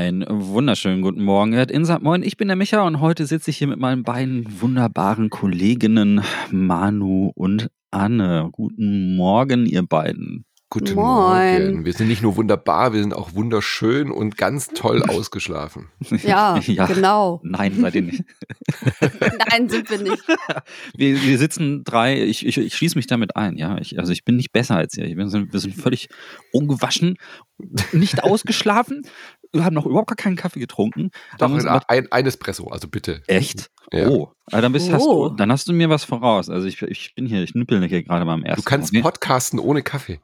Ein wunderschönen guten Morgen, Herr Insat. Moin, ich bin der Micha und heute sitze ich hier mit meinen beiden wunderbaren Kolleginnen Manu und Anne. Guten Morgen, ihr beiden. Guten Moin. Morgen. Wir sind nicht nur wunderbar, wir sind auch wunderschön und ganz toll ausgeschlafen. Ja, Ja. genau. Nein, seid ihr nicht. Nein, sind wir nicht. Wir, wir sitzen drei, ich, ich, ich schließe mich damit ein, ja. Ich, also ich bin nicht besser als ihr. Ich bin, wir sind völlig ungewaschen, nicht ausgeschlafen, wir haben noch überhaupt gar keinen Kaffee getrunken. Doch, ein, ein, ein Espresso, also bitte. Echt? Ja. Oh, ah, dann, bist, hast Oh. du, dann hast du mir was voraus. Also ich, ich bin hier, ich nüppel hier gerade beim ersten. Du kannst Kaffee. podcasten ohne Kaffee.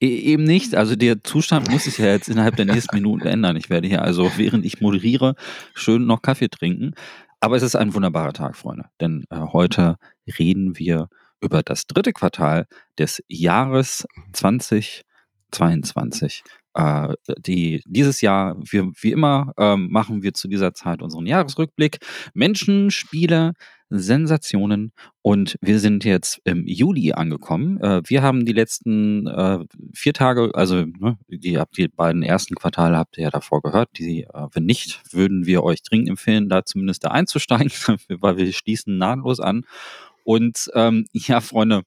E eben nicht. Also der Zustand muss sich ja jetzt innerhalb der nächsten Minuten ändern. Ich werde hier also, während ich moderiere, schön noch Kaffee trinken. Aber es ist ein wunderbarer Tag, Freunde. Denn äh, heute reden wir über das dritte Quartal des Jahres 2022. Äh, die, dieses Jahr, wir, wie immer, ähm, machen wir zu dieser Zeit unseren Jahresrückblick. Menschen, Spiele, Sensationen und wir sind jetzt im Juli angekommen. Äh, wir haben die letzten äh, vier Tage, also ne, die, die beiden ersten Quartale habt ihr ja davor gehört. Die, äh, wenn nicht, würden wir euch dringend empfehlen, da zumindest da einzusteigen, weil wir schließen nahtlos an. Und ähm, ja, Freunde,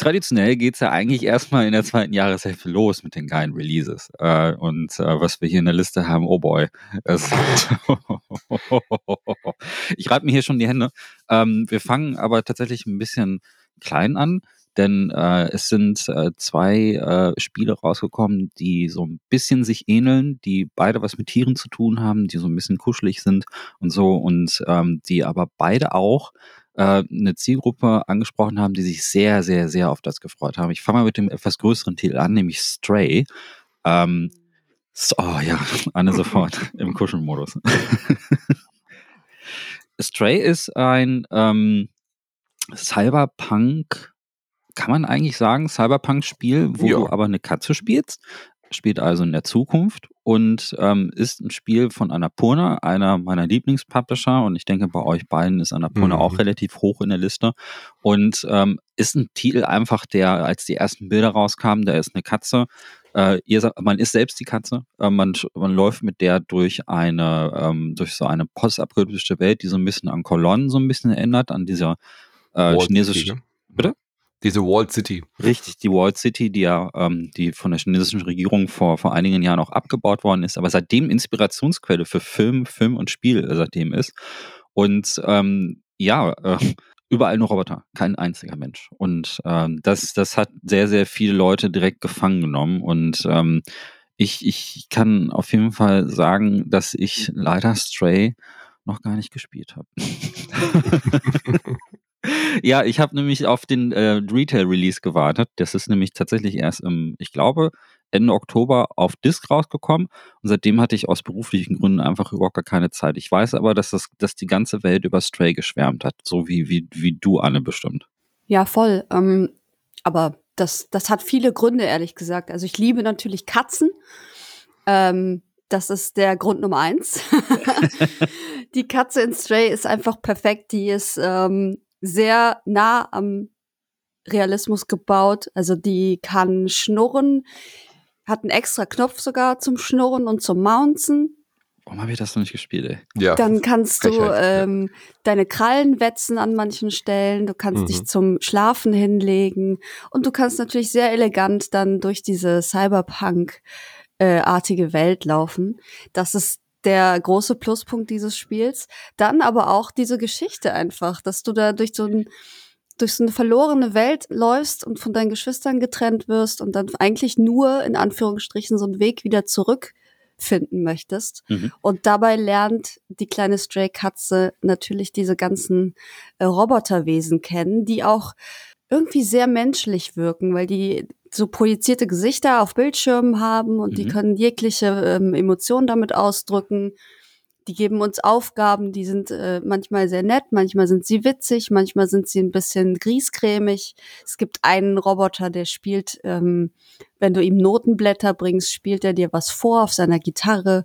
traditionell geht's ja eigentlich erstmal in der zweiten Jahreshälfte los mit den geilen Releases. Äh, und äh, was wir hier in der Liste haben, oh boy. Es ich reibe mir hier schon die Hände. Ähm, wir fangen aber tatsächlich ein bisschen klein an, denn äh, es sind äh, zwei äh, Spiele rausgekommen, die so ein bisschen sich ähneln, die beide was mit Tieren zu tun haben, die so ein bisschen kuschelig sind und so und ähm, die aber beide auch äh, eine Zielgruppe angesprochen haben, die sich sehr, sehr, sehr auf das gefreut haben. Ich fange mal mit dem etwas größeren Titel an, nämlich Stray. Ähm, so, oh ja, Anne sofort im Kuschelmodus. Stray ist ein ähm, Cyberpunk, kann man eigentlich sagen, Cyberpunk-Spiel, wo Ja. du aber eine Katze spielst, spielt also in der Zukunft und ähm, ist ein Spiel von Annapurna, einer meiner Lieblingspublisher und ich denke, bei euch beiden ist Annapurna Mhm. auch relativ hoch in der Liste und ähm, ist ein Titel einfach, der, als die ersten Bilder rauskamen, da ist eine Katze, äh, ihr, man ist selbst die Katze, äh, man, man läuft mit der durch eine, ähm, durch so eine postapokalyptische Welt, die so ein bisschen an Kolonnen so ein bisschen erinnert, an dieser äh, Walled chinesische, City, ne? Bitte? Diese Walled City. Richtig, die Walled City, die ja ähm, die von der chinesischen Regierung vor, vor einigen Jahren auch abgebaut worden ist, aber seitdem Inspirationsquelle für Film, Film und Spiel seitdem ist. Und ähm, ja, äh, überall nur Roboter, kein einziger Mensch. Und ähm, das, das hat sehr, sehr viele Leute direkt gefangen genommen. Und ähm, ich, ich kann auf jeden Fall sagen, dass ich leider Stray noch gar nicht gespielt habe. Ja, ich habe nämlich auf den äh, Retail-Release gewartet. Das ist nämlich tatsächlich erst im, ich glaube, Ende Oktober auf Disc rausgekommen. Und seitdem hatte ich aus beruflichen Gründen einfach überhaupt gar keine Zeit. Ich weiß aber, dass, das, dass die ganze Welt über Stray geschwärmt hat. So wie, wie, wie du, Anne, bestimmt. Ja, voll. Ähm, aber das, das hat viele Gründe, ehrlich gesagt. Also ich liebe natürlich Katzen. Ähm, das ist der Grund Nummer eins. die Katze in Stray ist einfach perfekt. Die ist ähm, sehr nah am Realismus gebaut. Also die kann schnurren, hat einen extra Knopf sogar zum Schnurren und zum Mounten. Warum habe ich das noch nicht gespielt, ey? Ja. Dann kannst du Frechheit, ja. ähm, deine Krallen wetzen an manchen Stellen, du kannst Mhm. dich zum Schlafen hinlegen und du kannst natürlich sehr elegant dann durch diese Cyberpunk-artige Welt laufen. Das ist der große Pluspunkt dieses Spiels. Dann aber auch diese Geschichte einfach, dass du da durch so ein durch so eine verlorene Welt läufst und von deinen Geschwistern getrennt wirst und dann eigentlich nur in Anführungsstrichen so einen Weg wieder zurückfinden möchtest. Mhm. Und dabei lernt die kleine Stray-Katze natürlich diese ganzen äh, Roboterwesen kennen, die auch irgendwie sehr menschlich wirken, weil die so projizierte Gesichter auf Bildschirmen haben und die Mhm. können jegliche ähm, Emotionen damit ausdrücken. Die geben uns Aufgaben, die sind äh, manchmal sehr nett, manchmal sind sie witzig, manchmal sind sie ein bisschen griesgrämig. Es gibt einen Roboter, der spielt, ähm, wenn du ihm Notenblätter bringst, spielt er dir was vor auf seiner Gitarre.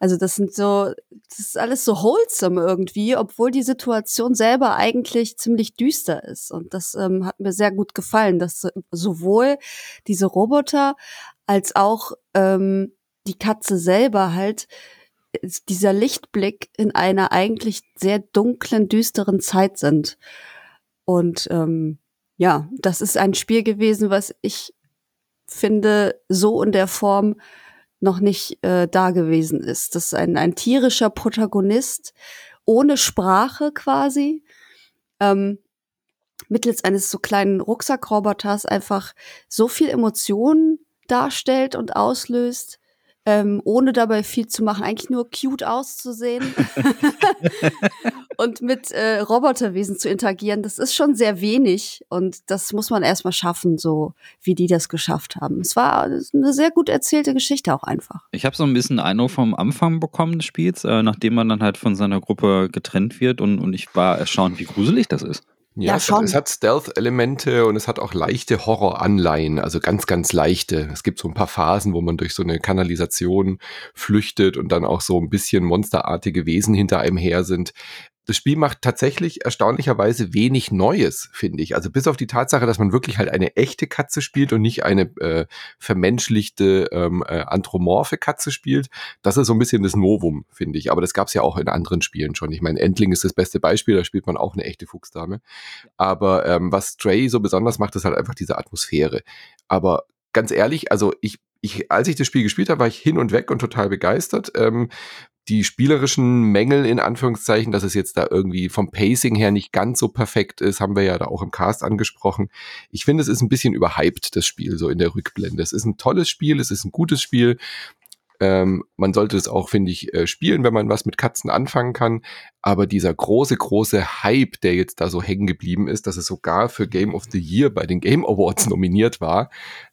Also das sind so, das ist alles so wholesome irgendwie, obwohl die Situation selber eigentlich ziemlich düster ist. Und das ähm, hat mir sehr gut gefallen, dass so- sowohl diese Roboter als auch ähm, die Katze selber halt dieser Lichtblick in einer eigentlich sehr dunklen, düsteren Zeit sind. Und ähm, ja, das ist ein Spiel gewesen, was ich finde, so in der Form noch nicht äh, da gewesen ist. Das ist ein, ein tierischer Protagonist ohne Sprache quasi, ähm, mittels eines so kleinen Rucksackroboters einfach so viel Emotionen darstellt und auslöst, ähm, ohne dabei viel zu machen, eigentlich nur cute auszusehen und mit äh, Roboterwesen zu interagieren, das ist schon sehr wenig und das muss man erstmal schaffen, so wie die das geschafft haben. Es war eine sehr gut erzählte Geschichte auch einfach. Ich habe so ein bisschen Eindruck vom Anfang bekommen des Spiels, äh, nachdem man dann halt von seiner Gruppe getrennt wird und, und ich war erstaunt, wie gruselig das ist. Ja, ja es, hat, es hat Stealth-Elemente und es hat auch leichte Horror-Anleihen, also ganz, ganz leichte. Es gibt so ein paar Phasen, wo man durch so eine Kanalisation flüchtet und dann auch so ein bisschen monsterartige Wesen hinter einem her sind das Spiel macht tatsächlich erstaunlicherweise wenig Neues, finde ich. Also bis auf die Tatsache, dass man wirklich halt eine echte Katze spielt und nicht eine äh, vermenschlichte, ähm, äh, anthropomorphe Katze spielt, das ist so ein bisschen das Novum, finde ich. Aber das gab es ja auch in anderen Spielen schon. Ich meine, Endling ist das beste Beispiel, da spielt man auch eine echte Fuchsdame. Aber ähm, was Stray so besonders macht, ist halt einfach diese Atmosphäre. Aber ganz ehrlich, also ich ich, als ich das Spiel gespielt habe, war ich hin und weg und total begeistert. Ähm, die spielerischen Mängel in Anführungszeichen, dass es jetzt da irgendwie vom Pacing her nicht ganz so perfekt ist, haben wir ja da auch im Cast angesprochen. Ich finde, es ist ein bisschen überhyped, das Spiel, so in der Rückblende. Es ist ein tolles Spiel, es ist ein gutes Spiel. Ähm, man sollte es auch, finde ich, äh, spielen, wenn man was mit Katzen anfangen kann. Aber dieser große, große Hype, der jetzt da so hängen geblieben ist, dass es sogar für Game of the Year bei den Game Awards nominiert war,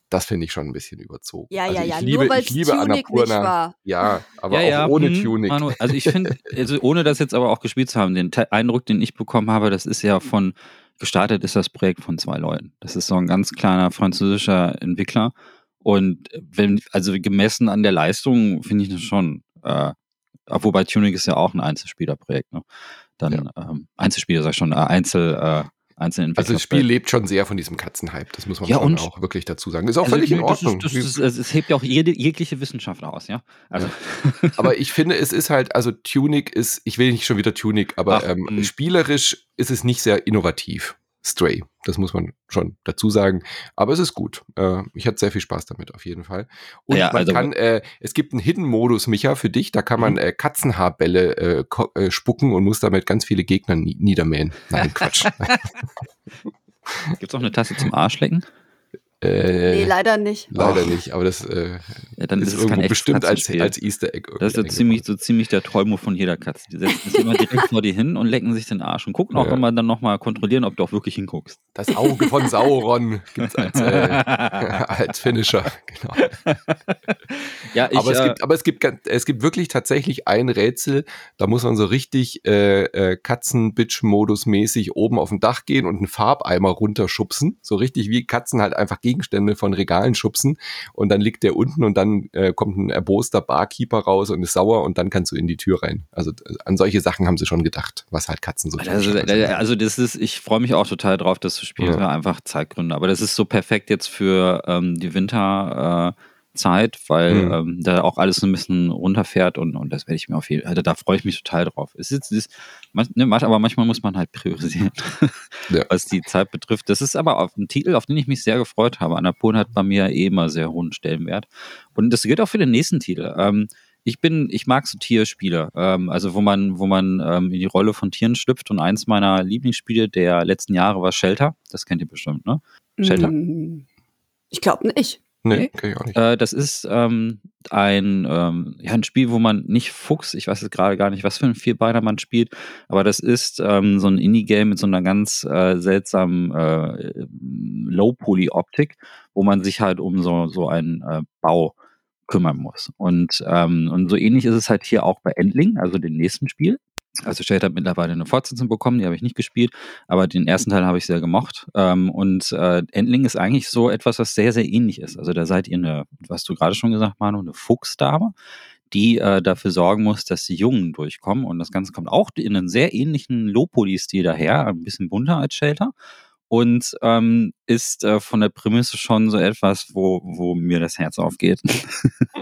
das finde ich schon ein bisschen überzogen. Ja, also ja, ja, ich liebe, nur ich liebe Tunic Annapurna. war. Ja, aber ja, ja, auch ohne hm, Tunic. Manu, also ich finde, also ohne das jetzt aber auch gespielt zu haben, den Te Eindruck, den ich bekommen habe, das ist ja von, gestartet ist das Projekt von zwei Leuten. Das ist so ein ganz kleiner französischer Entwickler. Und wenn, also gemessen an der Leistung, finde ich das schon, äh, wobei Tunic ist ja auch ein Einzelspielerprojekt, ne? Dann ja. ähm, Einzelspieler, sag ich schon, äh, Einzel, äh, einzelnen Also das Spiel lebt schon sehr von diesem Katzenhype, das muss man ja, schon auch wirklich dazu sagen. Ist auch also, völlig in Ordnung. Das, das, das, es hebt ja auch jede, jegliche Wissenschaft aus, ja. Also. Ja. Aber ich finde, es ist halt, also Tunic ist, ich will nicht schon wieder Tunic, aber Ach, ähm, hm. spielerisch ist es nicht sehr innovativ. Stray. Das muss man schon dazu sagen. Aber es ist gut. Äh, ich hatte sehr viel Spaß damit auf jeden Fall. Und ja, man also, kann, äh, es gibt einen Hidden-Modus, Micha, für dich. Da kann man mhm. äh, Katzenhaarbälle äh, äh, spucken und muss damit ganz viele Gegner niedermähen. Nein, Quatsch. Gibt es auch eine Tasse zum Arschlecken? Äh, nee, leider nicht. Leider oh. nicht, aber das äh, ja, dann ist, ist irgendwo bestimmt als, als Easter Egg. Das ist so ziemlich, so ziemlich der Träumo von jeder Katze. Die setzen sich immer direkt vor dir hin und lecken sich den Arsch und gucken auch ja. immer dann nochmal kontrollieren, ob du auch wirklich hinguckst. Das Auge von Sauron gibt es als, äh, als Finisher. Genau. Ja, ich, aber, es äh, gibt, aber es gibt, es gibt wirklich tatsächlich ein Rätsel, da muss man so richtig äh, äh, Katzen-Bitch-Modus-mäßig oben auf dem Dach gehen und einen Farbeimer runterschubsen. So richtig wie Katzen halt einfach Gegenstände von Regalen schubsen und dann liegt der unten und dann äh, kommt ein erboster Barkeeper raus und ist sauer und dann kannst du in die Tür rein. Also äh, an solche Sachen haben sie schon gedacht, was halt Katzen so also, also das ist, ich freue mich auch total drauf, das zu spielen. Ja. Einfach Zeitgründe. Aber das ist so perfekt jetzt für ähm, die Winter. Äh, Zeit, weil mhm. ähm, da auch alles so ein bisschen runterfährt und, und das werde ich mir auf jeden Fall, also da freue ich mich total drauf. Es ist, es ist ne, aber manchmal muss man halt priorisieren, ja. was die Zeit betrifft. Das ist aber auf ein Titel, auf den ich mich sehr gefreut habe. Annapurna hat bei mir eh immer sehr hohen Stellenwert. Und das gilt auch für den nächsten Titel. Ähm, ich bin, ich mag so Tierspiele, ähm, also wo man, wo man ähm, in die Rolle von Tieren schlüpft. Und eins meiner Lieblingsspiele der letzten Jahre war Shelter. Das kennt ihr bestimmt, ne? Shelter? Mm, ich glaube nicht. Nee, kenn ich auch nicht. Äh, das ist ähm, ein, ähm, ja, ein Spiel, wo man nicht Fuchs, ich weiß jetzt gerade gar nicht, was für ein Vierbeiner man spielt, aber das ist ähm, so ein Indie-Game mit so einer ganz äh, seltsamen äh, Low-Poly-Optik, wo man sich halt um so, so einen äh, Bau kümmern muss. Und, ähm, und so ähnlich ist es halt hier auch bei Endling, also dem nächsten Spiel. Also Shade hat mittlerweile eine Fortsetzung bekommen, die habe ich nicht gespielt, aber den ersten Teil habe ich sehr gemocht. Ähm, und äh, Endling ist eigentlich so etwas, was sehr, sehr ähnlich ist. Also da seid ihr eine, was du gerade schon gesagt, Manu, eine Fuchsdame, die äh, dafür sorgen muss, dass die Jungen durchkommen. Und das Ganze kommt auch in einen sehr ähnlichen Lopoli-Stil daher, ein bisschen bunter als Shelter. Und ähm, ist äh, von der Prämisse schon so etwas, wo, wo mir das Herz aufgeht.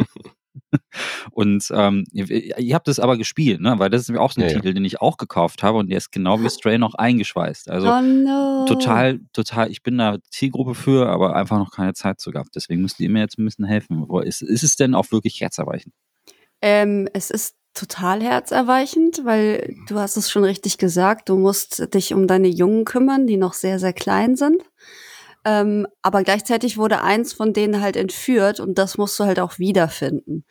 Und ähm, ihr, ihr, habt es aber gespielt, ne? Weil das ist auch so ein Ja, ja. Titel, den ich auch gekauft habe und der ist genau wie Stray noch eingeschweißt. Also oh no. total, total, ich bin da Zielgruppe für, aber einfach noch keine Zeit zu gehabt. Deswegen müsst ihr mir jetzt ein bisschen helfen. Ist, ist es denn auch wirklich herzerweichend? Ähm, es ist total herzerweichend, weil du hast es schon richtig gesagt, du musst dich um deine Jungen kümmern, die noch sehr, sehr klein sind. Ähm, aber gleichzeitig wurde eins von denen halt entführt und das musst du halt auch wiederfinden.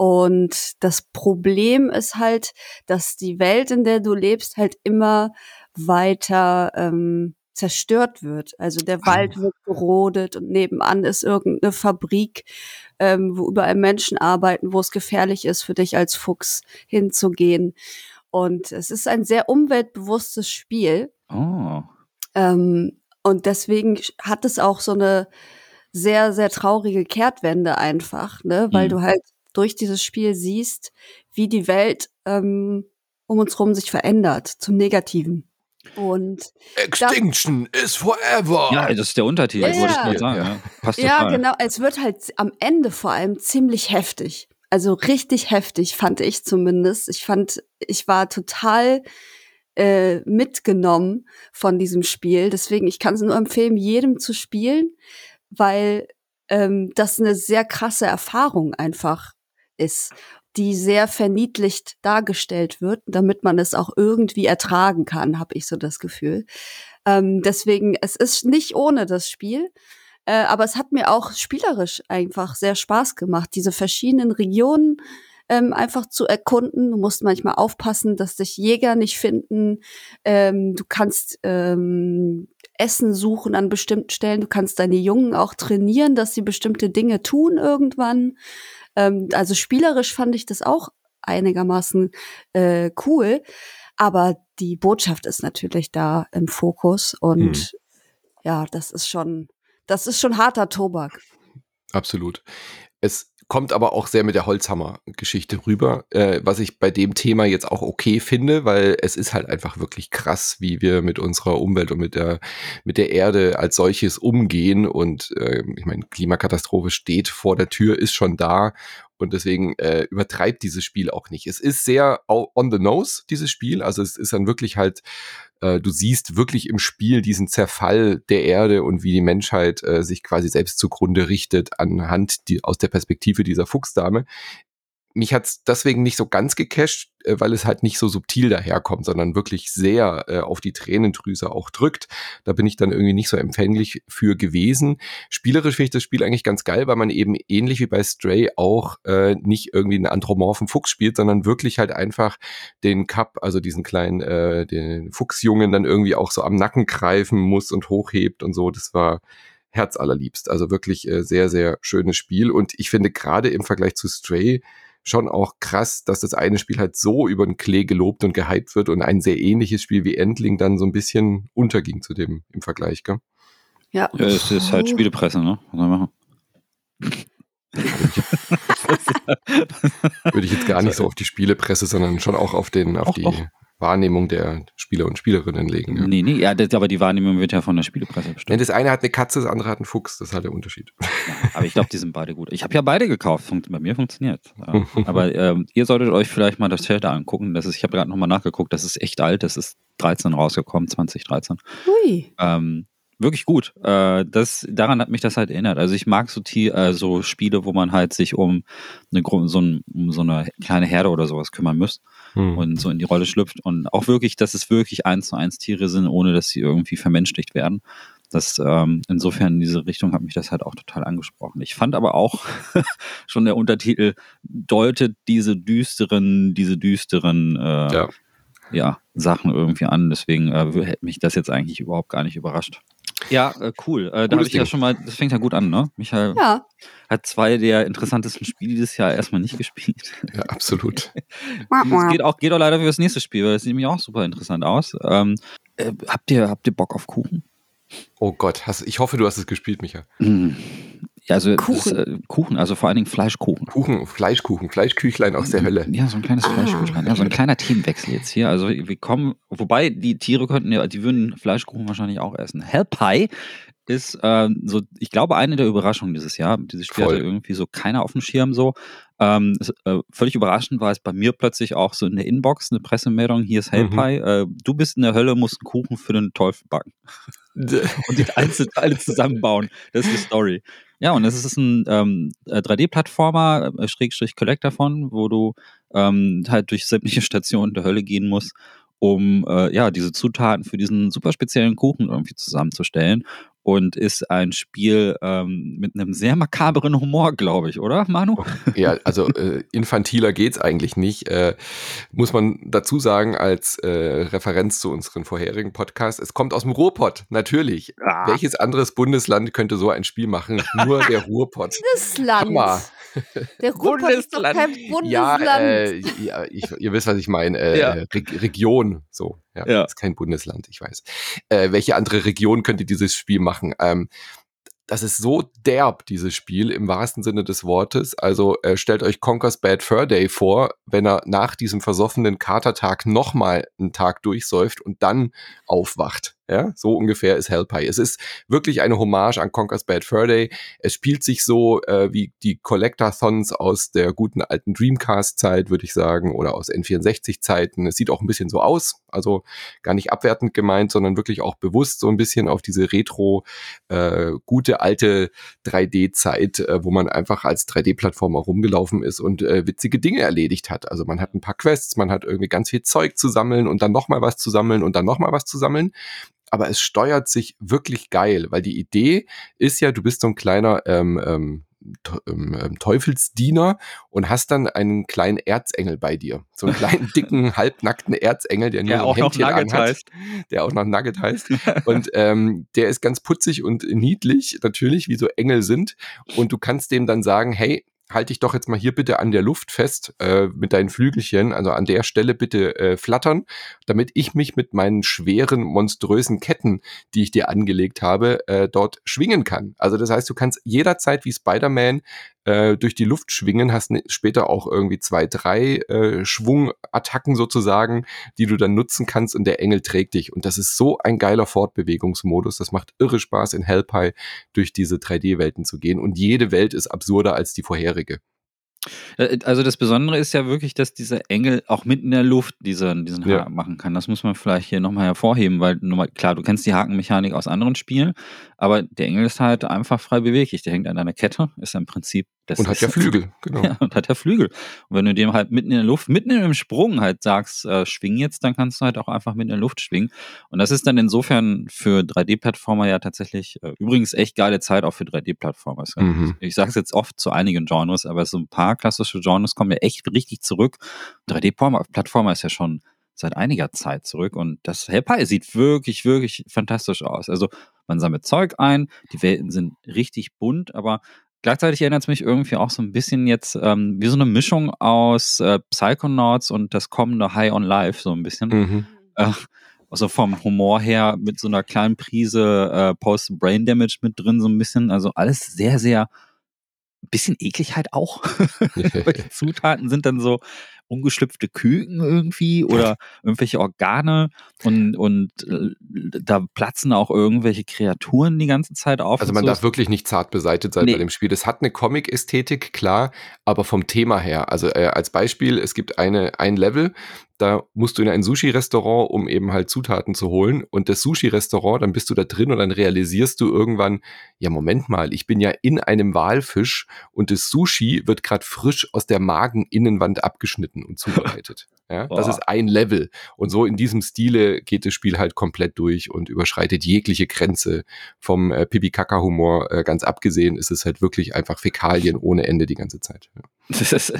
Und das Problem ist halt, dass die Welt, in der du lebst, halt immer weiter ähm, zerstört wird. Also der Wald wird gerodet und nebenan ist irgendeine Fabrik, ähm, wo überall Menschen arbeiten, wo es gefährlich ist für dich als Fuchs hinzugehen. Und es ist ein sehr umweltbewusstes Spiel. Oh. Ähm, und deswegen hat es auch so eine sehr, sehr traurige Kehrtwende einfach, ne? Weil Mhm. du halt durch dieses Spiel siehst, wie die Welt ähm, um uns rum sich verändert zum Negativen. Und Extinction is forever. Ja, das ist der Untertitel, Ja, wollte ich gerade sagen. Ja. Passt ja, genau, es wird halt am Ende vor allem ziemlich heftig. Also richtig heftig, fand ich zumindest. Ich fand, ich war total äh, mitgenommen von diesem Spiel. Deswegen, ich kann es nur empfehlen, jedem zu spielen, weil ähm, das eine sehr krasse Erfahrung einfach ist, die sehr verniedlicht dargestellt wird, damit man es auch irgendwie ertragen kann, habe ich so das Gefühl. Ähm, deswegen, es ist nicht ohne das Spiel. Äh, aber es hat mir auch spielerisch einfach sehr Spaß gemacht, diese verschiedenen Regionen ähm, einfach zu erkunden. Du musst manchmal aufpassen, dass dich Jäger nicht finden. Ähm, du kannst ähm, Essen suchen an bestimmten Stellen. Du kannst deine Jungen auch trainieren, dass sie bestimmte Dinge tun irgendwann. Ähm, also spielerisch fand ich das auch einigermaßen äh, cool. Aber die Botschaft ist natürlich da im Fokus und Hm. ja, das ist schon, das ist schon harter Tobak. Absolut. Es kommt aber auch sehr mit der Holzhammer-Geschichte rüber, äh, was ich bei dem Thema jetzt auch okay finde, weil es ist halt einfach wirklich krass, wie wir mit unserer Umwelt und mit der, mit der Erde als solches umgehen. Und äh, ich meine, Klimakatastrophe steht vor der Tür, ist schon da. Und deswegen äh, übertreibt dieses Spiel auch nicht. Es ist sehr on the nose, dieses Spiel. Also es ist dann wirklich halt äh, du siehst wirklich im Spiel diesen Zerfall der Erde und wie die Menschheit äh, sich quasi selbst zugrunde richtet anhand die, aus der Perspektive dieser Fuchsdame. Mich hat's deswegen nicht so ganz gecasht, äh, weil es halt nicht so subtil daherkommt, sondern wirklich sehr äh, auf die Tränendrüse auch drückt. Da bin ich dann irgendwie nicht so empfänglich für gewesen. Spielerisch finde ich das Spiel eigentlich ganz geil, weil man eben ähnlich wie bei Stray auch äh, nicht irgendwie einen anthropomorphen Fuchs spielt, sondern wirklich halt einfach den Cup, also diesen kleinen, äh, den Fuchsjungen dann irgendwie auch so am Nacken greifen muss und hochhebt und so. Das war herzallerliebst. Also wirklich äh, sehr, sehr schönes Spiel. Und ich finde gerade im Vergleich zu Stray schon auch krass, dass das eine Spiel halt so über den Klee gelobt und gehypt wird und ein sehr ähnliches Spiel wie Endling dann so ein bisschen unterging zu dem im Vergleich, gell? Ja. Ja, es ist halt Spielepresse, ne? Was soll machen? Würde ich jetzt gar nicht so auf die Spielepresse, sondern schon auch auf den, auf die. Wahrnehmung der Spieler und Spielerinnen legen. Ja. Nee, nee, ja, das, aber die Wahrnehmung wird ja von der Spielepresse Nee, bestimmt. das eine hat eine Katze, das andere hat einen Fuchs. Das ist halt der Unterschied. Aber ich glaube, die sind beide gut. Ich habe ja beide gekauft. Funkt, bei mir funktioniert. Ja. Aber ähm, ihr solltet euch vielleicht mal das Trailer angucken. Das ist, ich habe gerade nochmal nachgeguckt. Das ist echt alt. Das ist 13 rausgekommen, 2013. Hui. Ähm, wirklich gut. Äh, das, daran hat mich das halt erinnert. Also ich mag so, Ti- äh, so Spiele, wo man halt sich um eine, so, ein, um so eine kleine Herde oder sowas kümmern muss Hm. und so in die Rolle schlüpft. Und auch wirklich, dass es wirklich eins zu eins Tiere sind, ohne dass sie irgendwie vermenschlicht werden. Das, ähm, insofern in diese Richtung hat mich das halt auch total angesprochen. Ich fand aber auch schon der Untertitel deutet diese düsteren, diese düsteren äh, Ja. ja, Sachen irgendwie an. Deswegen äh, hätte mich das jetzt eigentlich überhaupt gar nicht überrascht. Ja, äh, cool. Äh, da habe ich ja schon mal, das fängt ja gut an, ne? Michael Ja. hat zwei der interessantesten Spiele dieses Jahr erstmal nicht gespielt. Ja, absolut. Es geht auch, geht auch leider für das nächste Spiel, weil das sieht nämlich auch super interessant aus. Ähm, äh, habt, ihr, habt ihr Bock auf Kuchen? Oh Gott, hast, ich hoffe, du hast es gespielt, Micha. Mm. Ja, also Kuchen. Das, äh, Kuchen, also vor allen Dingen Fleischkuchen. Kuchen, Fleischkuchen, Fleischküchlein aus der Hölle. Ja, so ein kleines Ah. Fleischkuchen. Ja, so ein kleiner Themenwechsel jetzt hier. Also wir kommen, wobei die Tiere könnten ja, die würden Fleischkuchen wahrscheinlich auch essen. Hell Pie ist ähm, so, ich glaube, eine der Überraschungen dieses Jahr. Dieses Spiel Voll. hatte irgendwie so keiner auf dem Schirm so. Ähm, es, äh, völlig überraschend war es bei mir plötzlich auch so in der Inbox eine Pressemeldung, hier ist Hell Mhm. Pie, äh, du bist in der Hölle, musst einen Kuchen für den Teufel backen und die Einzelteile zusammenbauen. Das ist die Story. Ja, und es ist ein ähm, äh, 3D-Plattformer, äh, Schrägstrich Collector von, wo du ähm, halt durch sämtliche Stationen der Hölle gehen musst, um äh, ja diese Zutaten für diesen super speziellen Kuchen irgendwie zusammenzustellen. Und ist ein Spiel ähm, mit einem sehr makaberen Humor, glaube ich, oder, Manu? Ja, also äh, infantiler geht's eigentlich nicht. Äh, muss man dazu sagen, als äh, Referenz zu unseren vorherigen Podcasts, es kommt aus dem Ruhrpott, natürlich. Ah. Welches anderes Bundesland könnte so ein Spiel machen? Nur der Ruhrpott. Bundesland. Hammer. Der Ruhrpott ist doch kein Ja, Bundesland. äh, ja ich, ihr wisst, was ich meine. Äh, Ja. Re Region, so. Ja, Ja. ist kein Bundesland, ich weiß. Äh, welche andere Region könnte dieses Spiel machen? Ähm, das ist so derb, dieses Spiel, im wahrsten Sinne des Wortes. Also äh, stellt euch Conker's Bad Fur Day vor, wenn er nach diesem versoffenen Katertag nochmal einen Tag durchsäuft und dann aufwacht. Ja, so ungefähr ist Hellpie. Es ist wirklich eine Hommage an Conker's Bad Fur Day. Es spielt sich so äh, wie die Collectathons aus der guten alten Dreamcast-Zeit, würde ich sagen, oder aus N64-Zeiten. Es sieht auch ein bisschen so aus, also gar nicht abwertend gemeint, sondern wirklich auch bewusst so ein bisschen auf diese Retro, äh, gute alte 3D-Zeit, äh, wo man einfach als 3D-Plattformer rumgelaufen ist und äh, witzige Dinge erledigt hat. Also man hat ein paar Quests, man hat irgendwie ganz viel Zeug zu sammeln und dann nochmal was zu sammeln und dann nochmal was zu sammeln aber es steuert sich wirklich geil, weil die Idee ist ja, du bist so ein kleiner ähm, ähm, ähm, ähm, Teufelsdiener und hast dann einen kleinen Erzengel bei dir. So einen kleinen, dicken, halbnackten Erzengel, der nur Der so auch ein noch Hemdchen Nugget anhat, heißt. der auch noch Nugget heißt. Und ähm, der ist ganz putzig und niedlich, natürlich, wie so Engel sind. Und du kannst dem dann sagen, hey, halt dich doch jetzt mal hier bitte an der Luft fest äh, mit deinen Flügelchen, also an der Stelle bitte äh, flattern, damit ich mich mit meinen schweren, monströsen Ketten, die ich dir angelegt habe, äh, dort schwingen kann. Also das heißt, du kannst jederzeit wie Spider-Man äh, durch die Luft schwingen, hast später auch irgendwie zwei, drei äh, Schwungattacken sozusagen, die du dann nutzen kannst und der Engel trägt dich. Und das ist so ein geiler Fortbewegungsmodus. Das macht irre Spaß in Hellpie durch diese 3D-Welten zu gehen. Und jede Welt ist absurder als die vorherige. Äh, Also das Besondere ist ja wirklich, dass dieser Engel auch mitten in der Luft diesen, diesen Ja. Haken machen kann. Das muss man vielleicht hier nochmal hervorheben, weil mal, klar, du kennst die Hakenmechanik aus anderen Spielen, aber der Engel ist halt einfach frei beweglich. Der hängt an einer Kette, ist im Prinzip das Und hat ja Flügel, genau. Ja, und hat ja Flügel. Und wenn du dem halt mitten in der Luft, mitten im Sprung halt sagst, äh, schwing jetzt, dann kannst du halt auch einfach mitten in der Luft schwingen. Und das ist dann insofern für 3D-Plattformer ja tatsächlich äh, übrigens echt geile Zeit auch für 3D-Plattformer. Es- Mhm. Ich sage es jetzt oft zu einigen Genres, aber so ein paar klassische Genres kommen ja echt richtig zurück. 3D-Plattformer ist ja schon seit einiger Zeit zurück und das Hellpie sieht wirklich, wirklich fantastisch aus. Also man sammelt Zeug ein, die Welten sind richtig bunt, aber gleichzeitig erinnert es mich irgendwie auch so ein bisschen jetzt ähm, wie so eine Mischung aus äh, Psychonauts und das kommende High on Life, so ein bisschen. Mhm. Äh, also vom Humor her mit so einer kleinen Prise äh, Post-Brain Damage mit drin, so ein bisschen. Also alles sehr, sehr bisschen eklig halt auch. Weil die Zutaten sind dann so ungeschlüpfte Küken irgendwie oder irgendwelche Organe und, und äh, da platzen auch irgendwelche Kreaturen die ganze Zeit auf. Also man so. darf wirklich nicht zart beseitigt sein Nee. bei dem Spiel. Es hat eine Comic-Ästhetik, klar, aber vom Thema her. Also äh, als Beispiel, es gibt eine, ein Level, da musst du in ein Sushi-Restaurant, um eben halt Zutaten zu holen. Und das Sushi-Restaurant, dann bist du da drin und dann realisierst du irgendwann, ja, Moment mal, ich bin ja in einem Walfisch und das Sushi wird gerade frisch aus der Mageninnenwand abgeschnitten und zubereitet. Ja, das ist ein Level. Und so in diesem Stile geht das Spiel halt komplett durch und überschreitet jegliche Grenze vom äh, Pipi-Kaka-Humor. Äh, ganz abgesehen ist es halt wirklich einfach Fäkalien ohne Ende die ganze Zeit. Ja. Das ist äh,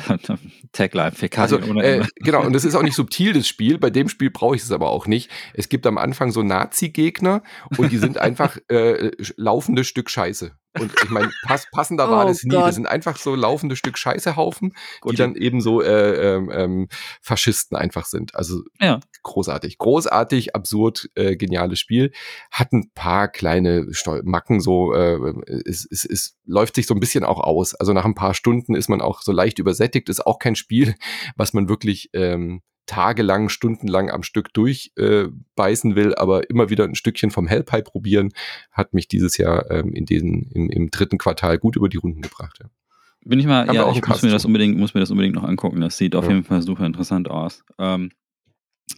Tagline, Also, Fäkalien ohne äh, Ende. genau, und das ist auch nicht subtil, das Spiel. Bei dem Spiel brauche ich es aber auch nicht. Es gibt am Anfang so Nazi-Gegner und die sind einfach äh, laufende Stück Scheiße. Und ich meine, pass, passender war Oh das nie. Gott. Das sind einfach so laufende Stück Scheißehaufen, die Gut, dann eben so äh, ähm, ähm, Faschisten einfach sind. Also Ja. großartig. Großartig, absurd, äh, geniales Spiel. Hat ein paar kleine Steu Macken, so äh, es, es, es läuft sich so ein bisschen auch aus. Also nach ein paar Stunden ist man auch so leicht übersättigt. Ist auch kein Spiel, was man wirklich ähm, tagelang, stundenlang am Stück durchbeißen äh, will, aber immer wieder ein Stückchen vom Hellpie probieren, hat mich dieses Jahr ähm, in diesen, im, im dritten Quartal gut über die Runden gebracht. Ja. Bin ich mal, Haben ja, ich muss mir das unbedingt, muss mir das unbedingt noch angucken. Das sieht auf Ja. jeden Fall super interessant aus. Ähm,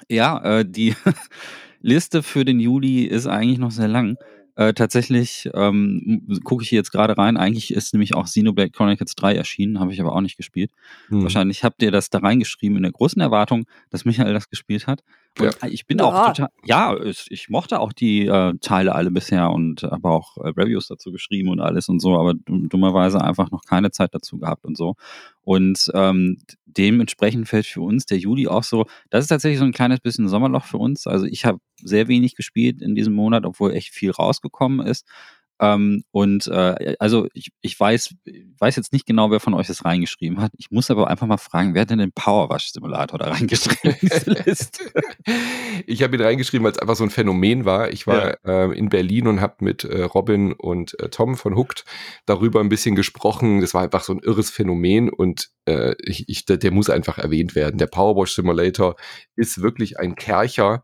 ja, äh, die Liste für den Juli ist eigentlich noch sehr lang. Äh, tatsächlich ähm, gucke ich hier jetzt gerade rein. Eigentlich ist nämlich auch Xenoblade Chronicles 3 erschienen, habe ich aber auch nicht gespielt. Hm. Wahrscheinlich habt ihr das da reingeschrieben in der großen Erwartung, dass Michael das gespielt hat. Und ich bin auch Ja. total, ja, ich mochte auch die äh, Teile alle bisher und habe auch äh, Reviews dazu geschrieben und alles und so, aber dumm- dummerweise einfach noch keine Zeit dazu gehabt und so. Und ähm, dementsprechend fällt für uns der Juli auch so, das ist tatsächlich so ein kleines bisschen Sommerloch für uns. Also ich habe sehr wenig gespielt in diesem Monat, obwohl echt viel rausgekommen ist. Ähm, und äh, also ich, ich weiß, weiß jetzt nicht genau, wer von euch das reingeschrieben hat. Ich muss aber einfach mal fragen, wer hat denn den Powerwash Simulator da reingeschrieben in diese Liste? Ich habe ihn reingeschrieben, weil es einfach so ein Phänomen war. Ich war ähm, in Berlin und habe mit äh, Robin und äh, Tom von Hooked darüber ein bisschen gesprochen. Das war einfach so ein irres Phänomen und äh, ich, ich, der, der muss einfach erwähnt werden. Der Powerwash Simulator ist wirklich ein Kercher.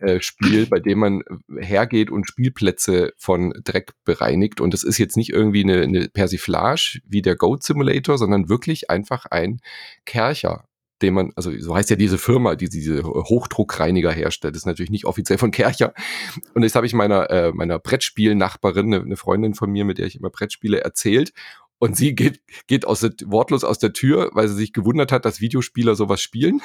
Äh, Spiel, bei dem man hergeht und Spielplätze von Dreck bereinigt. Und das ist jetzt nicht irgendwie eine, eine Persiflage wie der Goat Simulator, sondern wirklich einfach ein Kercher den man, also so heißt ja diese Firma, die diese Hochdruckreiniger herstellt, das ist natürlich nicht offiziell von Kercher. Und das habe ich meiner, äh, meiner Brettspielnachbarin, eine, eine Freundin von mir, mit der ich immer Brettspiele erzählt. Und sie geht, geht aus der, wortlos aus der Tür, weil sie sich gewundert hat, dass Videospieler sowas spielen.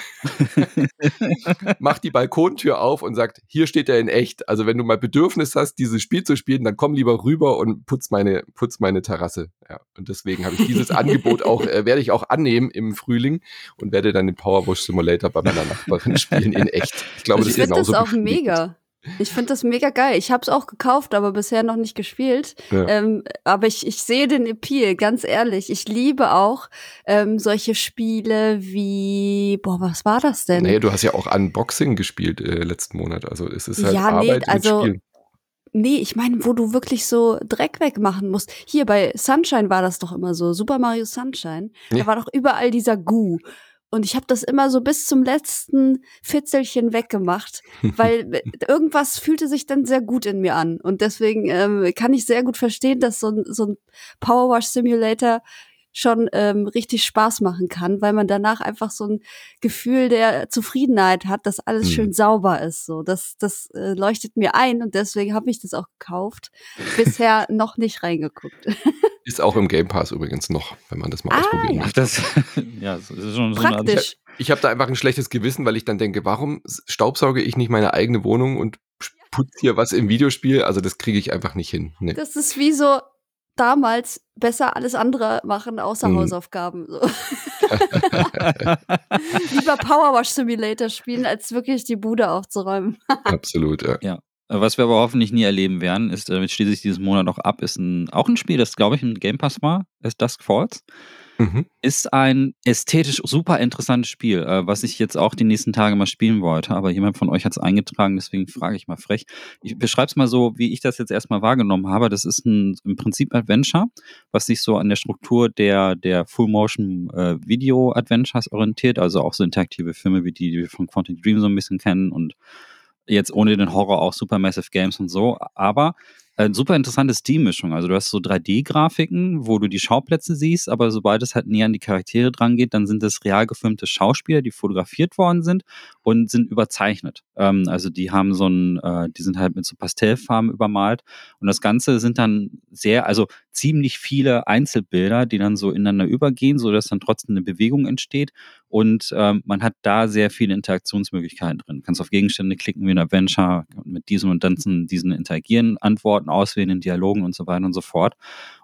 Macht die Balkontür auf und sagt, hier steht er in echt. Also wenn du mal Bedürfnis hast, dieses Spiel zu spielen, dann komm lieber rüber und putz meine, putz meine Terrasse. Ja, und deswegen habe ich dieses Angebot auch, äh, werde ich auch annehmen im Frühling und werde dann den Powerwash Simulator bei meiner Nachbarin spielen in echt. Ich glaube, Also ich das ist finde das genauso auch mega. Ich finde das mega geil. Ich habe es auch gekauft, aber bisher noch nicht gespielt. Ja. Ähm, aber ich, ich sehe den Appeal, ganz ehrlich. Ich liebe auch ähm, solche Spiele wie, boah, was war das denn? Naja, du hast ja auch Unboxing gespielt äh, letzten Monat. Also es ist halt Ja, nee, Arbeit also- mit Spielen. Nee, ich meine, wo du wirklich so Dreck wegmachen musst. Hier bei Sunshine war das doch immer so. Super Mario Sunshine. Ja. Da war doch überall dieser Gu. Und ich habe das immer so bis zum letzten Fitzelchen weggemacht, weil irgendwas fühlte sich dann sehr gut in mir an. Und deswegen ähm, kann ich sehr gut verstehen, dass so ein, so ein Powerwash Simulator schon ähm, richtig Spaß machen kann, weil man danach einfach so ein Gefühl der Zufriedenheit hat, dass alles Mhm. schön sauber ist. So, das, das äh, leuchtet mir ein und deswegen habe ich das auch gekauft. Bisher noch nicht reingeguckt. Ist auch im Game Pass übrigens noch, wenn man das mal Ah, ausprobieren ja. Möchte. das, ja, das ist schon so eine Praktisch. Ich habe da einfach ein schlechtes Gewissen, weil ich dann denke, warum staubsauge ich nicht meine eigene Wohnung und putze hier was im Videospiel? Also das kriege ich einfach nicht hin. Nee. Das ist wie so damals besser alles andere machen außer Mhm. Hausaufgaben. So. Lieber Powerwash Simulator spielen, als wirklich die Bude aufzuräumen. Absolut, ja. Äh, Was wir aber hoffentlich nie erleben werden, ist, damit schließe ich dieses Monat auch ab, ist ein, auch ein Spiel, das glaube ich im Game Pass war, ist Dusk Falls. Mhm. Ist ein ästhetisch super interessantes Spiel, äh, was ich jetzt auch die nächsten Tage mal spielen wollte, aber jemand von euch hat es eingetragen, deswegen frage ich mal frech. Ich beschreibe es mal so, wie ich das jetzt erstmal wahrgenommen habe. Das ist ein im Prinzip Adventure, was sich so an der Struktur der, der Full-Motion-Video-Adventures orientiert, also auch so interaktive Filme wie die, die wir von Quantic Dream so ein bisschen kennen und jetzt ohne den Horror auch Supermassive Games und so, aber äh, super interessante Steam-Mischung. Also du hast so 3D-Grafiken, wo du die Schauplätze siehst, aber sobald es halt näher an die Charaktere dran geht, dann sind es real gefilmte Schauspieler, die fotografiert worden sind und sind überzeichnet. Ähm, also die haben so ein, äh, die sind halt mit so Pastellfarben übermalt und das Ganze sind dann sehr, also ziemlich viele Einzelbilder, die dann so ineinander übergehen, sodass dann trotzdem eine Bewegung entsteht und ähm, man hat da sehr viele Interaktionsmöglichkeiten drin. Du kannst auf Gegenstände klicken wie ein Adventure, mit diesem und dann diesen interagieren, Antworten auswählen in Dialogen und so weiter und so fort.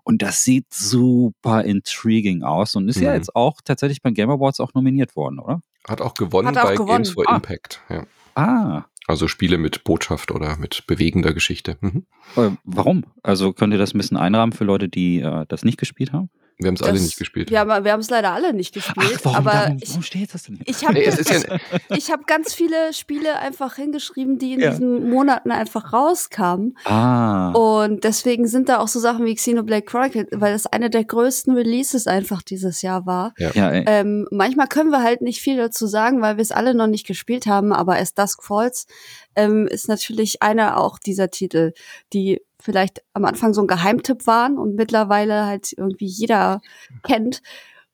Und das sieht super intriguing aus und ist ja Mhm. jetzt auch tatsächlich beim Game Awards auch nominiert worden, oder? Hat auch gewonnen Hat auch bei gewonnen. Games for Ah. Impact. Ja. Ah, Also Spiele mit Botschaft oder mit bewegender Geschichte. Mhm. Äh, warum? Also könnt ihr das ein bisschen einrahmen für Leute, die äh, das nicht gespielt haben? Wir haben es alle nicht gespielt. Ja, wir haben es leider alle nicht gespielt. Ach, warum, aber warum, ich, warum steht das denn hier? ich habe Nee, ja, hab ganz viele Spiele einfach hingeschrieben, die in Ja. diesen Monaten einfach rauskamen. Ah, Und deswegen sind da auch so Sachen wie Xenoblade Chronicle, weil das eine der größten Releases einfach dieses Jahr war. ja, ey. Ähm, manchmal können wir halt nicht viel dazu sagen, weil wir es alle noch nicht gespielt haben, aber As Dusk Falls ähm, ist natürlich einer auch dieser Titel, die vielleicht am Anfang so ein Geheimtipp waren und mittlerweile halt irgendwie jeder kennt.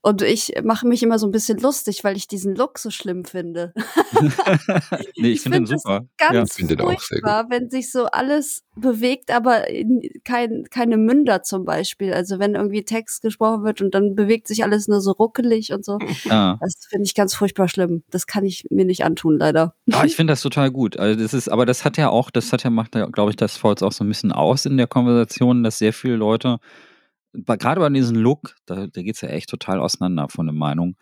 Und ich mache mich immer so ein bisschen lustig, weil ich diesen Look so schlimm finde. nee, ich, finde den find das super. Ganz Ich finde auch sehr furchtbar, wenn sich so alles bewegt, aber in, kein, keine Münder zum Beispiel. Also wenn irgendwie Text gesprochen wird und dann bewegt sich alles nur so ruckelig und so. Ja. Ah. Das finde ich ganz furchtbar schlimm. Das kann ich mir nicht antun, leider. Ah, ich finde das total gut. Also das ist, aber das hat ja auch, das hat ja, macht ja, glaube ich, das Falls auch so ein bisschen aus in der Konversation, dass sehr viele Leute, gerade bei diesem Look, da, da geht es ja echt total auseinander von der Meinung.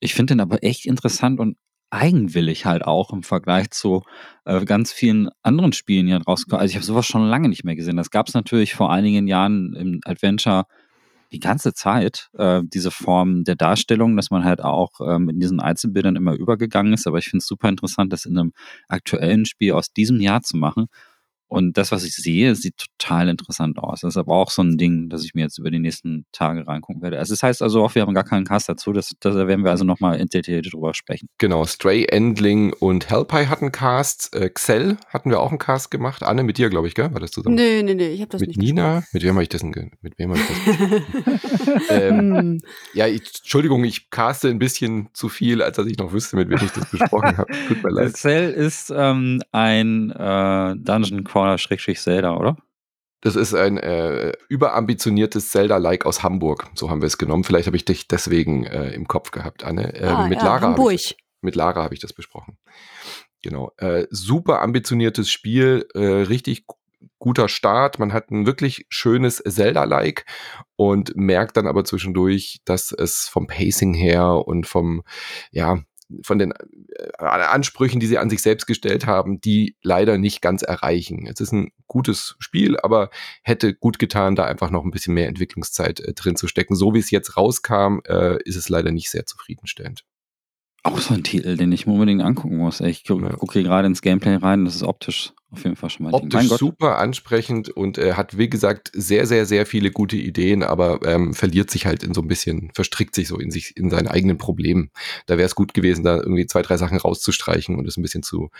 Ich finde den aber echt interessant und eigenwillig halt auch im Vergleich zu äh, ganz vielen anderen Spielen, die halt rauskommen. Also ich habe sowas schon lange nicht mehr gesehen. Das gab es natürlich vor einigen Jahren im Adventure die ganze Zeit, äh, diese Form der Darstellung, dass man halt auch ähm, in diesen Einzelbildern immer übergegangen ist. Aber ich finde es super interessant, das in einem aktuellen Spiel aus diesem Jahr zu machen. Und das, was ich sehe, sieht total interessant aus. Das ist aber auch so ein Ding, das ich mir jetzt über die nächsten Tage reingucken werde. Also das heißt also auch, wir haben gar keinen Cast dazu. Das, da werden wir also nochmal detailliert drüber sprechen. Genau, Stray Endling und Hellpie hatten Casts. Äh, Xell hatten wir auch einen Cast gemacht. Anne, mit dir, glaube ich, gell? War das zusammen? Nee, nee, nee, ich habe das mit nicht Nina? Mit wem habe ich das denn? Mit wem habe ich das? ähm, Hm. ja, ich, Entschuldigung, ich caste ein bisschen zu viel, als dass ich noch wüsste, mit wem ich das besprochen habe. Tut mir leid. Cell ist ähm, ein äh, Dungeon Crawler Schrägstrich Zelda, oder? Das ist ein äh, überambitioniertes Zelda-like aus Hamburg. So haben wir es genommen. Vielleicht habe ich dich deswegen äh, im Kopf gehabt, Anne. Äh, Ah, mit ja, Lara habe Hamburg. ich, mit Lara habe ich das besprochen. Genau. Äh, super ambitioniertes Spiel, äh, richtig gu- guter Start. Man hat ein wirklich schönes Zelda-like und merkt dann aber zwischendurch, dass es vom Pacing her und vom, ja, von den äh, Ansprüchen, die sie an sich selbst gestellt haben, die leider nicht ganz erreichen. Es ist ein gutes Spiel, aber hätte gut getan, da einfach noch ein bisschen mehr Entwicklungszeit äh, drin zu stecken. So wie es jetzt rauskam, äh, ist es leider nicht sehr zufriedenstellend. Auch so ein Titel, den ich mir unbedingt angucken muss. Ich gucke hier gerade ins Gameplay rein. Das ist optisch auf jeden Fall schon mal. Optisch super ansprechend und äh, hat, wie gesagt, sehr, sehr, sehr viele gute Ideen, aber ähm, verliert sich halt in so ein bisschen, verstrickt sich so in sich, in seinen eigenen Problemen. Da wäre es gut gewesen, da irgendwie zwei, drei Sachen rauszustreichen und es ein bisschen zu,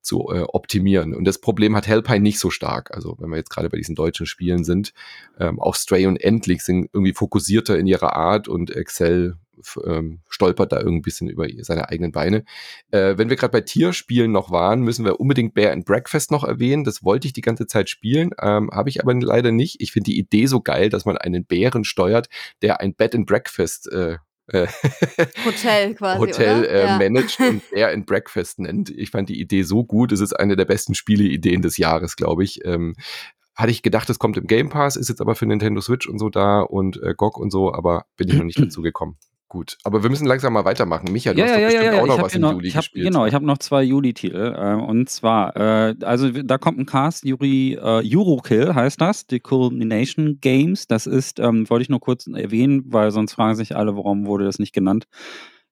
zu äh, optimieren. Und das Problem hat Hellpie nicht so stark. Also wenn wir jetzt gerade bei diesen deutschen Spielen sind, ähm, auch Stray und Endlich sind irgendwie fokussierter in ihrer Art und Excel ähm, stolpert da irgendwie ein bisschen über seine eigenen Beine. Äh, wenn wir gerade bei Tierspielen noch waren, müssen wir unbedingt Bear and Breakfast noch erwähnen. Das wollte ich die ganze Zeit spielen, ähm, habe ich aber leider nicht. Ich finde die Idee so geil, dass man einen Bären steuert, der ein Bed and Breakfast äh, äh, Hotel quasi. Hotel äh, ja. managt und Bear and Breakfast nennt. Ich fand die Idee so gut. Es ist eine der besten Spieleideen des Jahres, glaube ich. Ähm, hatte ich gedacht, es kommt im Game Pass, ist jetzt aber für Nintendo Switch und so da und äh, GOG und so, aber bin ich noch nicht dazu gekommen. Gut, aber wir müssen langsam mal weitermachen. Micha, du hast doch bestimmt auch noch was im noch, Juli hab, gespielt. Genau, ich habe noch zwei Juli-Titel. Äh, und zwar, äh, also da kommt ein Cast, Yuri, äh, Eurokill heißt das, die Culmination Games. Das ist, ähm, wollte ich nur kurz erwähnen, weil sonst fragen sich alle, warum wurde das nicht genannt.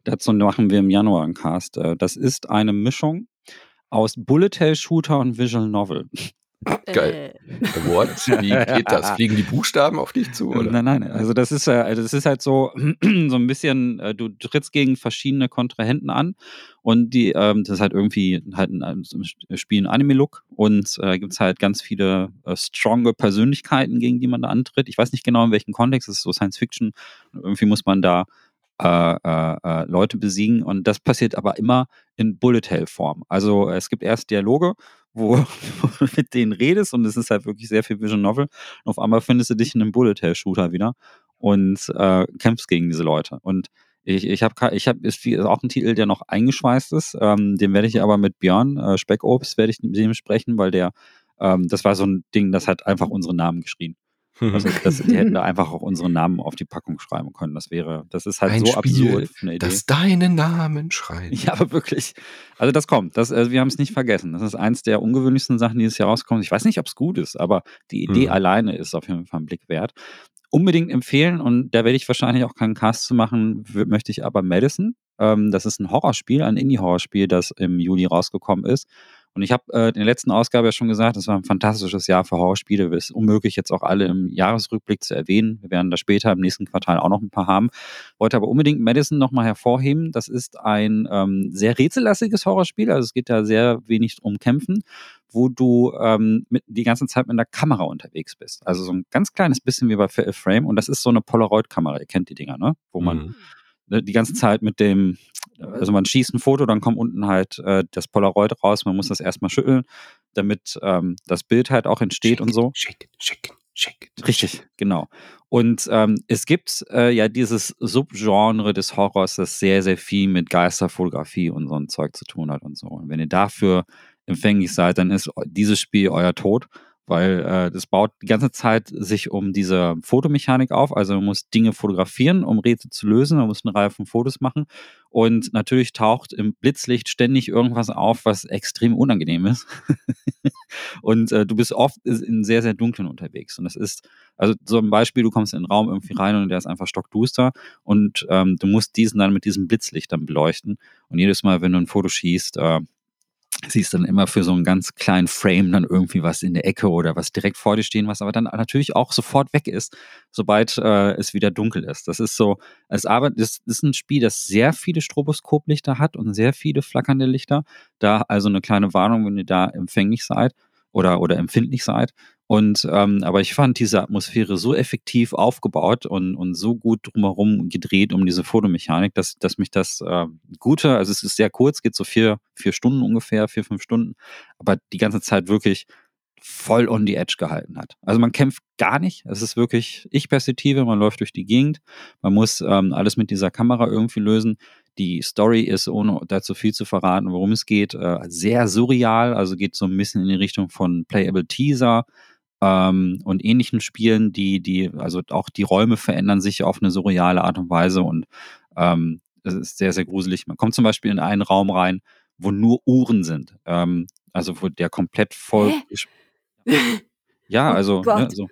Dazu machen wir im Januar einen Cast. Äh, das ist eine Mischung aus Bullet Hell Shooter und Visual Novel. Geil. Äh, What? Wie geht das? Fliegen die Buchstaben auf dich zu? Oder? Nein, nein, also das ist, äh, also das ist halt so, so ein bisschen, äh, du trittst gegen verschiedene Kontrahenten an und die, ähm, das ist halt irgendwie halt ein, ein Spiel ein Anime-Look und äh, gibt es halt ganz viele äh, stronge Persönlichkeiten, gegen die man da antritt. Ich weiß nicht genau, in welchem Kontext, es ist so Science Fiction. Irgendwie muss man da äh, äh, äh, Leute besiegen und das passiert aber immer in Bullet Hell Form. Also es gibt erst Dialoge, wo, du mit denen redest und es ist halt wirklich sehr viel Vision Novel. Und auf einmal findest du dich in einem Bullet Hell Shooter wieder und äh, kämpfst gegen diese Leute. Und ich, ich habe ich hab, ist ist auch ein Titel, der noch eingeschweißt ist. Ähm, den werde ich aber mit Björn äh, Speckobst werde ich mit dem sprechen, weil der, ähm, das war so ein Ding, das hat einfach unsere Namen geschrien. Also das, die hätten da einfach auch unsere Namen auf die Packung schreiben können. Das wäre, das ist halt Ein so Spiel, absurd. eine Idee. das deinen Namen schreibt. Ja, aber wirklich. Also das kommt. Das, also wir haben es nicht vergessen. Das ist eins der ungewöhnlichsten Sachen, die dieses Jahr rauskommen. Ich weiß nicht, ob es gut ist, aber die Idee Hm. alleine ist auf jeden Fall ein Blick wert. Unbedingt empfehlen und da werde ich wahrscheinlich auch keinen Cast zu machen, möchte ich aber Madison. Ähm, das ist ein Horrorspiel, ein Indie-Horrorspiel, das im Juli rausgekommen ist. Und ich habe äh, in der letzten Ausgabe ja schon gesagt, es war ein fantastisches Jahr für Horrorspiele. Es ist unmöglich, jetzt auch alle im Jahresrückblick zu erwähnen. Wir werden da später im nächsten Quartal auch noch ein paar haben. Wollte aber unbedingt Madison nochmal hervorheben. Das ist ein ähm, sehr rätsellastiges Horrorspiel. Also es geht da sehr wenig drum Kämpfen, wo du ähm, mit, die ganze Zeit mit einer Kamera unterwegs bist. Also so ein ganz kleines bisschen wie bei Fatal Frame. Und das ist so eine Polaroid-Kamera. Ihr kennt die Dinger, ne? Wo man Mhm. Ne, die ganze Zeit mit dem, also man schießt ein Foto, dann kommt unten halt äh, das Polaroid raus, man muss das erstmal schütteln, damit ähm, das Bild halt auch entsteht und so. Shake it, shake it, shake it. Richtig, genau. Und ähm, es gibt äh, ja dieses Subgenre des Horrors, das sehr, sehr viel mit Geisterfotografie und so ein Zeug zu tun hat und so. Und wenn ihr dafür empfänglich seid, dann ist dieses Spiel euer Tod, weil äh, das baut die ganze Zeit sich um diese Fotomechanik auf. Also man muss Dinge fotografieren, um Rätsel zu lösen, man muss eine Reihe von Fotos machen. Und natürlich taucht im Blitzlicht ständig irgendwas auf, was extrem unangenehm ist. und äh, du bist oft in sehr, sehr dunklen unterwegs. Und das ist, also so ein Beispiel, du kommst in den Raum irgendwie rein und der ist einfach stockduster und ähm, du musst diesen dann mit diesem Blitzlicht dann beleuchten. Und jedes Mal, wenn du ein Foto schießt, äh, siehst dann immer für so einen ganz kleinen Frame dann irgendwie was in der Ecke oder was direkt vor dir stehen, was aber dann natürlich auch sofort weg ist, sobald äh, es wieder dunkel ist. Das ist so, es arbeitet, das ist ein Spiel, das sehr viele Stroboskoplichter hat und sehr viele flackernde Lichter. Da also eine kleine Warnung, wenn ihr da empfänglich seid oder, oder empfindlich seid. Und ähm, aber ich fand diese Atmosphäre so effektiv aufgebaut und, und so gut drumherum gedreht um diese Fotomechanik, dass, dass mich das äh, gute, also es ist sehr kurz, geht so vier, vier Stunden ungefähr, vier, fünf Stunden, aber die ganze Zeit wirklich voll on the edge gehalten hat. Also man kämpft gar nicht. Es ist wirklich Ich-Perspektive, man läuft durch die Gegend, man muss ähm, alles mit dieser Kamera irgendwie lösen. Die Story ist, ohne dazu viel zu verraten, worum es geht, äh, sehr surreal, also geht so ein bisschen in die Richtung von Playable Teaser ähm, und ähnlichen Spielen, die, die, also auch die Räume verändern sich auf eine surreale Art und Weise und ähm, es ist sehr, sehr gruselig. Man kommt zum Beispiel in einen Raum rein, wo nur Uhren sind. Ähm, also wo der komplett voll. Ja, Oh also, ne, Gott. also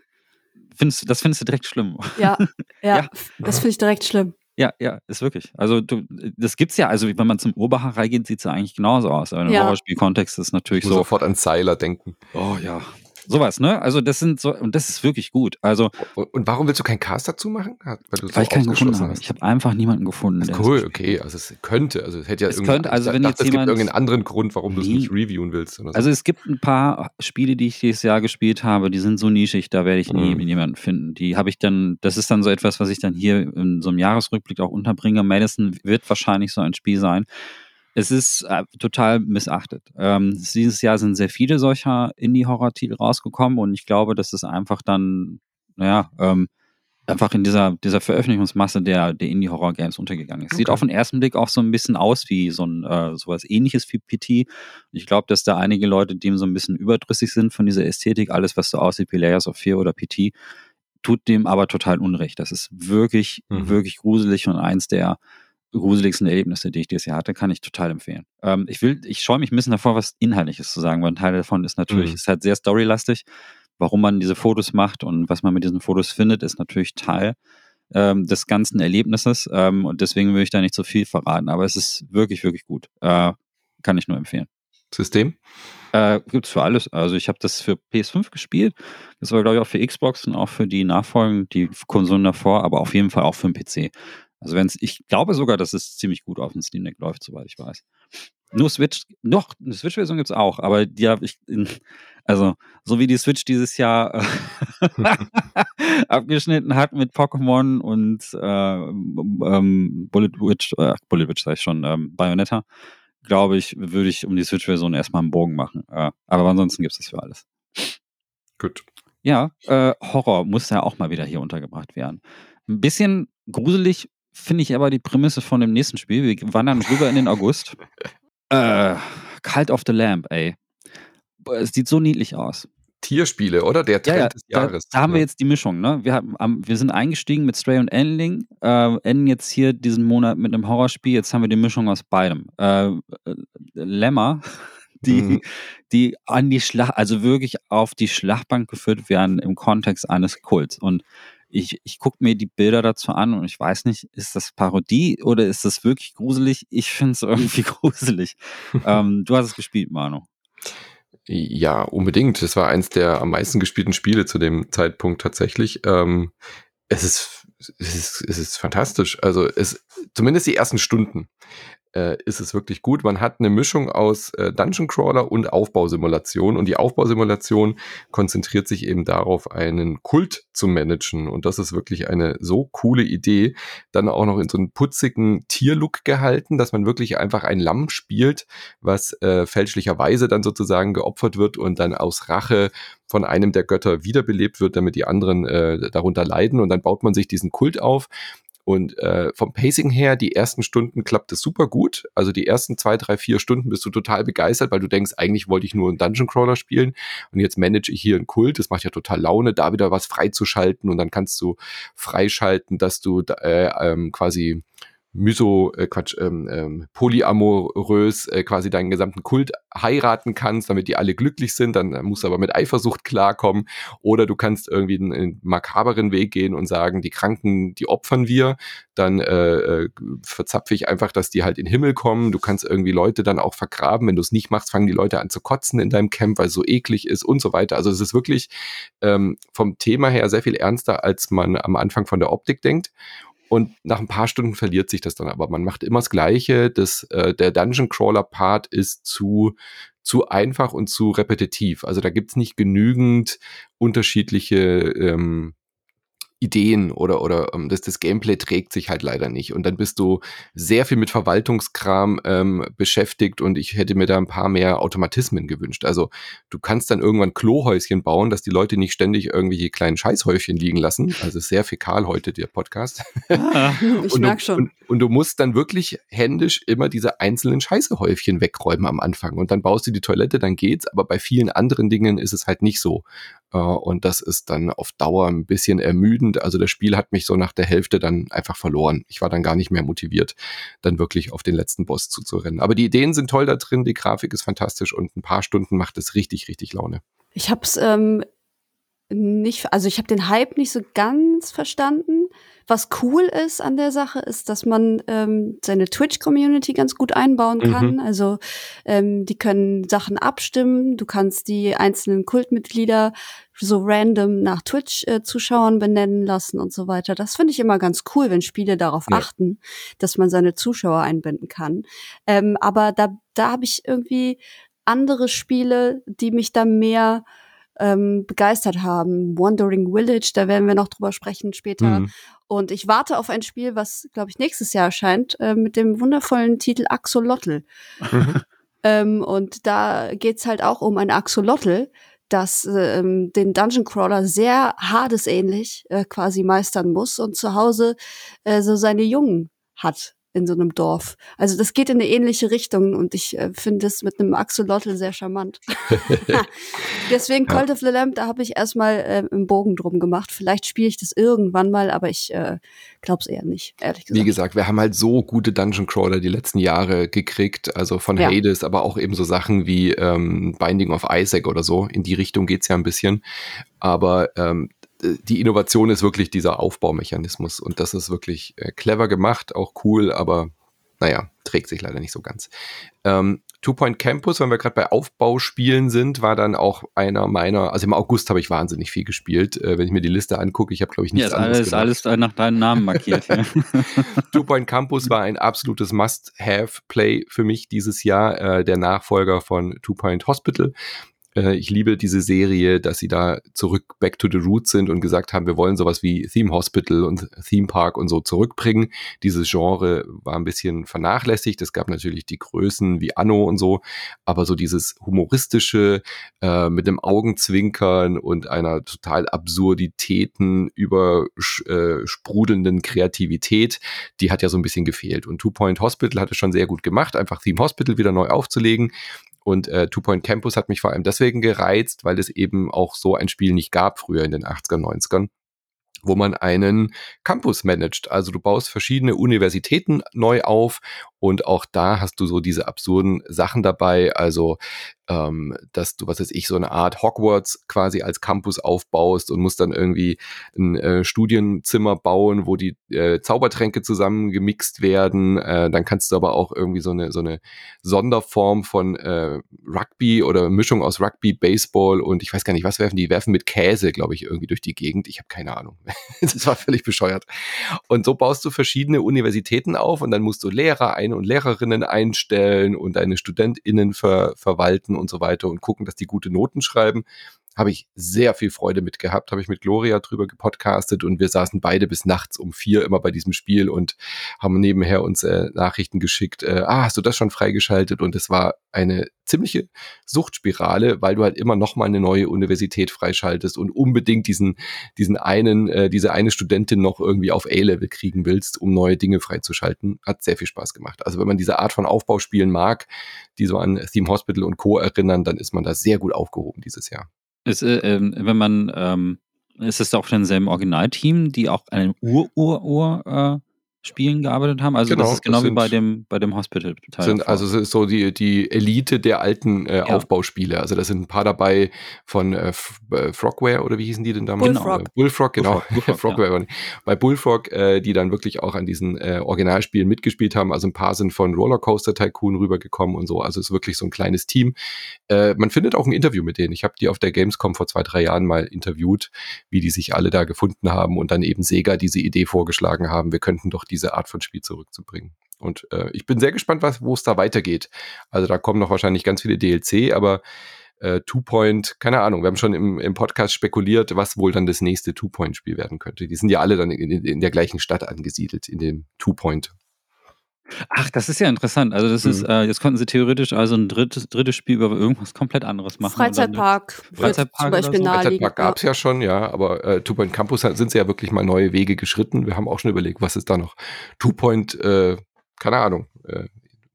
findest, das findest du direkt schlimm. Ja, ja, Ja. das finde ich direkt schlimm. Ja, ja, ist wirklich. Also du, das gibt's ja, also wenn man zum Urbacher geht, sieht's ja eigentlich genauso aus. Aber im Ja. Horrorspielkontext ist es Ich natürlich muss so, sofort an Seiler denken. oh ja, sowas, ne? Also das sind so, und das ist wirklich gut. Also, Und, warum willst du keinen Cast dazu machen? Weil du weil ich keinen gefunden habe. hast. Ich habe einfach niemanden gefunden. Ist cool, okay. Also es könnte, also es hätte ja Es könnte, also ich wenn dachte, jetzt es gibt irgendeinen anderen Grund, warum du es nicht reviewen willst. So. Also es gibt ein paar Spiele, die ich dieses Jahr gespielt habe, die sind so nischig, da werde ich nie Mhm. jemanden finden. Die habe ich dann, das ist dann so etwas, was ich dann hier in so einem Jahresrückblick auch unterbringe. Madison wird wahrscheinlich so ein Spiel sein. Es ist äh, total missachtet. Ähm, dieses Jahr sind sehr viele solcher Indie-Horror-Titel rausgekommen und ich glaube, dass es einfach dann, naja, ähm, einfach in dieser, dieser Veröffentlichungsmasse der, der Indie-Horror-Games untergegangen ist. Sieht Okay. auf den ersten Blick auch so ein bisschen aus wie so ein äh, sowas ähnliches wie PT. Ich glaube, dass da einige Leute, dem so ein bisschen überdrüssig sind von dieser Ästhetik, alles, was so aussieht wie Layers of Fear oder PT, tut dem aber total Unrecht. Das ist wirklich, Mhm. wirklich gruselig und eins der gruseligsten Erlebnisse, die ich dieses Jahr hatte, kann ich total empfehlen. Ähm, ich will, ich scheue mich ein bisschen davor, was Inhaltliches zu sagen, weil ein Teil davon ist natürlich, Mhm. ist halt sehr storylastig. Warum man diese Fotos macht und was man mit diesen Fotos findet, ist natürlich Teil ähm, des ganzen Erlebnisses. Ähm, und deswegen will ich da nicht so viel verraten. Aber es ist wirklich, wirklich gut. Äh, kann ich nur empfehlen. System? Äh, gibt's für alles. Also ich habe das für PS5 gespielt. Das war, glaube ich, auch für Xbox und auch für die Nachfolgen, die Konsolen davor, aber auf jeden Fall auch für den PC. Also wenn's, ich glaube sogar, dass es ziemlich gut auf dem Steam Deck läuft, soweit ich weiß. Nur Switch, noch, eine Switch-Version gibt's auch, aber die habe ich, in, also so wie die Switch dieses Jahr äh, abgeschnitten hat mit Pokémon und äh, ähm, Bullet Witch, äh, Bullet Witch sag ich schon, ähm, Bayonetta, glaube ich, würde ich um die Switch-Version erstmal einen Bogen machen. Äh, aber ansonsten gibt es das für alles. Gut. Ja, äh, Horror muss ja auch mal wieder hier untergebracht werden. Ein bisschen gruselig finde ich aber die Prämisse von dem nächsten Spiel. Wir wandern rüber in den August. Äh, Cult of the Lamp, ey. Es sieht so niedlich aus. Frontierspiele, oder? Der Trend ja, ja, des Jahres. Da, da haben wir jetzt die Mischung. Ne? Wir, haben, wir sind eingestiegen mit Stray und Endling, äh, enden jetzt hier diesen Monat mit einem Horrorspiel. Jetzt haben wir die Mischung aus beidem. Äh, äh Lämmer, die, mhm. die an die Schlacht, also wirklich auf die Schlachtbank geführt werden im Kontext eines Kults. Und ich, ich gucke mir die Bilder dazu an und ich weiß nicht, ist das Parodie oder ist das wirklich gruselig? Ich finde es irgendwie gruselig. ähm, du hast es gespielt, Manu. Ja, unbedingt. Das war eins der am meisten gespielten Spiele zu dem Zeitpunkt tatsächlich. Ähm, es ist, es ist, es ist fantastisch. Also es, zumindest die ersten Stunden äh, ist es wirklich gut. Man hat eine Mischung aus äh, Dungeon Crawler und Aufbausimulation und die Aufbausimulation konzentriert sich eben darauf, einen Kult zu managen und das ist wirklich eine so coole Idee. Dann auch noch in so einen putzigen Tierlook gehalten, dass man wirklich einfach ein Lamm spielt, was äh, fälschlicherweise dann sozusagen geopfert wird und dann aus Rache von einem der Götter wiederbelebt wird, damit die anderen äh, darunter leiden und dann baut man sich diesen Kult auf und äh, vom Pacing her, die ersten Stunden klappt es super gut. Also die ersten zwei, drei, vier Stunden bist du total begeistert, weil du denkst, eigentlich wollte ich nur einen Dungeon Crawler spielen und jetzt manage ich hier einen Kult. Das macht ja total Laune, da wieder was freizuschalten und dann kannst du freischalten, dass du äh, ähm, quasi Myso, äh, Quatsch, ähm, ähm, polyamorös äh, quasi deinen gesamten Kult heiraten kannst, damit die alle glücklich sind, dann äh, musst du aber mit Eifersucht klarkommen. Oder du kannst irgendwie einen, einen makaberen Weg gehen und sagen, die Kranken, die opfern wir, dann äh, äh, verzapfe ich einfach, dass die halt in den Himmel kommen. Du kannst irgendwie Leute dann auch vergraben. Wenn du es nicht machst, fangen die Leute an zu kotzen in deinem Camp, weil es so eklig ist und so weiter. Also es ist wirklich ähm, vom Thema her sehr viel ernster, als man am Anfang von der Optik denkt. Und nach ein paar Stunden verliert sich das dann aber. Man macht immer das Gleiche. Das, äh, der Dungeon Crawler Part ist zu, zu einfach und zu repetitiv. Also da gibt's nicht genügend unterschiedliche ähm, Ideen oder, oder um, ähm, das, das Gameplay trägt sich halt leider nicht. Und dann bist du sehr viel mit Verwaltungskram ähm, beschäftigt und ich hätte mir da ein paar mehr Automatismen gewünscht. Also du kannst dann irgendwann Klohäuschen bauen, dass die Leute nicht ständig irgendwelche kleinen Scheißhäufchen liegen lassen. Also sehr fäkal heute der Podcast. Ah, ich merk schon. Und, und, du musst dann wirklich händisch immer diese einzelnen Scheißehäufchen wegräumen am Anfang. Und dann baust du die Toilette, dann geht's. Aber bei vielen anderen Dingen ist es halt nicht so. Äh, und das ist dann auf Dauer ein bisschen ermüdend. Also das Spiel hat mich so nach der Hälfte dann einfach verloren. Ich war dann gar nicht mehr motiviert, dann wirklich auf den letzten Boss zuzurennen. Aber die Ideen sind toll da drin, die Grafik ist fantastisch und ein paar Stunden macht es richtig, richtig Laune. Ich habe es ähm, nicht, also ich habe den Hype nicht so ganz verstanden. Was cool ist an der Sache, ist, dass man ähm, seine Twitch-Community ganz gut einbauen mhm. kann. Mhm. Also ähm, die können Sachen abstimmen. Du kannst die einzelnen Kultmitglieder so random nach Twitch-Zuschauern äh, benennen lassen und so weiter. Das finde ich immer ganz cool, wenn Spiele darauf ja. achten, dass man seine Zuschauer einbinden kann. Ähm, aber da, da habe ich irgendwie andere Spiele, die mich da mehr ähm, begeistert haben. Wandering Village, da werden wir noch drüber sprechen später. Mhm. Und ich warte auf ein Spiel, was, glaube ich, nächstes Jahr erscheint, äh, mit dem wundervollen Titel Axolotl. Mhm. ähm, und da geht's halt auch um ein Axolotl, das ähm, den Dungeon Crawler sehr Hades-ähnlich äh, quasi meistern muss und zu Hause äh, so seine Jungen hat in so einem Dorf. Also das geht in eine ähnliche Richtung und ich äh, finde es mit einem Axolotl sehr charmant. Deswegen ja. Cult of the Lamp, da habe ich erstmal äh, einen Bogen drum gemacht. Vielleicht spiele ich das irgendwann mal, aber ich äh, glaube es eher nicht, ehrlich gesagt. Wie gesagt, wir haben halt so gute Dungeon Crawler die letzten Jahre gekriegt, also von ja. Hades, aber auch eben so Sachen wie ähm, Binding of Isaac oder so. In die Richtung geht's ja ein bisschen. Aber ähm, die Innovation ist wirklich dieser Aufbaumechanismus und das ist wirklich äh, clever gemacht, auch cool, aber naja, trägt sich leider nicht so ganz. Ähm, Two Point Campus, wenn wir gerade bei Aufbauspielen sind, war dann auch einer meiner, also im August habe ich wahnsinnig viel gespielt. Äh, wenn ich mir die Liste angucke, ich habe glaube ich nichts ja, anderes alles, alles nach deinem Namen markiert. ja. Two Point Campus war ein absolutes Must-Have-Play für mich dieses Jahr, äh, der Nachfolger von Two Point Hospital. Äh, ich liebe diese Serie, dass sie da zurück back to the roots sind und gesagt haben, wir wollen sowas wie Theme Hospital und Theme Park und so zurückbringen. Dieses Genre war ein bisschen vernachlässigt. Es gab natürlich die Größen wie Anno und so, aber so dieses humoristische äh, mit dem Augenzwinkern und einer total Absurditäten über äh, sprudelnden Kreativität, die hat ja so ein bisschen gefehlt. Und Two Point Hospital hat es schon sehr gut gemacht, einfach Theme Hospital wieder neu aufzulegen Und äh, Two Point Campus hat mich vor allem deswegen gereizt, weil es eben auch so ein Spiel nicht gab früher in den 80er, 90ern wo man einen Campus managt. Also du baust verschiedene Universitäten neu auf und auch da hast du so diese absurden Sachen dabei. Also ähm, dass du, was weiß ich, so eine Art Hogwarts quasi als Campus aufbaust und musst dann irgendwie ein äh, Studienzimmer bauen, wo die äh, Zaubertränke zusammen gemixt werden. Äh, dann kannst du aber auch irgendwie so eine, so eine Sonderform von äh, Rugby oder Mischung aus Rugby, Baseball und ich weiß gar nicht, was werfen die? Werfen mit Käse, glaube ich, irgendwie durch die Gegend. Ich habe keine Ahnung. das war völlig bescheuert. Und so baust du verschiedene Universitäten auf und dann musst du Lehrer ein und Lehrerinnen einstellen und deine StudentInnen ver verwalten und so weiter und gucken, dass die gute Noten schreiben habe ich sehr viel Freude mit gehabt, habe ich mit Gloria drüber gepodcastet und wir saßen beide bis nachts um vier immer bei diesem Spiel und haben nebenher uns äh, Nachrichten geschickt, äh, ah, hast du das schon freigeschaltet? Und es war eine ziemliche Suchtspirale, weil du halt immer noch mal eine neue Universität freischaltest und unbedingt diesen, diesen einen, äh, diese eine Studentin noch irgendwie auf A-Level kriegen willst, um neue Dinge freizuschalten. Hat sehr viel Spaß gemacht. Also wenn man diese Art von Aufbauspielen mag, die so an Theme Hospital und Co. erinnern, dann ist man da sehr gut aufgehoben dieses Jahr. Ist, äh, ähm, wenn man, ähm, ist es auch von demselben Originalteam, die auch an Ur-Ur-Ur äh, Spielen gearbeitet haben. Also genau, das ist genau das sind, wie bei dem, bei dem Hospital-Teil. Sind, also es ist so die, die Elite der alten äh, ja. Aufbauspiele. Also da sind ein paar dabei von äh, äh Frogware oder wie hießen die denn damals? Bullfrog. Genau, Bullfrog, genau. Bullfrog, Frogware. Ja. Bei Bullfrog, äh, die dann wirklich auch an diesen äh, Originalspielen mitgespielt haben. Also ein paar sind von Rollercoaster Tycoon rübergekommen und so. Also es ist wirklich so ein kleines Team. Äh, man findet auch ein Interview mit denen. Ich habe die auf der Gamescom vor zwei, drei Jahren mal interviewt, wie die sich alle da gefunden haben und dann eben Sega diese Idee vorgeschlagen haben. Wir könnten doch diese Art von Spiel zurückzubringen. Und äh, ich bin sehr gespannt, wo es da weitergeht. Also da kommen noch wahrscheinlich ganz viele DLC, aber äh, Two-Point, keine Ahnung, wir haben schon im, im Podcast spekuliert, was wohl dann das nächste Two-Point-Spiel werden könnte. Die sind ja alle dann in, in der gleichen Stadt angesiedelt, in dem Two-Point. Ach, das ist ja interessant. Also das mhm. ist, äh, jetzt konnten sie theoretisch also ein drittes, drittes Spiel über irgendwas komplett anderes machen. Freizeitpark. Freizeitpark, zum Beispiel so. Freizeitpark gab es ja schon, ja, aber äh, Two Point Campus sind sie ja wirklich mal neue Wege geschritten. Wir haben auch schon überlegt, was ist da noch? Two Point, äh, keine Ahnung, äh,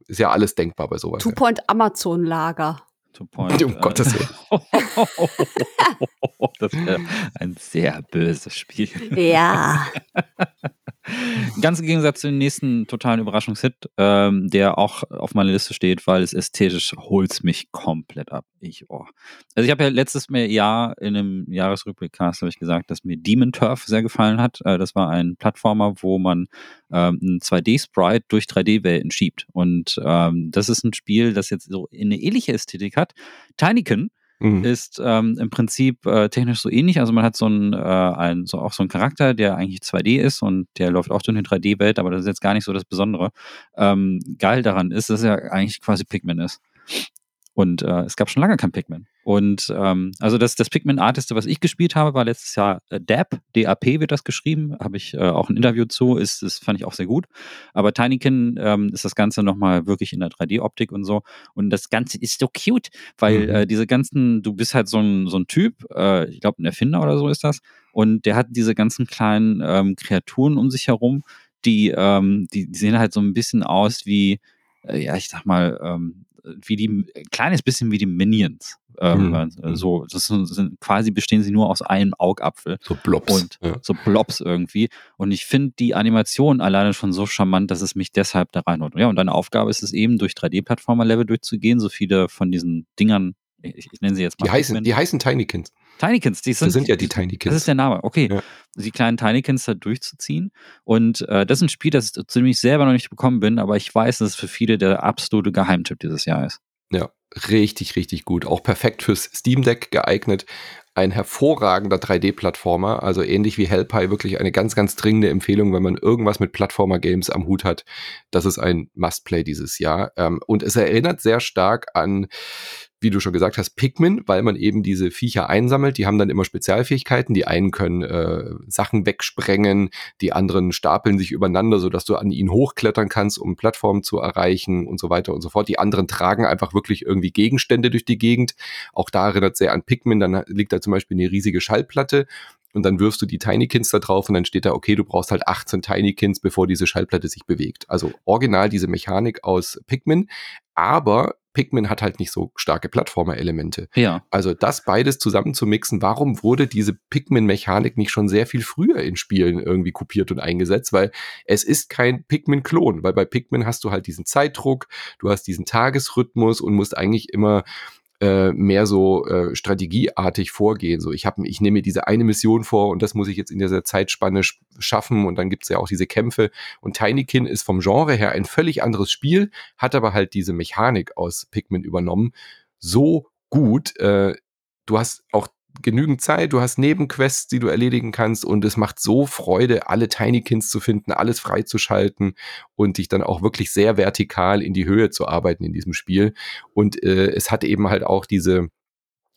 ist ja alles denkbar bei sowas. Two Point ja. Amazon Lager. Two Point. Um äh, Gottes Willen. das wäre ein sehr böses Spiel. Ja. Ganz im Gegensatz zu dem nächsten totalen Überraschungshit, ähm, der auch auf meiner Liste steht, weil es ästhetisch holt's mich komplett ab. Ich, oh. Also ich habe ja letztes Jahr in einem Jahresrückblickcast habe ich gesagt, dass mir Demon Turf sehr gefallen hat. Äh, das war ein Plattformer, wo man ähm, ein 2D-Sprite durch 3D-Welten schiebt. Und ähm, das ist ein Spiel, das jetzt so eine ähnliche Ästhetik hat. Tinykin mhm. ist ähm, im Prinzip äh, technisch so ähnlich. Also man hat so einen, äh, ein, so auch so einen Charakter, der eigentlich 2D ist und der läuft auch durch eine 3D-Welt, aber das ist jetzt gar nicht so das Besondere. Ähm, geil daran ist, dass er eigentlich quasi Pikmin ist. Und äh, es gab schon lange kein Pikmin. Und ähm, also das, das Pikmin-Artiste, was ich gespielt habe, war letztes Jahr äh, DAP, D-A-P wird das geschrieben, habe ich äh, auch ein Interview zu, ist, das fand ich auch sehr gut. Aber Tinykin ähm, ist das Ganze nochmal wirklich in der 3D-Optik und so. Und das Ganze ist so cute, weil mhm. äh, diese ganzen, du bist halt so ein, so ein Typ, äh, ich glaube ein Erfinder oder so ist das, und der hat diese ganzen kleinen ähm, Kreaturen um sich herum, die, ähm, die, die sehen halt so ein bisschen aus wie, äh, ja, ich sag mal, ähm, wie die, ein kleines bisschen wie die Minions. Ähm, mhm. So, das sind, quasi bestehen sie nur aus einem Augapfel. So Blobs. Und ja. so Blobs irgendwie. Und ich finde die Animation alleine schon so charmant, dass es mich deshalb da reinholt. Ja, und deine Aufgabe ist es eben, durch 3D-Plattformer-Level durchzugehen, so viele von diesen Dingern, ich, ich nenne sie jetzt mal. Die heißen, die heißen Tinykins. Tinykins, die sind, das sind ja die Tinykins. Das ist der Name, okay. Ja. Die kleinen Tinykins da durchzuziehen. Und äh, das ist ein Spiel, das ich ziemlich selber noch nicht bekommen bin, aber ich weiß, dass es für viele der absolute Geheimtipp dieses Jahr ist. Ja, richtig, richtig gut. Auch perfekt fürs Steam Deck geeignet. Ein hervorragender 3D-Plattformer, also ähnlich wie Hellpie, wirklich eine ganz, ganz dringende Empfehlung, wenn man irgendwas mit Plattformer-Games am Hut hat. Das ist ein Must-Play dieses Jahr. Ähm, und es erinnert sehr stark an wie du schon gesagt hast, Pikmin, weil man eben diese Viecher einsammelt. Die haben dann immer Spezialfähigkeiten. Die einen können äh, Sachen wegsprengen, die anderen stapeln sich übereinander, sodass du an ihnen hochklettern kannst, um Plattformen zu erreichen und so weiter und so fort. Die anderen tragen einfach wirklich irgendwie Gegenstände durch die Gegend. Auch da erinnert sehr an Pikmin. Dann liegt da zum Beispiel eine riesige Schallplatte und dann wirfst du die Tinykins da drauf und dann steht da, okay, du brauchst halt 18 Tinykins, bevor diese Schallplatte sich bewegt. Also original diese Mechanik aus Pikmin, aber Pikmin hat halt nicht so starke Plattformer-Elemente. Ja. Also das beides zusammen zu mixen, warum wurde diese Pikmin-Mechanik nicht schon sehr viel früher in Spielen irgendwie kopiert und eingesetzt? Weil es ist kein Pikmin-Klon, weil bei Pikmin hast du halt diesen Zeitdruck, du hast diesen Tagesrhythmus und musst eigentlich immer äh, mehr so äh, strategieartig vorgehen. So, ich habe, ich nehme mir diese eine Mission vor und das muss ich jetzt in dieser Zeitspanne sch schaffen und dann gibt's ja auch diese Kämpfe. Und Tinykin ist vom Genre her ein völlig anderes Spiel, hat aber halt diese Mechanik aus Pikmin übernommen. So gut. Äh, du hast auch genügend Zeit, du hast Nebenquests, die du erledigen kannst und es macht so Freude, alle Tinykins zu finden, alles freizuschalten und dich dann auch wirklich sehr vertikal in die Höhe zu arbeiten in diesem Spiel. Und äh, es hat eben halt auch diese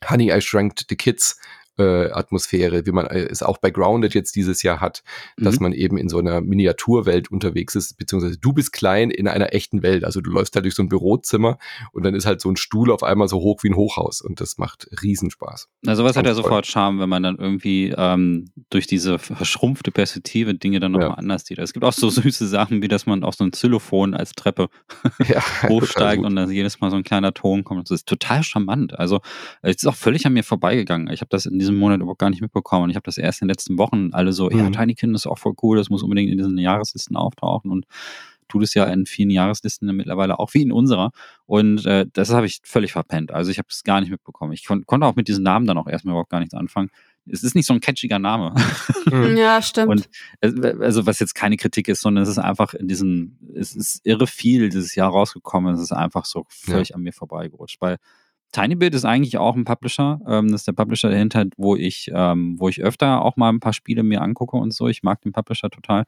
Honey, I Shrank the Kids äh, Atmosphäre, wie man äh, es auch bei Grounded jetzt dieses Jahr hat, mhm. dass man eben in so einer Miniaturwelt unterwegs ist, beziehungsweise du bist klein in einer echten Welt. Also du läufst halt durch so ein Bürozimmer und dann ist halt so ein Stuhl auf einmal so hoch wie ein Hochhaus und das macht Riesenspaß. Na, sowas hat ja sofort Charme, wenn man dann irgendwie ähm, durch diese verschrumpfte Perspektive Dinge dann nochmal ja. anders sieht. Es gibt auch so süße Sachen, wie dass man auf so ein Xylophon als Treppe ja, hochsteigt und dann jedes Mal so ein kleiner Ton kommt. Das ist total charmant. Also es ist auch völlig an mir vorbeigegangen. Ich habe das in diesem Monat überhaupt gar nicht mitbekommen. Und ich habe das erst in den letzten Wochen alle so, mhm. ja, Tiny Kind ist auch voll cool, das muss unbedingt in diesen Jahreslisten auftauchen und tut es ja in vielen Jahreslisten mittlerweile auch wie in unserer. Und äh, das habe ich völlig verpennt. Also ich habe es gar nicht mitbekommen. Ich kon konnte auch mit diesen Namen dann auch erstmal überhaupt gar nichts anfangen. Es ist nicht so ein catchiger Name. Mhm. Ja, stimmt. Und also was jetzt keine Kritik ist, sondern es ist einfach in diesem, es ist irre viel dieses Jahr rausgekommen. Es ist einfach so völlig ja. an mir vorbeigerutscht. Weil TinyBuild ist eigentlich auch ein Publisher. Ähm, das ist der Publisher dahinter, wo ich, ähm, wo ich öfter auch mal ein paar Spiele mir angucke und so. Ich mag den Publisher total.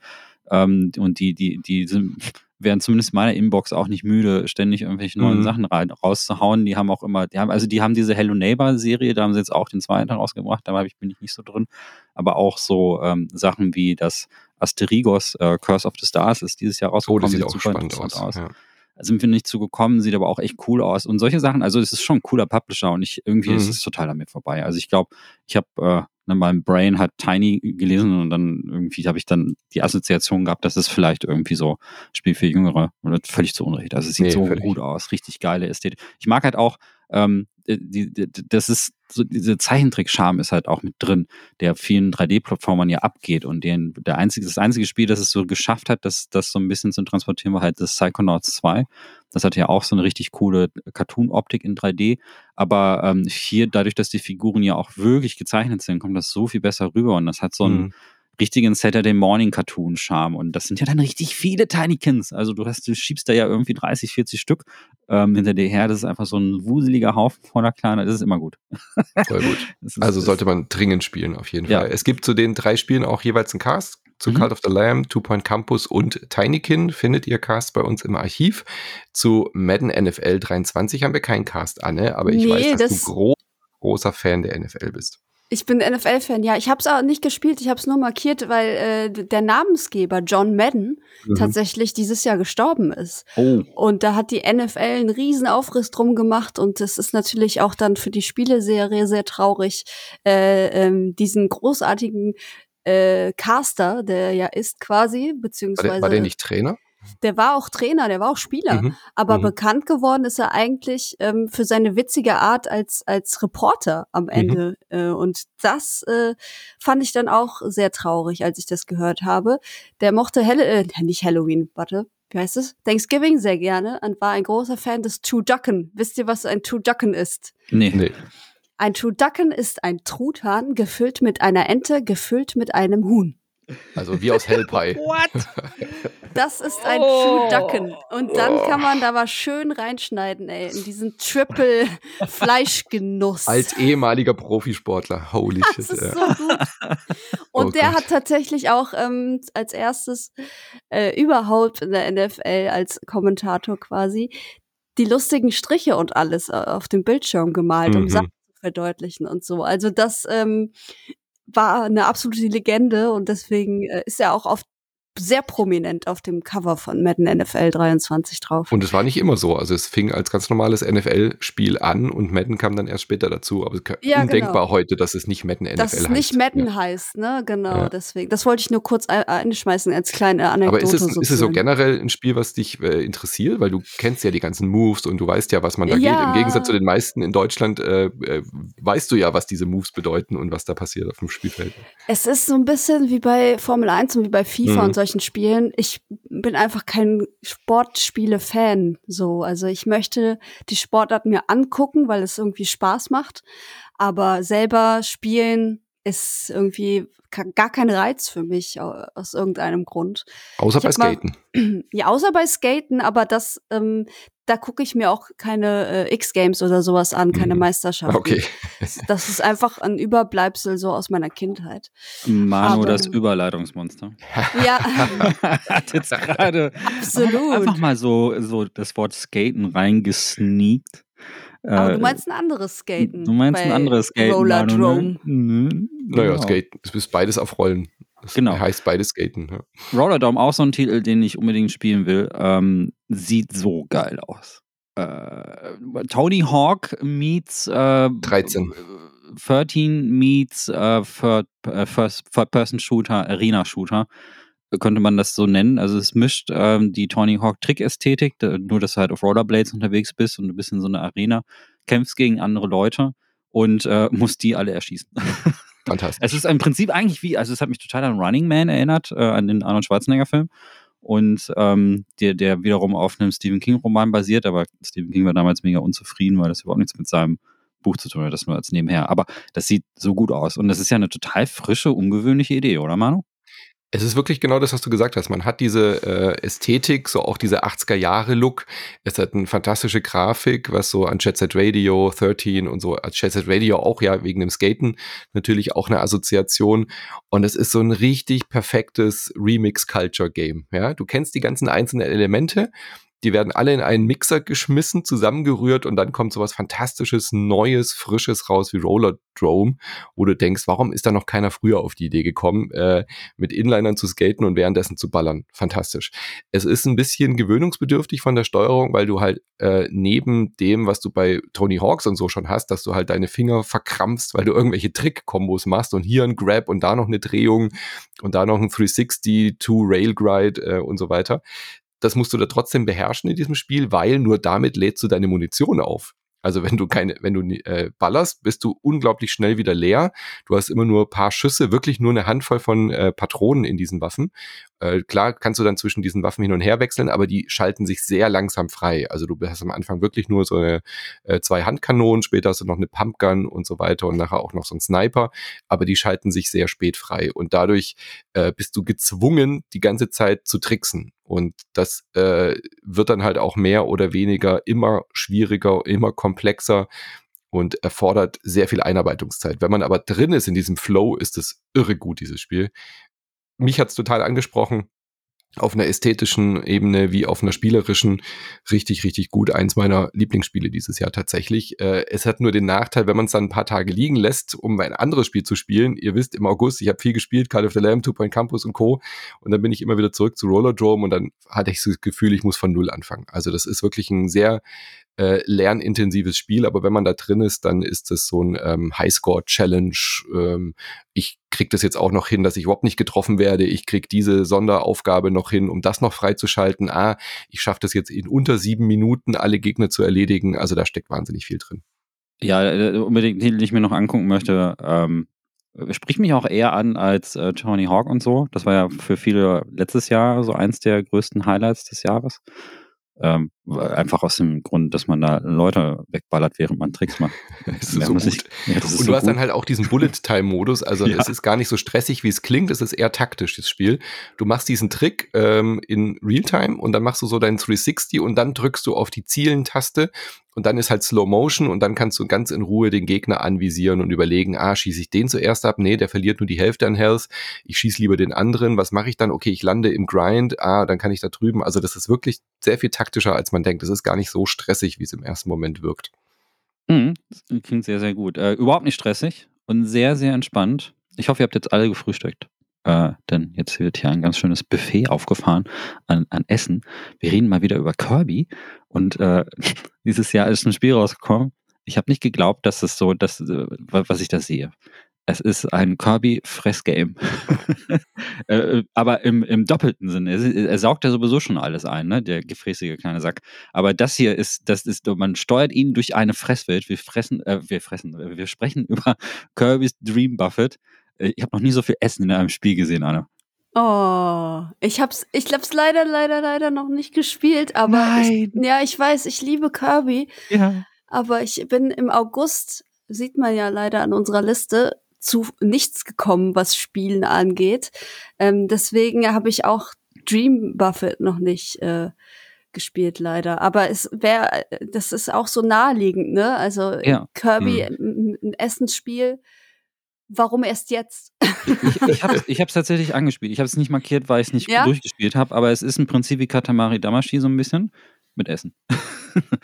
Ähm, und die, die, die sind, werden zumindest meiner Inbox auch nicht müde, ständig irgendwelche neuen mhm. Sachen rein, rauszuhauen. Die haben auch immer, die haben, also die haben diese Hello Neighbor Serie, da haben sie jetzt auch den zweiten rausgebracht, da bin ich nicht so drin. Aber auch so ähm, Sachen wie das Asterigos äh, Curse of the Stars ist dieses Jahr rausgekommen. Oh, das sieht, auch spannend aus. aus. Ja sind wir nicht zugekommen, sieht aber auch echt cool aus und solche Sachen. Also es ist schon ein cooler Publisher und ich irgendwie mhm. ist es total an mir vorbei. Also ich glaube, ich habe äh, ne, mein Brain hat Tiny gelesen und dann irgendwie habe ich dann die Assoziation gehabt, dass es vielleicht irgendwie so Spiel für Jüngere oder völlig zu Unrecht. Also es sieht nee, so völlig. gut aus, richtig geile Ästhetik. Ich mag halt auch ähm, die, die, das ist so diese Zeichentrick-Charme ist halt auch mit drin, der vielen 3D-Plattformern ja abgeht und den, der einzige, das einzige Spiel, das es so geschafft hat, das, das so ein bisschen zu transportieren, war halt das Psychonauts 2. Das hatte ja auch so eine richtig coole Cartoon-Optik in 3D, aber ähm, hier, dadurch, dass die Figuren ja auch wirklich gezeichnet sind, kommt das so viel besser rüber und das hat so ein, mhm richtigen Saturday Morning Cartoon Charme. Und das sind ja dann richtig viele Tinykins. Also du hast, du schiebst da ja irgendwie 30, 40 Stück ähm, hinter dir her. Das ist einfach so ein wuseliger Haufen voller kleiner. Das ist immer gut. Voll gut. Ist, also sollte man dringend spielen, auf jeden ja. Fall. Es gibt zu den drei Spielen auch jeweils einen Cast. Zu mhm. Cult of the Lamb, Two Point Campus und Tinykin findet ihr Cast bei uns im Archiv. Zu Madden NFL 23 haben wir keinen Cast, Anne, aber ich nee, weiß, dass das du gro großer Fan der NFL bist. Ich bin NFL-Fan, ja. Ich habe es auch nicht gespielt, ich habe es nur markiert, weil äh, der Namensgeber John Madden mhm. tatsächlich dieses Jahr gestorben ist. Oh. Und da hat die NFL einen riesen Aufriss drum gemacht und es ist natürlich auch dann für die Spieleserie sehr traurig, äh, ähm, diesen großartigen äh, Caster, der ja ist quasi, beziehungsweise. War der, war der nicht Trainer? Der war auch Trainer, der war auch Spieler, mhm. aber mhm. bekannt geworden ist er eigentlich ähm, für seine witzige Art als als Reporter am mhm. Ende. Mhm. Äh, und das äh, fand ich dann auch sehr traurig, als ich das gehört habe. Der mochte Hall äh, nicht Halloween, warte, wie heißt es? Thanksgiving sehr gerne und war ein großer Fan des Two-Ducken. Wisst ihr, was ein Two-Ducken ist? Nee. nee. Ein Two-Ducken ist ein Truthahn gefüllt mit einer Ente, gefüllt mit einem Huhn. Also wie aus Hellpie. What? Das ist ein oh. Ducken. Und dann oh. kann man da was schön reinschneiden, ey, in diesen Triple Fleischgenuss. Als ehemaliger Profisportler. Holy das shit. Ist ja. so gut. Und oh der Gott. hat tatsächlich auch ähm, als erstes äh, überhaupt in der NFL als Kommentator quasi die lustigen Striche und alles äh, auf dem Bildschirm gemalt, mhm. um Sachen zu verdeutlichen und so. Also das ähm, war eine absolute Legende und deswegen äh, ist er auch auf sehr prominent auf dem Cover von Madden NFL 23 drauf. Und es war nicht immer so. Also es fing als ganz normales NFL-Spiel an und Madden kam dann erst später dazu. Aber es ist ja, undenkbar genau. heute, dass es nicht Madden NFL heißt. Dass es nicht Madden ja. heißt, ne? Genau, ja. deswegen. Das wollte ich nur kurz einschmeißen als kleine Anekdote. Aber ist es, ist es so generell ein Spiel, was dich äh, interessiert? Weil du kennst ja die ganzen Moves und du weißt ja, was man da geht. Im Gegensatz zu den meisten in Deutschland äh, äh, weißt du ja, was diese Moves bedeuten und was da passiert auf dem Spielfeld. Es ist so ein bisschen wie bei Formel 1 und wie bei FIFA mhm. und solchen Spielen. Ich bin einfach kein Sportspiele-Fan. So, also ich möchte die Sportart mir angucken, weil es irgendwie Spaß macht. Aber selber spielen ist irgendwie gar kein Reiz für mich aus irgendeinem Grund. Außer bei Skaten. Mal, ja, außer bei Skaten, aber das, ähm, da gucke ich mir auch keine äh, X-Games oder sowas an, keine mhm. Meisterschaften. Okay. das ist einfach ein Überbleibsel so aus meiner Kindheit. Manu, aber, das Überleitungsmonster. Ja. Hat jetzt gerade einfach mal so, so das Wort Skaten reingesneakt. Aber äh, du meinst ein anderes Skaten. Du meinst ein anderes Skaten. Roller ne? Drome. Mhm. Naja, genau. Skaten. Es ist beides auf Rollen. Das genau. heißt beides Skaten. Ja. Roller Dome, auch so ein Titel, den ich unbedingt spielen will. Ähm, sieht so geil aus. Äh, Tony Hawk meets äh, 13. 13 meets äh, First-Person-Shooter, Arena-Shooter könnte man das so nennen. Also es mischt ähm, die Tony Hawk Trick-Ästhetik, nur dass du halt auf Rollerblades unterwegs bist und du bist in so einer Arena, kämpfst gegen andere Leute und äh, musst die alle erschießen. Fantastisch. Es ist im Prinzip eigentlich wie, also es hat mich total an Running Man erinnert, äh, an den Arnold Schwarzenegger-Film. Und ähm, der, der wiederum auf einem Stephen King-Roman basiert, aber Stephen King war damals mega unzufrieden, weil das überhaupt nichts mit seinem Buch zu tun hat, das nur als nebenher. Aber das sieht so gut aus. Und das ist ja eine total frische, ungewöhnliche Idee, oder Manu? Es ist wirklich genau das, was du gesagt hast. Man hat diese äh, Ästhetik, so auch diese 80er-Jahre-Look. Es hat eine fantastische Grafik, was so an Jet Set Radio 13 und so, als Jet Set Radio auch ja wegen dem Skaten natürlich auch eine Assoziation. Und es ist so ein richtig perfektes Remix-Culture-Game. Ja, du kennst die ganzen einzelnen Elemente die werden alle in einen Mixer geschmissen, zusammengerührt und dann kommt sowas Fantastisches, Neues, Frisches raus wie Roller Drome, wo du denkst, warum ist da noch keiner früher auf die Idee gekommen, äh, mit Inlinern zu skaten und währenddessen zu ballern. Fantastisch. Es ist ein bisschen gewöhnungsbedürftig von der Steuerung, weil du halt äh, neben dem, was du bei Tony Hawks und so schon hast, dass du halt deine Finger verkrampfst, weil du irgendwelche Trick-Kombos machst und hier ein Grab und da noch eine Drehung und da noch ein 360, Two Rail Glide äh, und so weiter das musst du da trotzdem beherrschen in diesem Spiel, weil nur damit lädst du deine Munition auf. Also wenn du keine, wenn du äh, ballerst, bist du unglaublich schnell wieder leer. Du hast immer nur paar Schüsse, wirklich nur eine Handvoll von äh, Patronen in diesen Waffen. Äh, klar kannst du dann zwischen diesen Waffen hin und her wechseln, aber die schalten sich sehr langsam frei. Also du hast am Anfang wirklich nur so eine äh, zwei Handkanonen, später hast du noch eine Pumpgun und so weiter und nachher auch noch so ein Sniper, aber die schalten sich sehr spät frei und dadurch äh, bist du gezwungen, die ganze Zeit zu tricksen. Und das äh, wird dann halt auch mehr oder weniger immer schwieriger, immer komplexer und erfordert sehr viel Einarbeitungszeit. Wenn man aber drin ist in diesem Flow, ist es irre gut, dieses Spiel. Mich hat's total angesprochen auf einer ästhetischen Ebene wie auf einer spielerischen richtig, richtig gut. Eins meiner Lieblingsspiele dieses Jahr tatsächlich. Äh, es hat nur den Nachteil, wenn man es dann ein paar Tage liegen lässt, um ein anderes Spiel zu spielen. Ihr wisst, im August, ich habe viel gespielt, Call of the Lamb, Two Point Campus und Co. Und dann bin ich immer wieder zurück zu Roller Drome und dann hatte ich das Gefühl, ich muss von Null anfangen. Also das ist wirklich ein sehr äh, lernintensives Spiel, aber wenn man da drin ist, dann ist es so ein ähm, Highscore-Challenge. Ähm, ich krieg das jetzt auch noch hin, dass ich überhaupt nicht getroffen werde. Ich krieg diese Sonderaufgabe noch hin, um das noch freizuschalten. Ah, ich schaffe das jetzt in unter sieben Minuten, alle Gegner zu erledigen. Also da steckt wahnsinnig viel drin. Ja, äh, unbedingt, den ich mir noch angucken möchte. Ähm, spricht mich auch eher an als äh, Tony Hawk und so. Das war ja für viele letztes Jahr so eins der größten Highlights des Jahres. Ähm, einfach aus dem Grund, dass man da Leute wegballert, während man Tricks macht. das ist so gut. Nicht, ja, das ist und du hast gut. dann halt auch diesen Bullet-Time-Modus. Also ja. es ist gar nicht so stressig, wie es klingt. Es ist eher taktisch, das Spiel. Du machst diesen Trick ähm, in Realtime und dann machst du so deinen 360 und dann drückst du auf die Zielen-Taste und dann ist halt Slow Motion und dann kannst du ganz in Ruhe den Gegner anvisieren und überlegen, ah, schieße ich den zuerst ab? Nee, der verliert nur die Hälfte an Health. Ich schieße lieber den anderen. Was mache ich dann? Okay, ich lande im Grind. Ah, dann kann ich da drüben. Also das ist wirklich sehr viel taktischer, als man denkt. Das ist gar nicht so stressig, wie es im ersten Moment wirkt. Mhm, klingt sehr, sehr gut. Äh, überhaupt nicht stressig und sehr, sehr entspannt. Ich hoffe, ihr habt jetzt alle gefrühstückt. äh, denn jetzt wird hier ein ganz schönes Buffet aufgefahren an, an Essen. Wir reden mal wieder über Kirby und äh, dieses Jahr ist ein Spiel rausgekommen. Ich habe nicht geglaubt, dass es so, dass, äh, was ich da sehe. Es ist ein Kirby-Fressgame. äh, aber im, im doppelten Sinne. Er, er, saugt ja sowieso schon alles ein, ne? der gefräßige kleine Sack. Aber das hier ist, das ist, man steuert ihn durch eine Fresswelt. Wir fressen, äh, wir fressen, wir sprechen über Kirby's Dream Buffet. Äh, ich habe noch nie so viel Essen in einem Spiel gesehen, Anna. Oh, ich hab's, ich hab's leider, leider, leider noch nicht gespielt, aber Nein. Ich, ja, ich weiß, ich liebe Kirby. Ja. Aber ich bin im August, sieht man ja leider an unserer Liste, zu nichts gekommen, was Spielen angeht. Ähm, deswegen habe ich auch Dream Buffet noch nicht äh, gespielt, leider. Aber es wäre, das ist auch so naheliegend, ne? Also ja. Kirby, hm. ein Essensspiel warum erst jetzt? ich ich habe es ich tatsächlich angespielt. Ich habe es nicht markiert, weil ich es nicht ja? durchgespielt habe, aber es ist im Prinzip wie Katamari Damashi so ein bisschen mit Essen.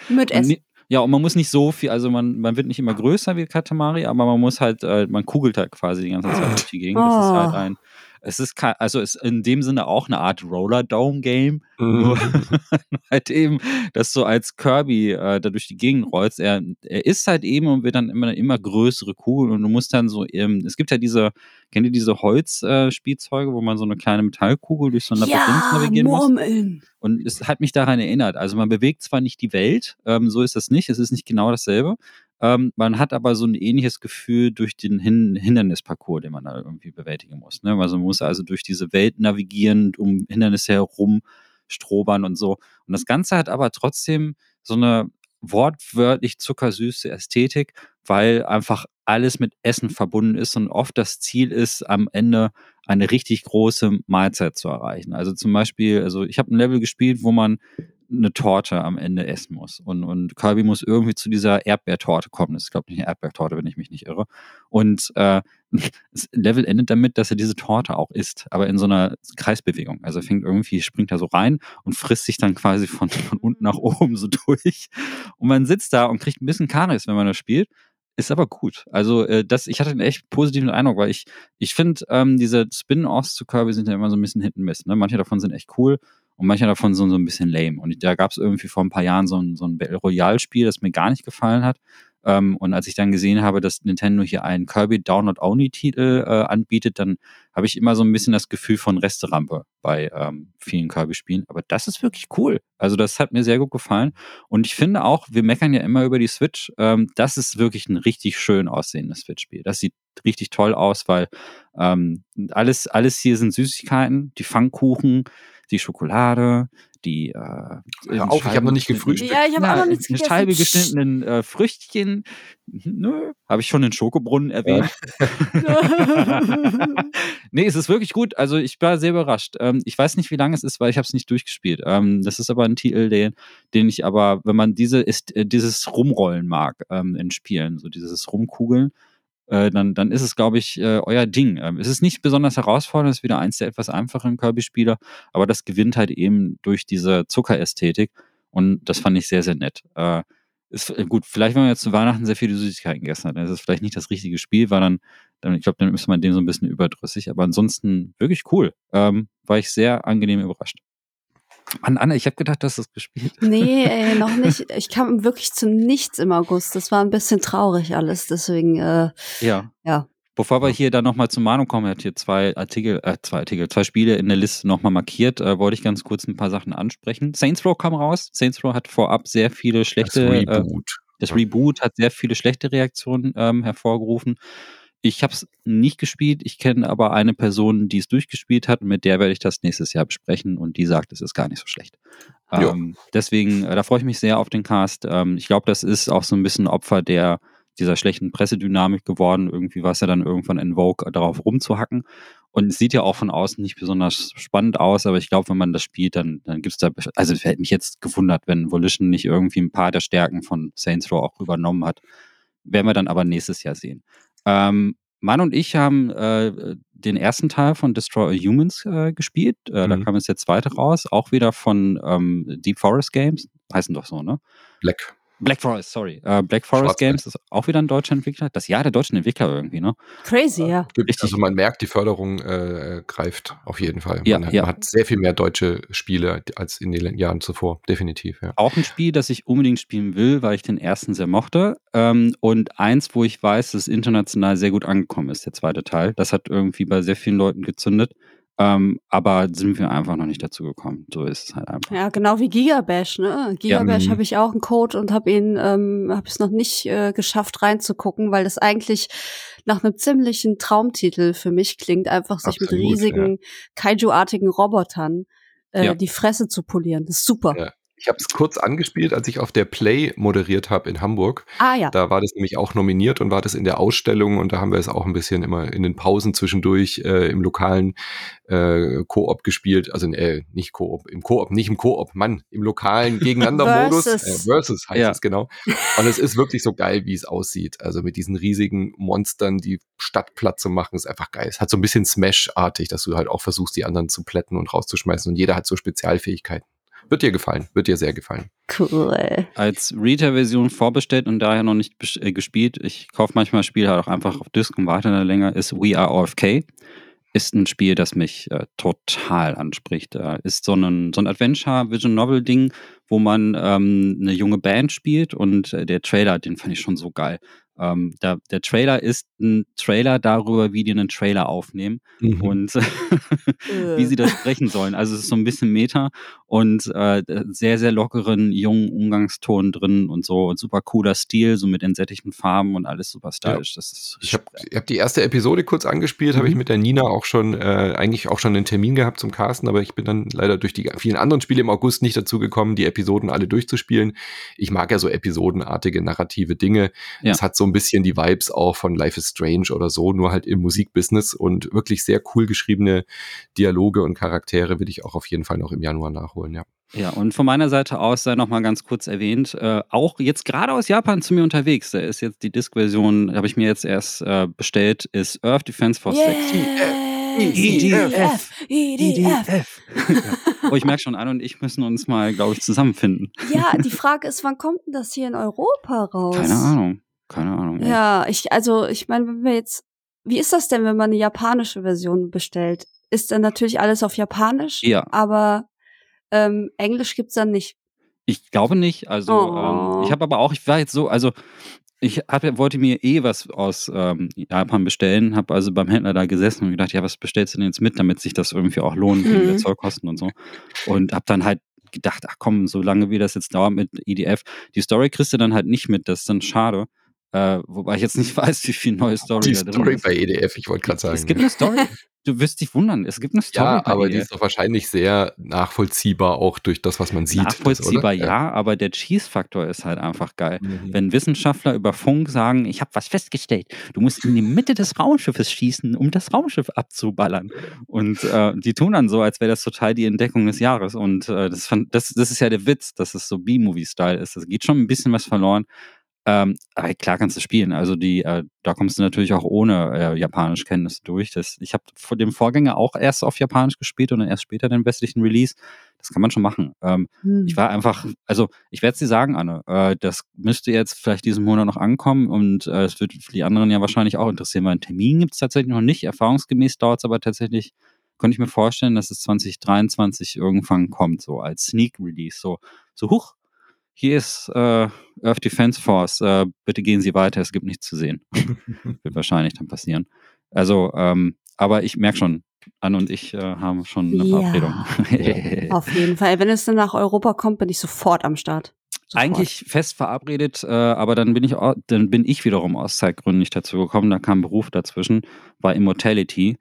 Mit Essen. Ja, und man muss nicht so viel, also man, man wird nicht immer größer wie Katamari, aber man muss halt, äh, man kugelt halt quasi die ganze Zeit durch die Gegend. Das ist halt oh. ein es ist also ist in dem Sinne auch eine Art Roller Dome Game, mhm. nur halt eben, dass du als Kirby äh, da durch die Gegend rollst. Er, er ist halt eben und wird dann immer immer größere Kugeln und du musst dann so, ähm, es gibt ja diese, kennt ihr diese Holzspielzeuge, äh, wo man so eine kleine Metallkugel durch so ein ja, navigieren Murmeln. muss? Und es hat mich daran erinnert. Also man bewegt zwar nicht die Welt, ähm, so ist das nicht, es ist nicht genau dasselbe, ähm, man hat aber so ein ähnliches Gefühl durch den Hin Hindernisparcours, den man da irgendwie bewältigen muss. Ne? Also man muss also durch diese Welt navigieren, um Hindernisse herum strobern und so. Und das Ganze hat aber trotzdem so eine wortwörtlich zuckersüße Ästhetik, weil einfach alles mit Essen verbunden ist und oft das Ziel ist, am Ende eine richtig große Mahlzeit zu erreichen. Also zum Beispiel, also ich habe ein Level gespielt, wo man eine Torte am Ende essen muss. Und, und Kirby muss irgendwie zu dieser Erdbeertorte kommen. Das ist, glaube ich, eine Erdbeertorte, wenn ich mich nicht irre. Und äh, das Level endet damit, dass er diese Torte auch isst, aber in so einer Kreisbewegung. Also er fängt irgendwie, springt da so rein und frisst sich dann quasi von, von unten nach oben so durch. Und man sitzt da und kriegt ein bisschen Karis, wenn man das spielt. Ist aber gut. Also äh, das, ich hatte einen echt positiven Eindruck, weil ich, ich finde, ähm, diese Spin-Offs zu Kirby sind ja immer so ein bisschen hinten Miss. Ne? Manche davon sind echt cool und manche davon sind so ein bisschen lame. Und da gab es irgendwie vor ein paar Jahren so ein, so ein Battle Royale-Spiel, das mir gar nicht gefallen hat. Ähm, und als ich dann gesehen habe, dass Nintendo hier einen Kirby Download-Only-Titel äh, anbietet, dann habe ich immer so ein bisschen das Gefühl von Resterampe bei ähm, vielen Kirby-Spielen. Aber das ist wirklich cool. Also das hat mir sehr gut gefallen. Und ich finde auch, wir meckern ja immer über die Switch. Ähm, das ist wirklich ein richtig schön aussehendes Switch-Spiel. Das sieht richtig toll aus, weil ähm, alles, alles hier sind Süßigkeiten, die Pfannkuchen, die Schokolade, die äh, Hör auf, ich habe noch nicht gefrühstückt. Ja, ich habe auch noch nichts gegessen. Scheibe geschnittenen äh, Früchtchen. Nö, habe ich schon den Schokobrunnen erwähnt. nee, es ist wirklich gut. Also ich war sehr überrascht. Ähm, ich weiß nicht, wie lange es ist, weil ich habe es nicht durchgespielt. Ähm, das ist aber ein Titel, den, den ich aber, wenn man diese ist, äh, dieses Rumrollen mag ähm, in Spielen, so dieses Rumkugeln, äh, dann, dann ist es, glaube ich, äh, euer Ding. Ähm, es ist nicht besonders herausfordernd, es ist wieder eins der etwas einfacheren Kirby-Spieler, aber das gewinnt halt eben durch diese Zuckerästhetik und das fand ich sehr, sehr nett. Äh, ist, äh, gut, vielleicht, wenn man jetzt zu Weihnachten sehr viele Süßigkeiten gegessen hat, dann ist es vielleicht nicht das richtige Spiel, weil dann, dann ich glaube, dann ist man dem so ein bisschen überdrüssig, aber ansonsten wirklich cool. Ähm, war ich sehr angenehm überrascht. Mann, Anna, ich habe gedacht, du hast das gespielt. Nee, ey, noch nicht. Ich kam wirklich zu nichts im August. Das war ein bisschen traurig alles, deswegen, äh, ja. ja. Bevor wir hier dann nochmal zur Mahnung kommen, er hat hier zwei Artikel, äh, zwei Artikel, zwei Spiele in der Liste nochmal markiert, äh, wollte ich ganz kurz ein paar Sachen ansprechen. Saints Row kam raus. Saints Row hat vorab sehr viele schlechte. Das Reboot. Äh, das Reboot hat sehr viele schlechte Reaktionen ähm, hervorgerufen. Ich habe es nicht gespielt, ich kenne aber eine Person, die es durchgespielt hat mit der werde ich das nächstes Jahr besprechen und die sagt, es ist gar nicht so schlecht. Ähm, deswegen, äh, da freue ich mich sehr auf den Cast. Ähm, ich glaube, das ist auch so ein bisschen Opfer der dieser schlechten Pressedynamik geworden. Irgendwie war es ja dann irgendwann in Vogue, darauf rumzuhacken. Und es sieht ja auch von außen nicht besonders spannend aus, aber ich glaube, wenn man das spielt, dann, dann gibt es da, also es hätte mich jetzt gewundert, wenn Volition nicht irgendwie ein paar der Stärken von Saints Row auch übernommen hat. Werden wir dann aber nächstes Jahr sehen. Ähm, Mann und ich haben äh, den ersten Teil von Destroy Humans äh, gespielt. Äh, mhm. Da kam jetzt der zweite raus, auch wieder von ähm, Deep Forest Games. Heißen doch so, ne? Black. Black Forest, sorry. Äh, Black Forest Games ist auch wieder ein deutscher Entwickler. Das Jahr der deutschen Entwickler irgendwie, ne? Crazy, ja. Richtig. Also man merkt, die Förderung äh, greift auf jeden Fall. Ja, man, ja. man hat sehr viel mehr deutsche Spiele als in den Jahren zuvor, definitiv. Ja. Auch ein Spiel, das ich unbedingt spielen will, weil ich den ersten sehr mochte. Ähm, und eins, wo ich weiß, dass es international sehr gut angekommen ist, der zweite Teil. Das hat irgendwie bei sehr vielen Leuten gezündet. Ähm, aber sind wir einfach noch nicht dazu gekommen. So ist es halt einfach. Ja, genau wie Gigabash, ne? Gigabash mhm. habe ich auch einen Code und habe ihn, ähm, habe es noch nicht äh, geschafft reinzugucken, weil das eigentlich nach einem ziemlichen Traumtitel für mich klingt, einfach sich Absolut, mit riesigen Kaiju-artigen Robotern äh, Ja. die Fresse zu polieren. Das ist super. Ich habe es kurz angespielt, als ich auf der Play moderiert habe in Hamburg. Ah ja. Da war das nämlich auch nominiert und war das in der Ausstellung und da haben wir es auch ein bisschen immer in den Pausen zwischendurch äh, im lokalen äh, Koop gespielt. Also äh, nicht Koop, im Koop, nicht im Koop, Mann, im lokalen Gegeneinander-Modus. Versus. Äh, versus heißt Ja. es genau. Und es ist wirklich so geil, wie es aussieht. Also mit diesen riesigen Monstern die Stadt platt zu machen, ist einfach geil. Es hat so ein bisschen Smash-artig, dass du halt auch versuchst, die anderen zu plätten und rauszuschmeißen und jeder hat so Spezialfähigkeiten. Wird dir gefallen, wird dir sehr gefallen. Cool. Als Retail-Version vorbestellt und daher noch nicht äh, gespielt. Ich kaufe manchmal Spiele halt auch einfach auf Disc und warte dann länger. Ist We Are OFK. Ist ein Spiel, das mich äh, total anspricht. Äh, ist so ein, so ein Adventure-Vision-Novel-Ding, wo man ähm, eine junge Band spielt und äh, der Trailer, den fand ich schon so geil. Ähm, da, der Trailer ist ein Trailer darüber, wie die einen Trailer aufnehmen und wie sie das sprechen sollen. Also es ist so ein bisschen Meta und äh, sehr, sehr lockeren, jungen Umgangston drin und so und super cooler Stil, so mit entsättigten Farben und alles super stylisch. Das ist Ich habe hab die erste Episode kurz angespielt, habe ich Mhm. mit der Nina auch schon, äh, eigentlich auch schon einen Termin gehabt zum Casten, aber ich bin dann leider durch die vielen anderen Spiele im August nicht dazu gekommen, die Episoden alle durchzuspielen. Ich mag ja so episodenartige narrative Dinge. Ja. Es hat so ein bisschen die Vibes auch von Life is Strange oder so, nur halt im Musikbusiness und wirklich sehr cool geschriebene Dialoge und Charaktere will ich auch auf jeden Fall noch im Januar nachholen, ja. Ja, und von meiner Seite aus sei noch mal ganz kurz erwähnt, äh, auch jetzt gerade aus Japan zu mir unterwegs, da ist jetzt die Disk-Version, habe ich mir jetzt erst äh, bestellt, ist Earth Defense Force 6. EDF, EDF. Oh, ich merke schon, Anne und ich müssen uns mal, glaube ich, zusammenfinden. Ja, die Frage ist, wann kommt denn das hier in Europa raus? Keine Ahnung. Keine Ahnung. Ja, ich, also, ich meine, wenn wir jetzt, wie ist das denn, wenn man eine japanische Version bestellt? Ist dann natürlich alles auf Japanisch, Ja. aber ähm, Englisch gibt's dann nicht. Ich glaube nicht. Also Oh. ähm, ich habe aber auch, ich war jetzt so, also ich hab, wollte mir eh was aus ähm, Japan bestellen, habe also beim Händler da gesessen und gedacht, ja, was bestellst du denn jetzt mit, damit sich das irgendwie auch lohnt wegen der Mhm. Zollkosten und so. Und habe dann halt gedacht, ach komm, solange wie das jetzt dauert mit EDF, die Story kriegst du dann halt nicht mit, das ist dann schade. Äh, wobei ich jetzt nicht weiß, wie viel neue Story Die da drin Story ist. bei EDF, ich wollte gerade sagen. Es gibt eine Story. Du wirst dich wundern, es gibt eine Story. ja, aber die EDF. ist doch wahrscheinlich sehr nachvollziehbar auch durch das, was man sieht. Nachvollziehbar, das, oder? ja, aber der Cheese-Faktor ist halt einfach geil. Mhm. Wenn Wissenschaftler über Funk sagen, ich habe was festgestellt, du musst in die Mitte des Raumschiffes schießen, um das Raumschiff abzuballern. Und äh, die tun dann so, als wäre das total die Entdeckung des Jahres. Und äh, das, fand, das, das ist ja der Witz, dass es so B-Movie-Style ist. Das geht schon ein bisschen was verloren. Ähm, aber klar kannst du spielen. Also die, äh, da kommst du natürlich auch ohne äh, Japanischkenntnisse durch. Das, ich habe vor dem Vorgänger auch erst auf Japanisch gespielt und dann erst später den westlichen Release. Das kann man schon machen. Ähm, Hm. ich war einfach, also ich werde es dir sagen, Anne, äh, das müsste jetzt vielleicht diesen Monat noch ankommen und äh, es wird für die anderen ja wahrscheinlich auch interessieren, weil einen Termin gibt es tatsächlich noch nicht. Erfahrungsgemäß dauert es aber tatsächlich, könnte ich mir vorstellen, dass es 2023 irgendwann kommt, so als Sneak Release. So, so huch, hier ist äh, Earth Defense Force, äh, bitte gehen Sie weiter, es gibt nichts zu sehen. wird wahrscheinlich dann passieren. Also, ähm, aber ich merke schon, Anne und ich äh, haben schon eine Ja. Verabredung. Auf jeden Fall. Wenn es dann nach Europa kommt, bin ich sofort am Start. Sofort. Eigentlich fest verabredet, äh, aber dann bin ich dann bin ich wiederum aus Zeitgründen nicht dazu gekommen. Da kam Beruf dazwischen, war Immortality.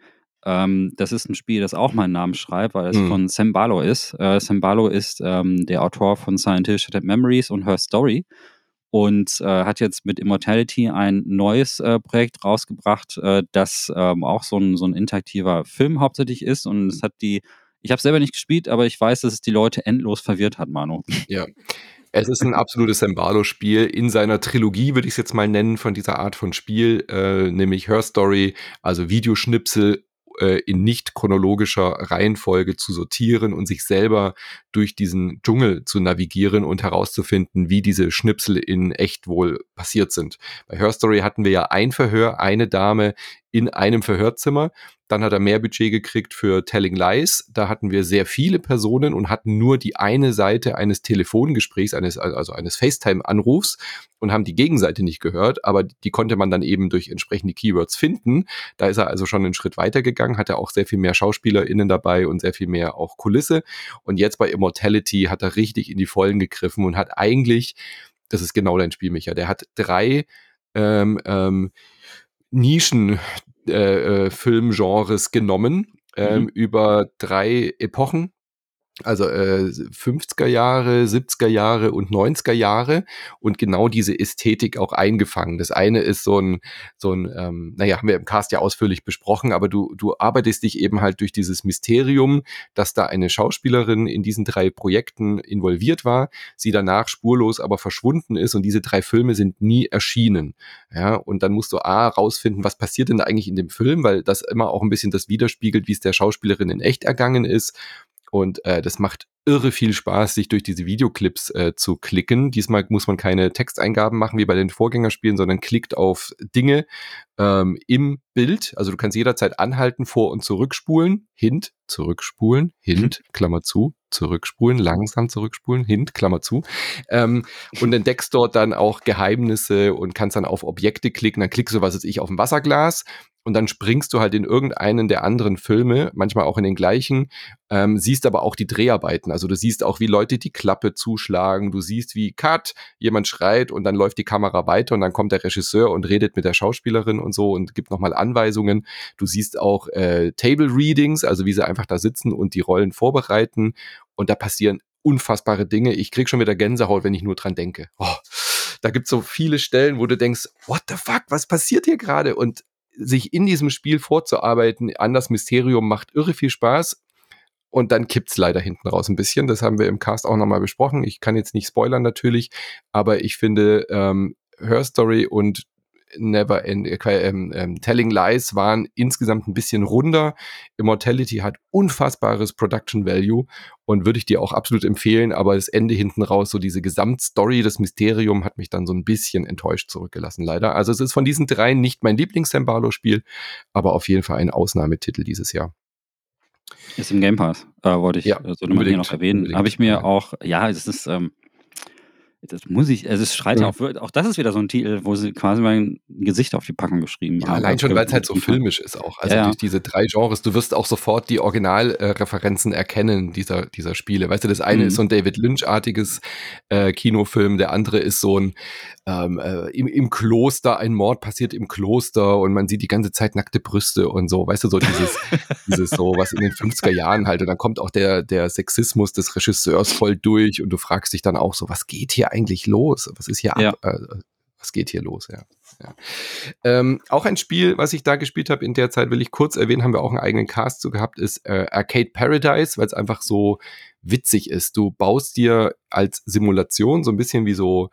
Ähm, das ist ein Spiel, das auch meinen Namen schreibt, weil es Hm. von Sam Barlow ist. Äh, Sam Barlow ist ähm, der Autor von Scientific Shattered Memories und Her Story und äh, hat jetzt mit Immortality ein neues äh, Projekt rausgebracht, äh, das ähm, auch so ein, so ein interaktiver Film hauptsächlich ist und es hat die ich habe selber nicht gespielt, aber ich weiß, dass es die Leute endlos verwirrt hat, Manu. Ja. Es ist ein absolutes Sembalo-Spiel in seiner Trilogie, würde ich es jetzt mal nennen, von dieser Art von Spiel, äh, nämlich Her Story, also Videoschnipsel äh, in nicht chronologischer Reihenfolge zu sortieren und sich selber durch diesen Dschungel zu navigieren und herauszufinden, wie diese Schnipsel in echt wohl passiert sind. Bei Her Story hatten wir ja ein Verhör, eine Dame in einem Verhörzimmer. Dann hat er mehr Budget gekriegt für Telling Lies. Da hatten wir sehr viele Personen und hatten nur die eine Seite eines Telefongesprächs, eines, also eines FaceTime-Anrufs und haben die Gegenseite nicht gehört, aber die konnte man dann eben durch entsprechende Keywords finden. Da ist er also schon einen Schritt weiter gegangen, hatte auch sehr viel mehr SchauspielerInnen dabei und sehr viel mehr auch Kulisse. Und jetzt bei Immortality hat er richtig in die Vollen gegriffen und hat eigentlich, das ist genau dein Spiel, Micha, der hat drei ähm, ähm, Nischen äh, äh, Filmgenres genommen ähm, mhm. über drei Epochen also äh, 50er Jahre, 70er Jahre und 90er Jahre und genau diese Ästhetik auch eingefangen. Das eine ist so ein, so ein, ähm, naja, haben wir im Cast ja ausführlich besprochen, aber du, du arbeitest dich eben halt durch dieses Mysterium, dass da eine Schauspielerin in diesen drei Projekten involviert war, sie danach spurlos aber verschwunden ist und diese drei Filme sind nie erschienen. Ja, und dann musst du A, rausfinden, was passiert denn eigentlich in dem Film, weil das immer auch ein bisschen das widerspiegelt, wie es der Schauspielerin in echt ergangen ist und äh, das macht irre viel Spaß, sich durch diese Videoclips äh, zu klicken. Diesmal muss man keine Texteingaben machen wie bei den Vorgängerspielen, sondern klickt auf Dinge ähm, im Bild. Also du kannst jederzeit anhalten, vor- und zurückspulen, hint, zurückspulen, hint. Klammer zu, zurückspulen, langsam zurückspulen, hint, Klammer zu. Ähm, und entdeckst dort dann auch Geheimnisse und kannst dann auf Objekte klicken. Dann klickst du, was weiß ich, auf ein Wasserglas und dann springst du halt in irgendeinen der anderen Filme, manchmal auch in den gleichen, ähm, siehst aber auch die Dreharbeiten. Also du siehst auch, wie Leute die Klappe zuschlagen, du siehst, wie Cut, jemand schreit und dann läuft die Kamera weiter und dann kommt der Regisseur und redet mit der Schauspielerin und so und gibt nochmal Anweisungen. Du siehst auch äh, Table Readings, also wie sie einfach da sitzen und die Rollen vorbereiten und da passieren unfassbare Dinge. Ich krieg schon wieder Gänsehaut, wenn ich nur dran denke. Oh, da gibt's so viele Stellen, wo du denkst, what the fuck, was passiert hier gerade? Und sich in diesem Spiel vorzuarbeiten an das Mysterium macht irre viel Spaß. Und dann kippt's leider hinten raus ein bisschen. Das haben wir im Cast auch nochmal besprochen. Ich kann jetzt nicht spoilern natürlich, aber ich finde, ähm, Her Story und Never End, äh, ähm, ähm, Telling Lies waren insgesamt ein bisschen runder. Immortality hat unfassbares Production Value und würde ich dir auch absolut empfehlen, aber das Ende hinten raus, so diese Gesamtstory, das Mysterium hat mich dann so ein bisschen enttäuscht zurückgelassen, leider. Also es ist von diesen dreien nicht mein Lieblings-Sambalo-Spiel, aber auf jeden Fall ein Ausnahmetitel dieses Jahr. Ist im Game Pass, äh, wollte ich ja, so nochmal hier noch erwähnen. Habe ich mir auch, ja, es ist, ähm, das muss ich, also es schreit ja, auch, auch das ist wieder so ein Titel, wo sie quasi mein Gesicht auf die Packung geschrieben ja, haben. Allein schon, weil es halt so filmisch ist auch. Also ja, durch diese drei Genres, du wirst auch sofort die Originalreferenzen äh, erkennen dieser, dieser Spiele. Weißt du, das eine mhm. ist so ein David Lynch-artiges äh, Kinofilm, der andere ist so ein ähm, äh, im, im Kloster, ein Mord passiert im Kloster und man sieht die ganze Zeit nackte Brüste und so, weißt du, so dieses, dieses so, was in den 50er Jahren halt. Und dann kommt auch der, der Sexismus des Regisseurs voll durch und du fragst dich dann auch so, was geht hier eigentlich los? Was ist hier ja. ab? Äh, was geht hier los? Ja. ja. Ähm, auch ein Spiel, was ich da gespielt habe in der Zeit, will ich kurz erwähnen, haben wir auch einen eigenen Cast zu gehabt, ist äh, Arcade Paradise, weil es einfach so witzig ist. Du baust dir als Simulation so ein bisschen wie so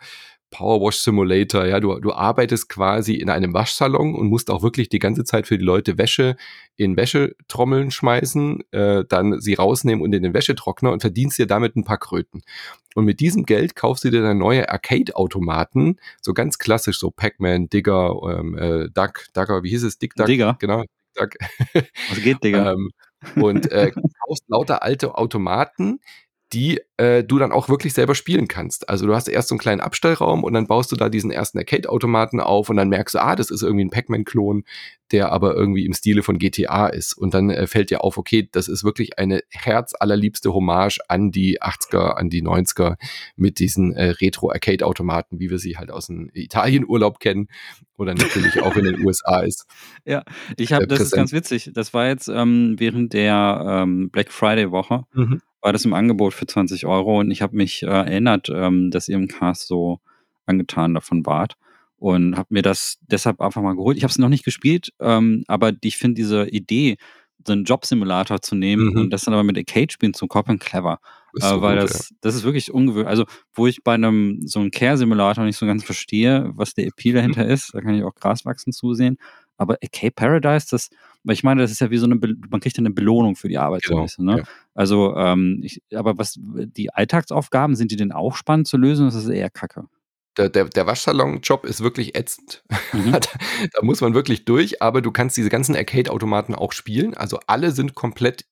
Powerwash Simulator, ja, du, du arbeitest quasi in einem Waschsalon und musst auch wirklich die ganze Zeit für die Leute Wäsche in Wäschetrommeln schmeißen, äh, dann sie rausnehmen und in den Wäschetrockner und verdienst dir damit ein paar Kröten. Und mit diesem Geld kaufst du dir dann neue Arcade-Automaten, so ganz klassisch, so Pac-Man, Digger, ähm, äh, Duck, Ducker, wie hieß es? Dick Duck? Digger. Genau, Duck. Was geht, Digger? ähm, und äh, kaufst lauter alte Automaten, die äh, du dann auch wirklich selber spielen kannst. Also du hast erst so einen kleinen Abstellraum und dann baust du da diesen ersten Arcade-Automaten auf und dann merkst du, ah, das ist irgendwie ein Pac-Man-Klon, der aber irgendwie im Stile von GTA ist. Und dann äh, fällt dir auf, okay, das ist wirklich eine herzallerliebste Hommage an die 80er, an die 90er mit diesen äh, Retro-Arcade-Automaten, wie wir sie halt aus dem Italien-Urlaub kennen oder natürlich auch in den USA ist. Ja, ich habe, äh, das ist ganz witzig. Das war jetzt ähm, während der ähm, Black Friday-Woche. Mhm war das im Angebot für 20 Euro und ich habe mich äh, erinnert, ähm, dass ihr im Cast so angetan davon wart und habe mir das deshalb einfach mal geholt. Ich habe es noch nicht gespielt, ähm, aber ich finde diese Idee, so einen Job-Simulator zu nehmen mhm. und das dann aber mit Arcade-Spielen zu koppeln, clever. Äh, weil gut, das, ja. das ist wirklich ungewöhnlich. Also, wo ich bei einem so einem Care-Simulator nicht so ganz verstehe, was der Appeal dahinter mhm. ist, da kann ich auch Gras wachsen zusehen. Aber Arcade Paradise, das, weil ich meine, das ist ja wie so eine, Be man kriegt ja eine Belohnung für die Arbeit. Genau, so ein bisschen, ne? ja. Also, ähm, ich, aber was, die Alltagsaufgaben, sind die denn auch spannend zu lösen? Das ist eher kacke. Der, der, der Waschsalon-Job ist wirklich ätzend. Mhm. da, da muss man wirklich durch, aber du kannst diese ganzen Arcade-Automaten auch spielen. Also alle sind komplett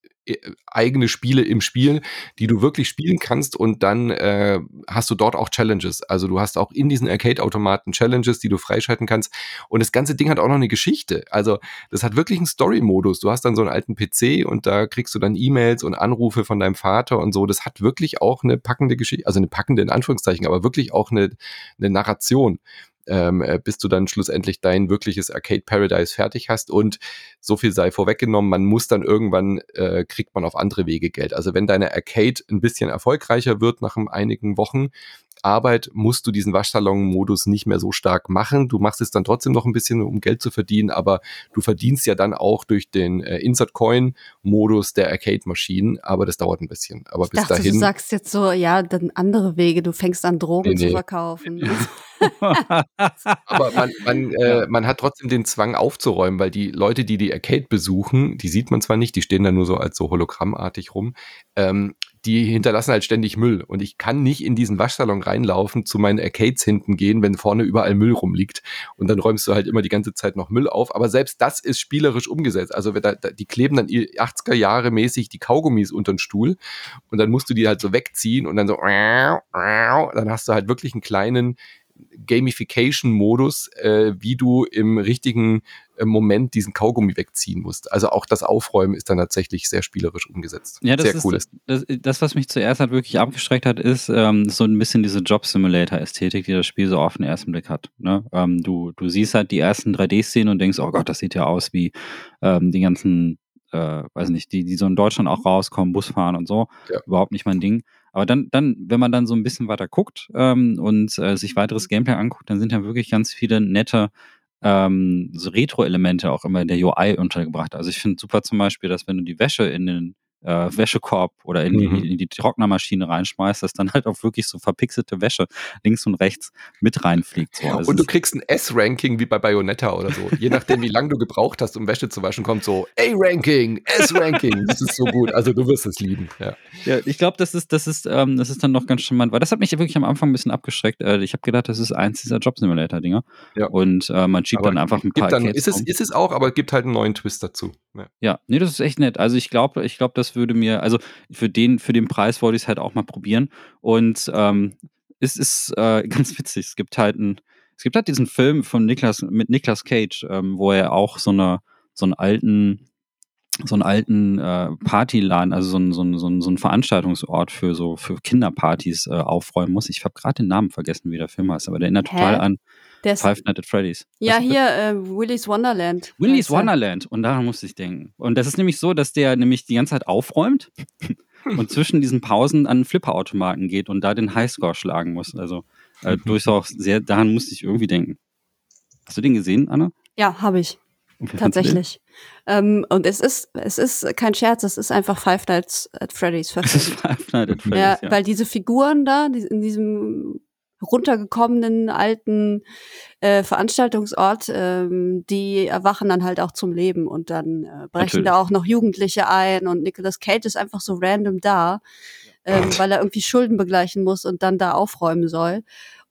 eigene Spiele im Spiel, die du wirklich spielen kannst und dann äh, hast du dort auch Challenges. Also du hast auch in diesen Arcade-Automaten Challenges, die du freischalten kannst und das ganze Ding hat auch noch eine Geschichte. Also das hat wirklich einen Story-Modus. Du hast dann so einen alten PC und da kriegst du dann E-Mails und Anrufe von deinem Vater und so. Das hat wirklich auch eine packende Geschichte, also eine packende in Anführungszeichen, aber wirklich auch eine, eine Narration ähm, äh, bis du dann schlussendlich dein wirkliches Arcade Paradise fertig hast. Und so viel sei vorweggenommen, man muss dann irgendwann, äh, kriegt man auf andere Wege Geld. Also wenn deine Arcade ein bisschen erfolgreicher wird nach einigen Wochen, Arbeit musst du diesen Waschsalon-Modus nicht mehr so stark machen. Du machst es dann trotzdem noch ein bisschen, um Geld zu verdienen, aber du verdienst ja dann auch durch den äh, Insert-Coin-Modus der Arcade-Maschinen, aber das dauert ein bisschen. Aber Ich bis dachte, dahin. du sagst jetzt so, ja, dann andere Wege, du fängst an, Drogen Nee, zu nee. verkaufen. Aber man, man, äh, man hat trotzdem den Zwang aufzuräumen, weil die Leute, die die Arcade besuchen, die sieht man zwar nicht, die stehen da nur so als so hologrammartig rum, ähm, die hinterlassen halt ständig Müll. Und ich kann nicht in diesen Waschsalon reinlaufen, zu meinen Arcades hinten gehen, wenn vorne überall Müll rumliegt. Und dann räumst du halt immer die ganze Zeit noch Müll auf. Aber selbst das ist spielerisch umgesetzt. Also da, die kleben dann 80er Jahre mäßig die Kaugummis unter den Stuhl. Und dann musst du die halt so wegziehen und dann so, dann hast du halt wirklich einen kleinen Gamification-Modus, äh, wie du im richtigen Moment diesen Kaugummi wegziehen musst. Also auch das Aufräumen ist dann tatsächlich sehr spielerisch umgesetzt. Ja, das sehr ist cool ist. Das, das, was mich zuerst halt wirklich abgeschreckt hat, ist ähm, so ein bisschen diese Job-Simulator-Ästhetik, die das Spiel so auf den ersten Blick hat. Ne? Ähm, du, du siehst halt die ersten 3D-Szenen und denkst, oh Gott, das sieht ja aus wie ähm, die ganzen, äh, weiß nicht, die, die so in Deutschland auch rauskommen, Busfahren und so. Ja. Überhaupt nicht mein Ding. Aber dann, dann, wenn man dann so ein bisschen weiter guckt ähm, und äh, sich weiteres Gameplay anguckt, dann sind ja wirklich ganz viele nette ähm, so Retro-Elemente auch immer in der UI untergebracht. Also ich finde super zum Beispiel, dass wenn du die Wäsche in den äh, Wäschekorb oder in, Mhm. die, in die Trocknermaschine reinschmeißt, dass dann halt auch wirklich so verpixelte Wäsche links und rechts mit reinfliegt. So. Also Und du kriegst ein S-Ranking wie bei Bayonetta oder so. Je nachdem, wie lange du gebraucht hast, um Wäsche zu waschen, kommt so A-Ranking, S-Ranking. Das ist so gut. Also du wirst es lieben. Ja. Ja, ich glaube, das ist, das ist, ähm, das ist dann noch ganz charmant, weil das hat mich wirklich am Anfang ein bisschen abgeschreckt. Äh, ich habe gedacht, das ist eins dieser Job-Simulator-Dinger. Ja. Und äh, man schiebt Aber dann einfach ein paar dann, Arcades ist, es, rum. ist es auch, aber gibt halt einen neuen Twist dazu. Ja. Ja, nee, das ist echt nett. Also ich glaube, ich glaube, das würde mir, also für den, für den Preis wollte ich es halt auch mal probieren. Und ähm, es ist äh, ganz witzig. Es gibt halt ein, es gibt halt diesen Film von Niklas mit Niklas Cage, ähm, wo er auch so eine, so einen alten, so einen alten äh, Partyladen, also so einen, so, einen, so, einen, so einen Veranstaltungsort für so für Kinderpartys äh, aufräumen muss. Ich habe gerade den Namen vergessen, wie der Film heißt, aber der erinnert Hä? total an Der Five Nights at Freddy's. ja, Was- hier, äh, Willy's Wonderland. Willy's er. Wonderland. Und daran musste ich denken. Und das ist nämlich so, dass der nämlich die ganze Zeit aufräumt und zwischen diesen Pausen an Flipperautomaten geht und da den Highscore schlagen muss. Also äh, durchaus sehr, daran musste ich irgendwie denken. Hast du den gesehen, Anna? Ja, habe ich. Den? Tatsächlich. Ähm, und es ist, es ist kein Scherz, es ist einfach Five Nights at Freddy's Das ist. Five Nights at Freddy's, Ja, ja. weil diese Figuren da, die, in diesem runtergekommenen alten äh, Veranstaltungsort, ähm, die erwachen dann halt auch zum Leben und dann äh, brechen Natürlich. da auch noch Jugendliche ein und Nicolas Cage ist einfach so random da, ähm, weil er irgendwie Schulden begleichen muss und dann da aufräumen soll.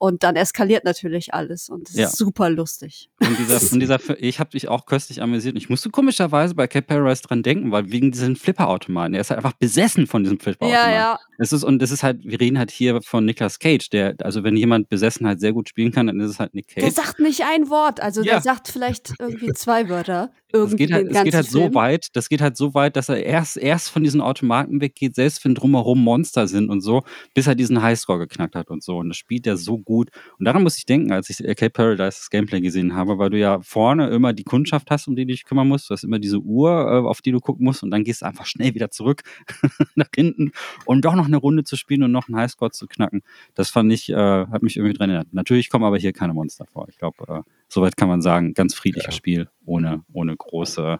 Und dann eskaliert natürlich alles und es Ja. ist super lustig. Und dieser, und dieser, ich habe dich auch köstlich amüsiert. Ich musste komischerweise bei Cat Paradise dran denken, weil wegen diesen Flipperautomaten. Er ist halt einfach besessen von diesem Flipperautomaten. Ja, ja. Es ist, und das ist halt, wir reden halt hier von Nicolas Cage, der, also wenn jemand Besessenheit sehr gut spielen kann, dann ist es halt Nick Cage. Der sagt nicht ein Wort, also Ja. der sagt vielleicht irgendwie zwei Wörter. Das geht halt, das geht halt so weit, das geht halt so weit, dass er erst, erst von diesen Automaten weggeht, selbst wenn drumherum Monster sind und so, bis er diesen Highscore geknackt hat und so. Und das spielt er so gut. Und daran muss ich denken, als ich Arcade Paradise das Gameplay gesehen habe, weil du ja vorne immer die Kundschaft hast, um die du dich kümmern musst. Du hast immer diese Uhr, äh, auf die du gucken musst und dann gehst du einfach schnell wieder zurück nach hinten, um doch noch eine Runde zu spielen und noch einen Highscore zu knacken. Das fand ich, äh, hat mich irgendwie dran erinnert. Natürlich kommen aber hier keine Monster vor. Ich glaube, äh, soweit kann man sagen, ganz friedliches Ja. Spiel, ohne, ohne große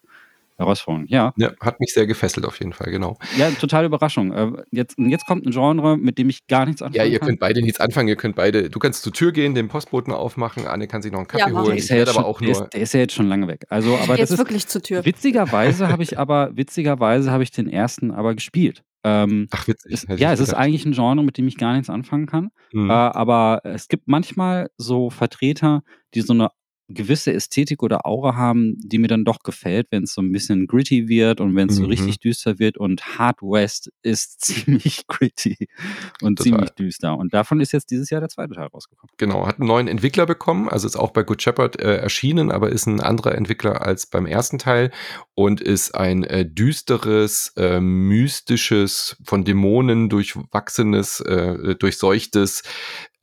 Herausforderung, ja. Ja, hat mich sehr gefesselt auf jeden Fall, genau. Ja, totale Überraschung. Äh, jetzt, jetzt kommt ein Genre, mit dem ich gar nichts anfangen Ja, ihr kann. könnt beide nichts anfangen, ihr könnt beide, du kannst zur Tür gehen, den Postboten aufmachen, Anne kann sich noch einen Kaffee Ja, holen, Der ich. ist, ja werde jetzt aber schon, auch der, nur, ist, der ist ja jetzt schon lange weg. Also, aber das Jetzt ist wirklich zur Tür. witzigerweise habe ich aber witzigerweise habe ich den ersten aber gespielt. Ähm, ach witzig. ich ja, es ist eigentlich ein Genre, mit dem ich gar nichts anfangen kann. Mhm. Äh, aber es gibt manchmal so Vertreter, die so eine gewisse Ästhetik oder Aura haben, die mir dann doch gefällt, wenn es so ein bisschen gritty wird und wenn es so Mhm. richtig düster wird. Und Hard West ist ziemlich gritty und Total. ziemlich düster. Und davon ist jetzt dieses Jahr der zweite Teil rausgekommen. Genau, hat einen neuen Entwickler bekommen, also ist auch bei Good Shepherd äh, erschienen, aber ist ein anderer Entwickler als beim ersten Teil und ist ein äh, düsteres, äh, mystisches, von Dämonen durchwachsenes, äh, durchseuchtes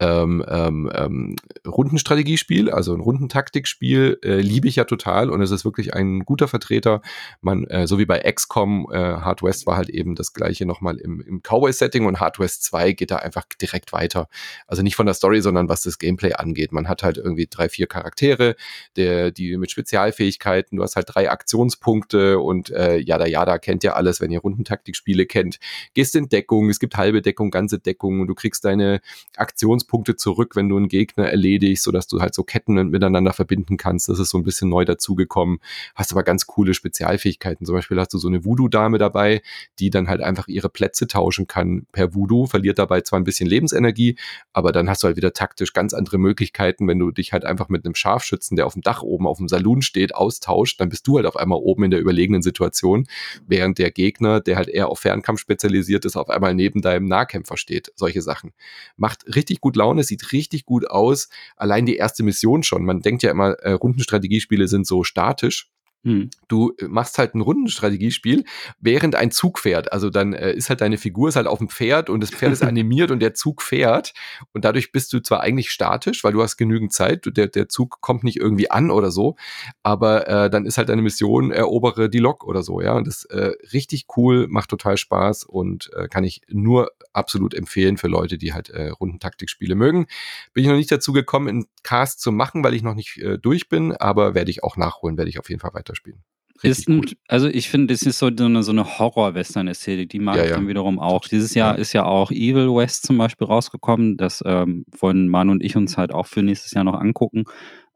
ähm, ähm, ähm, Rundenstrategiespiel, also ein Rundentaktikspiel, äh, liebe ich ja total und es ist wirklich ein guter Vertreter. Man, äh, so wie bei XCOM, äh, Hard West war halt eben das gleiche nochmal im, im Cowboy-Setting und Hard West 2 geht da einfach direkt weiter. Also nicht von der Story, sondern was das Gameplay angeht. Man hat halt irgendwie drei, vier Charaktere, der, die mit Spezialfähigkeiten, du hast halt drei Aktionspunkte und äh, jada jada kennt ja alles, wenn ihr Rundentaktikspiele kennt. Gehst in Deckung, es gibt halbe Deckung, ganze Deckung und du kriegst deine Aktionspunkte zurück, wenn du einen Gegner erledigst, sodass du halt so Ketten miteinander verbinden kannst. Das ist so ein bisschen neu dazugekommen. Hast aber ganz coole Spezialfähigkeiten. Zum Beispiel hast du so eine Voodoo-Dame dabei, die dann halt einfach ihre Plätze tauschen kann per Voodoo, verliert dabei zwar ein bisschen Lebensenergie, aber dann hast du halt wieder taktisch ganz andere Möglichkeiten, wenn du dich halt einfach mit einem Scharfschützen, der auf dem Dach oben auf dem Saloon steht, austauscht, dann bist du halt auf einmal oben in der überlegenen Situation, während der Gegner, der halt eher auf Fernkampf spezialisiert ist, auf einmal neben deinem Nahkämpfer steht. Solche Sachen. Macht richtig gut Laune, sieht richtig gut aus. Allein die erste Mission schon. Man denkt ja immer, äh, Rundenstrategiespiele sind so statisch Hm. du äh, machst halt ein Rundenstrategiespiel, während ein Zug fährt. Also dann äh, ist halt deine Figur ist halt auf dem Pferd und das Pferd ist animiert und der Zug fährt und dadurch bist du zwar eigentlich statisch, weil du hast genügend Zeit, der, der Zug kommt nicht irgendwie an oder so, aber äh, dann ist halt deine Mission, erobere die Lok oder so, ja. Und das äh, richtig cool, macht total Spaß und äh, kann ich nur absolut empfehlen für Leute, die halt äh, Rundentaktikspiele mögen. Bin ich noch nicht dazu gekommen, einen Cast zu machen, weil ich noch nicht äh, durch bin, aber werde ich auch nachholen, werde ich auf jeden Fall weiterspielen. Richtig Ist ein. Also ich finde, das ist so eine, so eine Horror-Western-Ästhetik, die mag Ja, ich ja. dann wiederum auch. Dieses Jahr Ja. ist ja auch Evil West zum Beispiel rausgekommen, das ähm, wollen Manu und ich uns halt auch für nächstes Jahr noch angucken.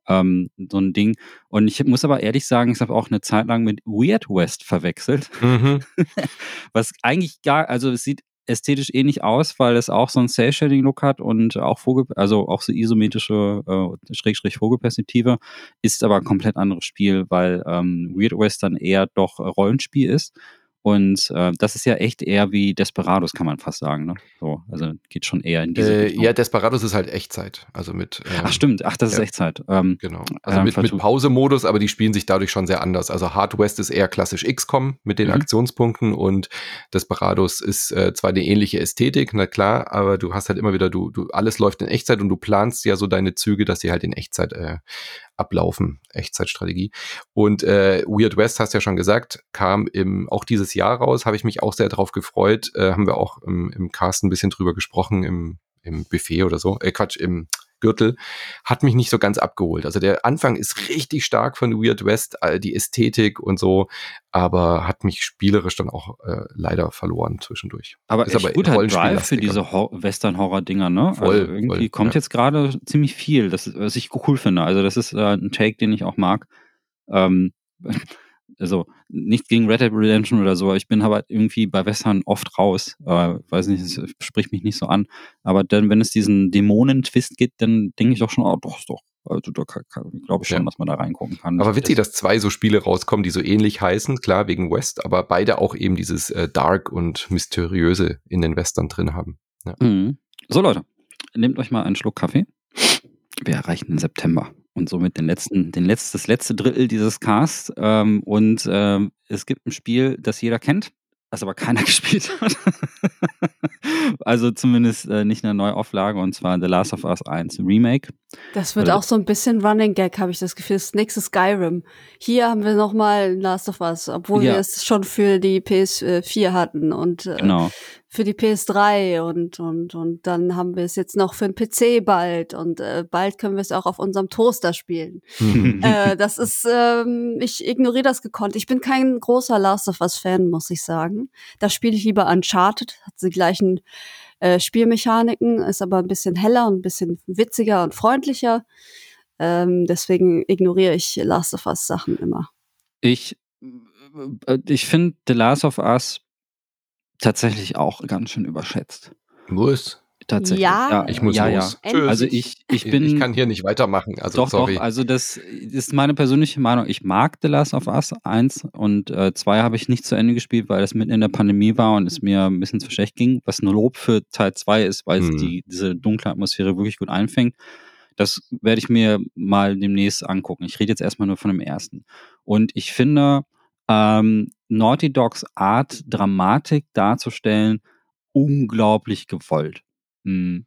Ähm, so ein Ding. Und ich muss aber ehrlich sagen, ich habe auch eine Zeit lang mit Weird West verwechselt. Mhm. Was eigentlich gar, also es sieht ästhetisch ähnlich aus, weil es auch so einen Cell-Shading-Look hat und auch Vogel, also auch so isometrische äh, Schrägstrich Vogelperspektive, ist aber ein komplett anderes Spiel, weil ähm, Weird West dann eher doch Rollenspiel ist. Und äh, das ist ja echt eher wie Desperados, kann man fast sagen. Ne? So, also geht schon eher in diese Äh, Richtung. ja, Desperados ist halt Echtzeit. Also mit. ähm, Ach stimmt, ach, das ist ja. Echtzeit. Ähm, Genau. Also Ähm, mit, mit Pause-Modus, aber die spielen sich dadurch schon sehr anders. Also Hard West ist eher klassisch XCOM mit den Mhm. Aktionspunkten und Desperados ist äh, zwar eine ähnliche Ästhetik, na klar, aber du hast halt immer wieder, du, du, alles läuft in Echtzeit und du planst ja so deine Züge, dass sie halt in Echtzeit äh, ablaufen. Echtzeitstrategie. Und äh, Weird West, hast ja schon gesagt, kam im, auch dieses Jahr raus, habe ich mich auch sehr drauf gefreut. Äh, haben wir auch im, im Cast ein bisschen drüber gesprochen, im, im Buffet oder so. Äh, Quatsch, im Gürtel. Hat mich nicht so ganz abgeholt. Also der Anfang ist richtig stark von Weird West, die Ästhetik und so, aber hat mich spielerisch dann auch äh, leider verloren zwischendurch. Aber Ist echt aber gut halt Drive für diese Hor Western-Horror-Dinger, ne? Voll, also irgendwie voll, kommt ja. jetzt gerade ziemlich viel, das, was ich cool finde. Also das ist äh, ein Take, den ich auch mag. Ähm, also nichts gegen Red Dead Redemption oder so, ich bin aber irgendwie bei Western oft raus. Äh, weiß nicht, es spricht mich nicht so an. Aber dann, wenn es diesen Dämonen-Twist gibt, dann denke ich doch schon, oh, doch, ist doch. Also da glaube ich schon, Ja. dass man da reingucken kann. Aber witzig, dass zwei so Spiele rauskommen, die so ähnlich heißen, klar, wegen West, aber beide auch eben dieses äh, Dark und Mysteriöse in den Western drin haben. Mhm. So, Leute, nehmt euch mal einen Schluck Kaffee. Wir erreichen den September und somit den letzten, den letzt, das letzte Drittel dieses Casts. Ähm, und ähm, es gibt ein Spiel, das jeder kennt, das aber keiner gespielt hat. also zumindest äh, nicht eine Neuauflage, und zwar The Last of Us 1 Remake. Das wird Oder- auch so ein bisschen Running Gag, habe ich das Gefühl. Das nächste Skyrim. Hier haben wir noch mal Last of Us, obwohl Ja. wir es schon für die PS4 hatten. Und äh, Genau. Für die PS3 und, und, und dann haben wir es jetzt noch für den PC bald und äh, bald können wir es auch auf unserem Toaster spielen. äh, das ist, ähm, ich ignoriere das gekonnt. Ich bin kein großer Last of Us Fan, muss ich sagen. Da spiele ich lieber Uncharted, hat die gleichen äh, Spielmechaniken, ist aber ein bisschen heller und ein bisschen witziger und freundlicher. Ähm, deswegen ignoriere ich Last of Us Sachen immer. Ich, äh, ich finde The Last of Us tatsächlich auch ganz schön überschätzt. Muss. Tatsächlich. Ja, ja Ich muss ja, los. Ja. Tschüss. Also ich, ich bin. ich kann hier nicht weitermachen. Also doch, sorry. doch, also das ist meine persönliche Meinung. Ich mag The Last of Us 1 und 2 äh, habe ich nicht zu Ende gespielt, weil das mitten in der Pandemie war und es mir ein bisschen zu schlecht ging, was ein Lob für Teil 2 ist, weil Hm. es die, diese dunkle Atmosphäre wirklich gut einfängt. Das werde ich mir mal demnächst angucken. Ich rede jetzt erstmal nur von dem ersten. Und ich finde, ähm, Naughty Dogs Art, Dramatik darzustellen, unglaublich gewollt. Hm.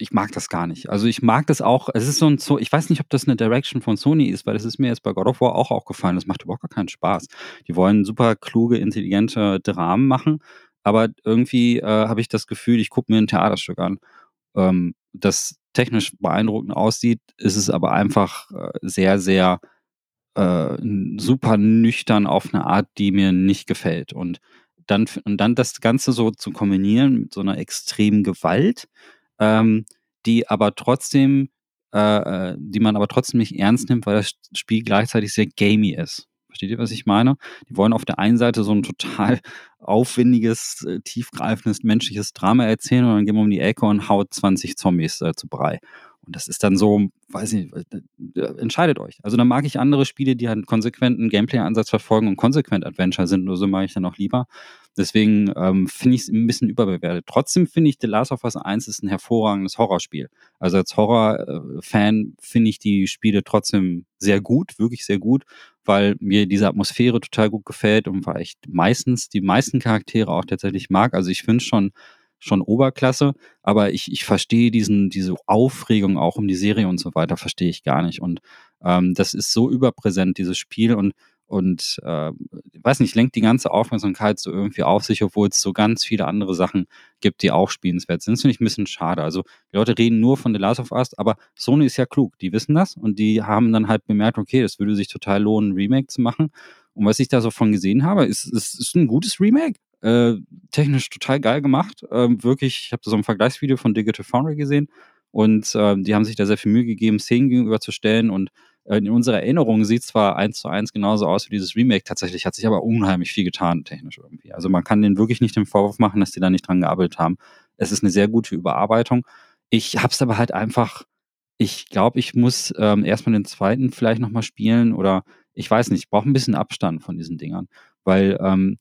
Ich mag das gar nicht. Also ich mag das auch, es ist so ein, so, ich weiß nicht, ob das eine Direction von Sony ist, weil das ist mir jetzt bei God of War auch aufgefallen. Das macht überhaupt gar keinen Spaß. Die wollen super kluge, intelligente Dramen machen, aber irgendwie äh, habe ich das Gefühl, ich gucke mir ein Theaterstück an, ähm, das technisch beeindruckend aussieht, ist es aber einfach äh, sehr, sehr äh, super nüchtern auf eine Art, die mir nicht gefällt. Und dann, und dann das Ganze so zu kombinieren mit so einer extremen Gewalt, ähm, die aber trotzdem, äh, äh, die man aber trotzdem nicht ernst nimmt, weil das Spiel gleichzeitig sehr gamey ist. Versteht ihr, was ich meine? Die wollen auf der einen Seite so ein total aufwendiges, äh, tiefgreifendes menschliches Drama erzählen und dann gehen wir um die Ecke und haut 20 Zombies äh, zu Brei. Und das ist dann so, weiß ich nicht, äh, entscheidet euch. Also dann mag ich andere Spiele, die halt einen konsequenten Gameplay-Ansatz verfolgen und konsequent Adventure sind, nur so mag ich dann auch lieber. Deswegen ähm, finde ich es ein bisschen überbewertet. Trotzdem finde ich The Last of Us 1 ist ein hervorragendes Horrorspiel. Also als Horror-Fan finde ich die Spiele trotzdem sehr gut, wirklich sehr gut, weil mir diese Atmosphäre total gut gefällt und weil ich meistens die meisten Charaktere auch tatsächlich mag. Also ich finde schon schon Oberklasse, aber ich, ich verstehe diesen, diese Aufregung auch um die Serie und so weiter, verstehe ich gar nicht. Und ähm, das ist so überpräsent, dieses Spiel und und äh, weiß nicht, lenkt die ganze Aufmerksamkeit so irgendwie auf sich, obwohl es so ganz viele andere Sachen gibt, die auch spielenswert sind. Das finde ich ein bisschen schade. Also die Leute reden nur von The Last of Us, aber Sony ist ja klug, die wissen das und die haben dann halt bemerkt, okay, das würde sich total lohnen, ein Remake zu machen. Und was ich da so von gesehen habe, ist, ist, ist ein gutes Remake. Äh, technisch total geil gemacht. Äh, wirklich, ich habe so ein Vergleichsvideo von Digital Foundry gesehen und äh, die haben sich da sehr viel Mühe gegeben, Szenen gegenüberzustellen und äh, in unserer Erinnerung sieht zwar eins zu eins genauso aus wie dieses Remake, tatsächlich hat sich aber unheimlich viel getan, technisch irgendwie. Also man kann denen wirklich nicht den Vorwurf machen, dass die da nicht dran gearbeitet haben. Es ist eine sehr gute Überarbeitung. Ich habe es aber halt einfach, ich glaube, ich muss ähm, erstmal den zweiten vielleicht nochmal spielen oder ich weiß nicht, ich brauche ein bisschen Abstand von diesen Dingern, weil ähm,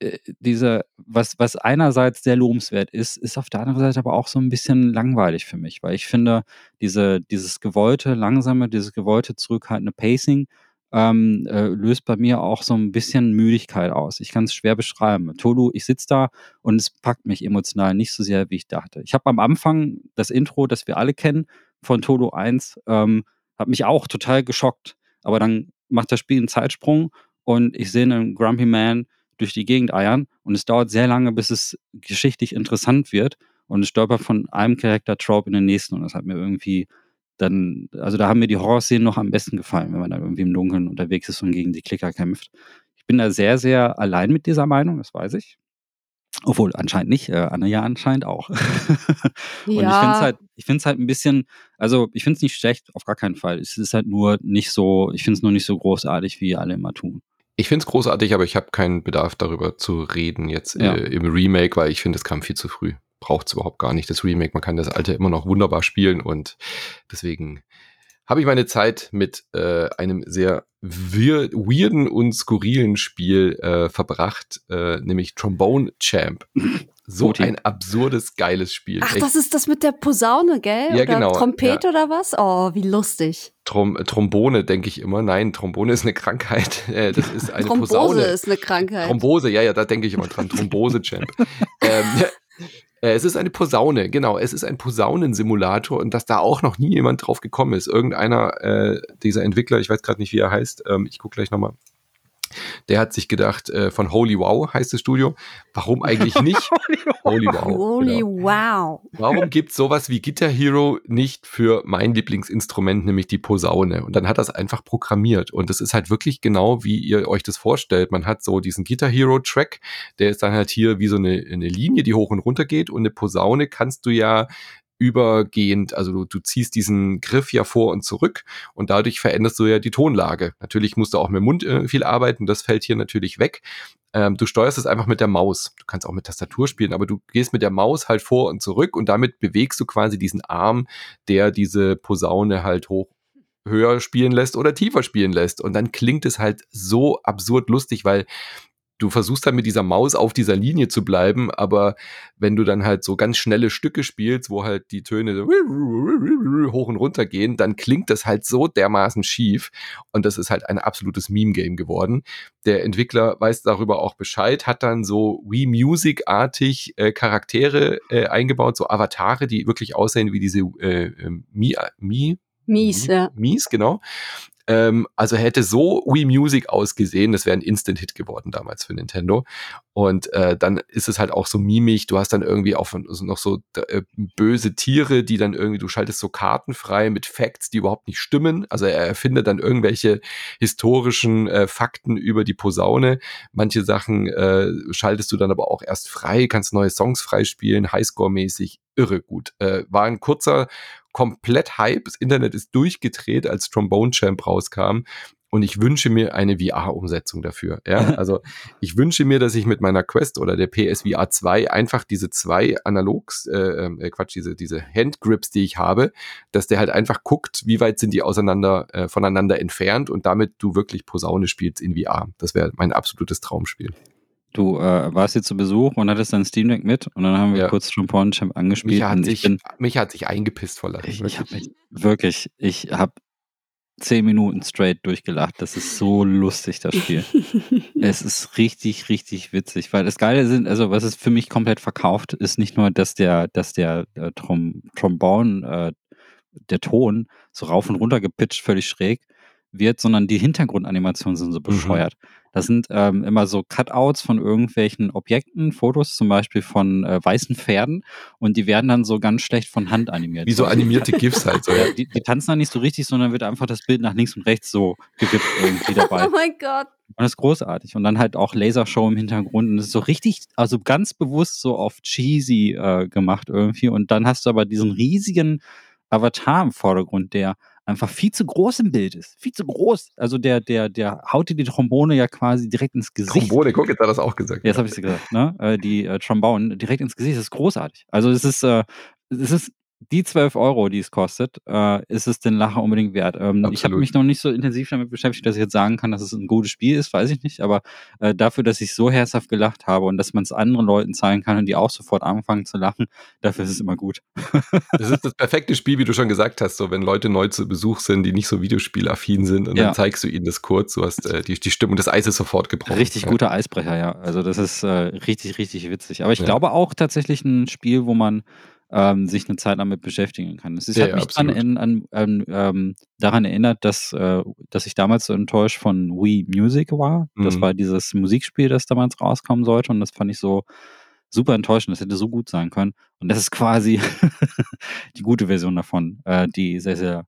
äh, diese, was, was einerseits sehr lobenswert ist, ist auf der anderen Seite aber auch so ein bisschen langweilig für mich, weil ich finde, diese, dieses gewollte, langsame, dieses gewollte, zurückhaltende Pacing ähm, äh, löst bei mir auch so ein bisschen Müdigkeit aus. Ich kann es schwer beschreiben. Tolu, ich sitze da und es packt mich emotional nicht so sehr, wie ich dachte. Ich habe am Anfang das Intro, das wir alle kennen, von Tolu 1, ähm, hat mich auch total geschockt. Aber dann macht das Spiel einen Zeitsprung und ich sehe einen Grumpy Man, durch die Gegend eiern und es dauert sehr lange, bis es geschichtlich interessant wird und es stolpert von einem Charakter-Trope in den nächsten und das hat mir irgendwie dann, also da haben mir die Horrorszenen noch am besten gefallen, wenn man da irgendwie im Dunkeln unterwegs ist und gegen die Klicker kämpft. Ich bin da sehr, sehr allein mit dieser Meinung, das weiß ich. Obwohl, anscheinend nicht, äh, Anne ja anscheinend auch. und ich finde es Ja, halt, ich finde es halt ein bisschen, also ich finde es nicht schlecht, auf gar keinen Fall. Es ist halt nur nicht so, ich finde es nur nicht so großartig, wie alle immer tun. Ich finde es großartig, aber ich habe keinen Bedarf darüber zu reden jetzt Ja. äh, im Remake, weil ich finde, es kam viel zu früh. Braucht es überhaupt gar nicht, das Remake. Man kann das alte immer noch wunderbar spielen und deswegen habe ich meine Zeit mit äh, einem sehr wir weirden und skurrilen Spiel äh, verbracht, äh, nämlich Trombone Champ. So Goti. ein absurdes, geiles Spiel. ach, Echt. das ist das mit der Posaune, gell? Ja, oder genau, Trompete oder was? Oh, wie lustig. Trom Trombone, denke ich immer. Nein, Trombone ist eine Krankheit. Äh, das ist eine Thrombose Posaune. ist eine Krankheit. Thrombose, ja, ja, da denke ich immer dran. Thrombose-Champ. ähm, äh, es ist eine Posaune, genau. Es ist ein Posaunensimulator und dass da auch noch nie jemand drauf gekommen ist. Irgendeiner äh, dieser Entwickler, ich weiß gerade nicht, wie er heißt, ähm, ich gucke gleich nochmal, Der hat sich gedacht, äh, von Holy Wow heißt das Studio, warum eigentlich nicht Holy Wow? Holy genau. Wow. Warum gibt es sowas wie Guitar Hero nicht für mein Lieblingsinstrument, nämlich die Posaune? Und dann hat er es einfach programmiert. Und das ist halt wirklich genau, wie ihr euch das vorstellt. Man hat so diesen Guitar Hero Track, der ist dann halt hier wie so eine, eine Linie, die hoch und runter geht. Und eine Posaune kannst du ja übergehend, also du, du ziehst diesen Griff ja vor und zurück und dadurch veränderst du ja die Tonlage. Natürlich musst du auch mit dem Mund äh, viel arbeiten, das fällt hier natürlich weg. Ähm, du steuerst es einfach mit der Maus. Du kannst auch mit Tastatur spielen, aber du gehst mit der Maus halt vor und zurück und damit bewegst du quasi diesen Arm, der diese Posaune halt hoch höher spielen lässt oder tiefer spielen lässt. Und dann klingt es halt so absurd lustig, weil du versuchst dann mit dieser Maus auf dieser Linie zu bleiben, aber wenn du dann halt so ganz schnelle Stücke spielst, wo halt die Töne hoch und runter gehen, dann klingt das halt so dermaßen schief und das ist halt ein absolutes Meme-Game geworden. Der Entwickler weiß darüber auch Bescheid, hat dann so Wii Music-artig äh, Charaktere äh, eingebaut, so Avatare, die wirklich aussehen wie diese äh, äh Mi, Mi Mies, ja. Mies, genau. Ähm, also hätte so Wii Music ausgesehen, das wäre ein Instant-Hit geworden damals für Nintendo. Und äh, dann ist es halt auch so mimig. Du hast dann irgendwie auch noch so äh, böse Tiere, die dann irgendwie, du schaltest so Karten frei mit Facts, die überhaupt nicht stimmen. Also er erfindet dann irgendwelche historischen äh, Fakten über die Posaune. Manche Sachen äh, schaltest du dann aber auch erst frei, kannst neue Songs freispielen, Highscore-mäßig. Irre gut. Äh, war ein kurzer komplett Hype. Das Internet ist durchgedreht, als Trombone Champ rauskam. Und ich wünsche mir eine VR-Umsetzung dafür. Ja, also ich wünsche mir, dass ich mit meiner Quest oder der PSVR 2 einfach diese zwei Analogs, äh, äh, Quatsch, diese, diese Handgrips, die ich habe, dass der halt einfach guckt, wie weit sind die auseinander, äh, voneinander entfernt und damit du wirklich Posaune spielst in VR. Das wäre mein absolutes Traumspiel. Du äh, warst hier zu Besuch und hattest dein Steam Deck mit und dann haben wir ja. kurz Trombone Champ angespielt. Mich hat, sich, bin, mich hat sich eingepisst vor Lachen. Ich, ich habe mich wirklich, ich habe zehn Minuten straight durchgelacht. Das ist so lustig, das Spiel. es ist richtig, richtig witzig, weil das Geile sind, also was es für mich komplett verkauft, ist nicht nur, dass der, dass der äh, Trom Trombone, äh, der Ton so rauf und runter gepitcht, völlig schräg wird, sondern die Hintergrundanimationen sind so mhm. bescheuert. Mhm. Das sind ähm, immer so Cutouts von irgendwelchen Objekten, Fotos zum Beispiel von äh, weißen Pferden und die werden dann so ganz schlecht von Hand animiert. Wie so animierte GIFs halt. So. Ja, die, die, tanzen dann nicht so richtig, sondern wird einfach das Bild nach links und rechts so gewippt irgendwie dabei. oh mein Gott. Und das ist großartig. Und dann halt auch Lasershow im Hintergrund. Und das ist so richtig, also ganz bewusst so auf cheesy äh, gemacht irgendwie. Und dann hast du aber diesen riesigen Avatar im Vordergrund, der einfach viel zu groß im Bild ist. Viel zu groß. Also der, der, der haut dir die Trombone ja quasi direkt ins Gesicht. Trombone, guck, jetzt hat er das auch gesagt. Ja, jetzt habe ich es gesagt. Ne? Äh, die äh, Trombone direkt ins Gesicht. Das ist großartig. Also es ist, äh, es ist die 12 Euro, die es kostet, äh, ist es den Lacher unbedingt wert. Ähm, ich habe mich noch nicht so intensiv damit beschäftigt, dass ich jetzt sagen kann, dass es ein gutes Spiel ist, weiß ich nicht. Aber äh, dafür, dass ich so herzhaft gelacht habe und dass man es anderen Leuten zeigen kann und die auch sofort anfangen zu lachen, dafür ist es immer gut. das ist das perfekte Spiel, wie du schon gesagt hast, so wenn Leute neu zu Besuch sind, die nicht so videospielaffin sind und ja. dann zeigst du ihnen das kurz, du hast äh, die, die Stimmung des Eises sofort gebrochen. Richtig ja. guter Eisbrecher, ja. Also das ist äh, richtig, richtig witzig. Aber ich ja. glaube auch tatsächlich ein Spiel, wo man ähm, sich eine Zeit damit beschäftigen kann. Es ist, ja, hat mich ja, an, an, an, ähm, daran erinnert, dass, äh, dass ich damals so enttäuscht von Wii Music war. Mhm. Das war dieses Musikspiel, das damals rauskommen sollte und das fand ich so super enttäuschend. Das hätte so gut sein können. Und das ist quasi die gute Version davon, äh, die sehr, sehr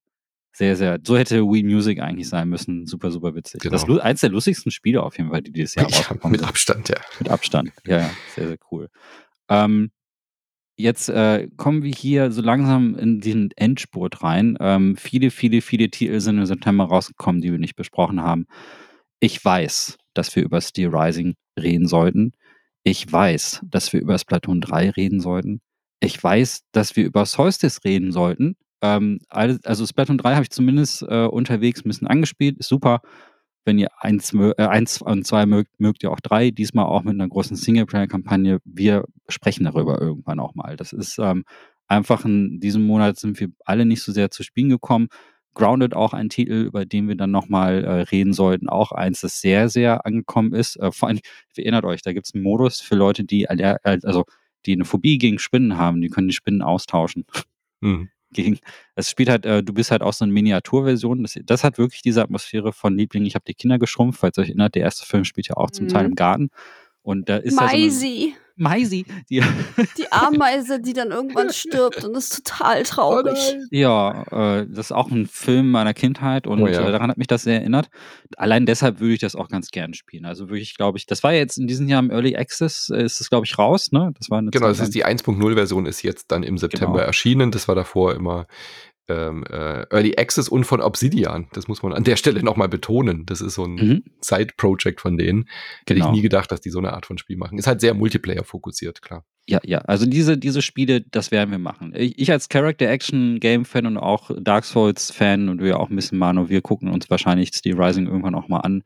sehr, sehr, so hätte Wii Music eigentlich sein müssen. Super, super witzig. Genau. Das ist eins der lustigsten Spiele auf jeden Fall, die dieses Jahr ja, Mit Abstand, ja. Mit Abstand, ja, ja, sehr, sehr cool. Ähm, Jetzt äh, kommen wir hier so langsam in den Endspurt rein. Ähm, viele, viele, viele Titel sind im September rausgekommen, die wir nicht besprochen haben. Ich weiß, dass wir über Steel Rising reden sollten. Ich weiß, dass wir über Splatoon 3 reden sollten. Ich weiß, dass wir über Solstice reden sollten. Ähm, also Splatoon 3 habe ich zumindest äh, unterwegs ein bisschen angespielt. Ist super. Wenn ihr eins, äh, eins und zwei mögt, mögt ihr auch drei. Diesmal auch mit einer großen Singleplayer-Kampagne. Wir sprechen darüber irgendwann auch mal. Das ist ähm, einfach in diesem Monat sind wir alle nicht so sehr zu spielen gekommen. Grounded auch ein Titel, über den wir dann nochmal äh, reden sollten. Auch eins, das sehr, sehr angekommen ist. Äh, vor allem, erinnert euch, da gibt es einen Modus für Leute, die, also, die eine Phobie gegen Spinnen haben. Die können die Spinnen austauschen. Mhm. Gegen. Es spielt halt, äh, du bist halt auch so eine Miniaturversion. Das, das hat wirklich diese Atmosphäre von Liebling, ich habe die Kinder geschrumpft, falls ihr euch erinnert, der erste Film spielt ja auch zum Teil Mhm. im Garten. Und da ist da Maisi, die, die Ameise, die dann irgendwann stirbt und das ist total traurig. ja, äh, das ist auch ein Film meiner Kindheit und Oh ja. äh, daran hat mich das sehr erinnert. Allein deshalb würde ich das auch ganz gerne spielen. Also wirklich, glaube ich, das war ja jetzt in diesem Jahr im Early Access, äh, ist es, glaube ich, raus, ne? Das war eine Genau, Zeit das ist die 1.0-Version ist jetzt dann im September Genau. erschienen. Das war davor immer ähm, äh, Early Access und von Obsidian. Das muss man an der Stelle nochmal betonen. Das ist so ein Mhm. Side-Project von denen. Hätte Genau. ich nie gedacht, dass die so eine Art von Spiel machen. Ist halt sehr Multiplayer-fokussiert, klar. Ja, ja, also diese, diese Spiele, das werden wir machen. Ich, ich als Character-Action-Game-Fan und auch Dark Souls-Fan und wir auch ein bisschen Mano, wir gucken uns wahrscheinlich Steel Rising irgendwann auch mal an.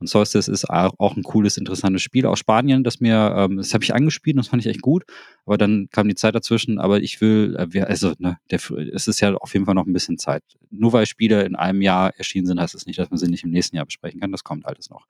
Und Solstice ist auch ein cooles, interessantes Spiel aus Spanien, das mir, ähm, das habe ich angespielt und das fand ich echt gut. Aber dann kam die Zeit dazwischen. Aber ich will, äh, wir, also, ne, der, es ist ja auf jeden Fall noch ein bisschen Zeit. Nur weil Spiele in einem Jahr erschienen sind, heißt es das nicht, dass man sie nicht im nächsten Jahr besprechen kann. Das kommt alles noch.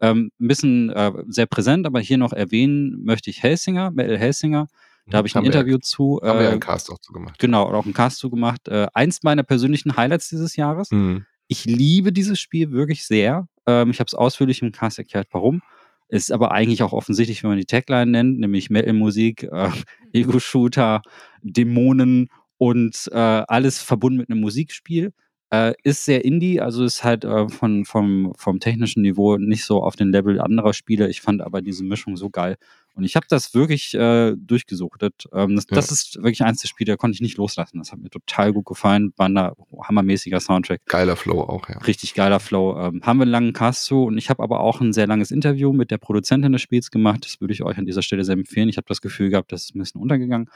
Ähm, ein bisschen äh, sehr präsent, aber hier noch erwähnen möchte ich Helsinger, Metal Helsinger. Da habe ich ein Haben wir ja- Interview zu. Haben wir Äh, einen Cast auch zu gemacht. genau, auch einen Cast zu gemacht. Äh, eins meiner persönlichen Highlights dieses Jahres. Mhm. Ich liebe dieses Spiel wirklich sehr. Ähm, ich habe es ausführlich im Cast erklärt, warum. Ist aber eigentlich auch offensichtlich, wenn man die Tagline nennt, nämlich Metal-Musik, äh, Ego-Shooter, Dämonen und äh, alles verbunden mit einem Musikspiel. Äh, ist sehr indie, also ist halt äh, von, vom, vom technischen Niveau nicht so auf den Level anderer Spiele. Ich fand aber diese Mischung so geil. Und ich habe das wirklich äh, durchgesuchtet. Ähm, das, Ja. das ist wirklich eins der Spiele, da konnte ich nicht loslassen. Das hat mir total gut gefallen. War ein hammermäßiger Soundtrack. Geiler Flow auch, ja. Richtig geiler Flow. Ähm, haben wir einen langen Cast zu und ich habe aber auch ein sehr langes Interview mit der Produzentin des Spiels gemacht. Das würde ich euch an dieser Stelle sehr empfehlen. Ich habe das Gefühl gehabt, das ist ein bisschen untergegangen.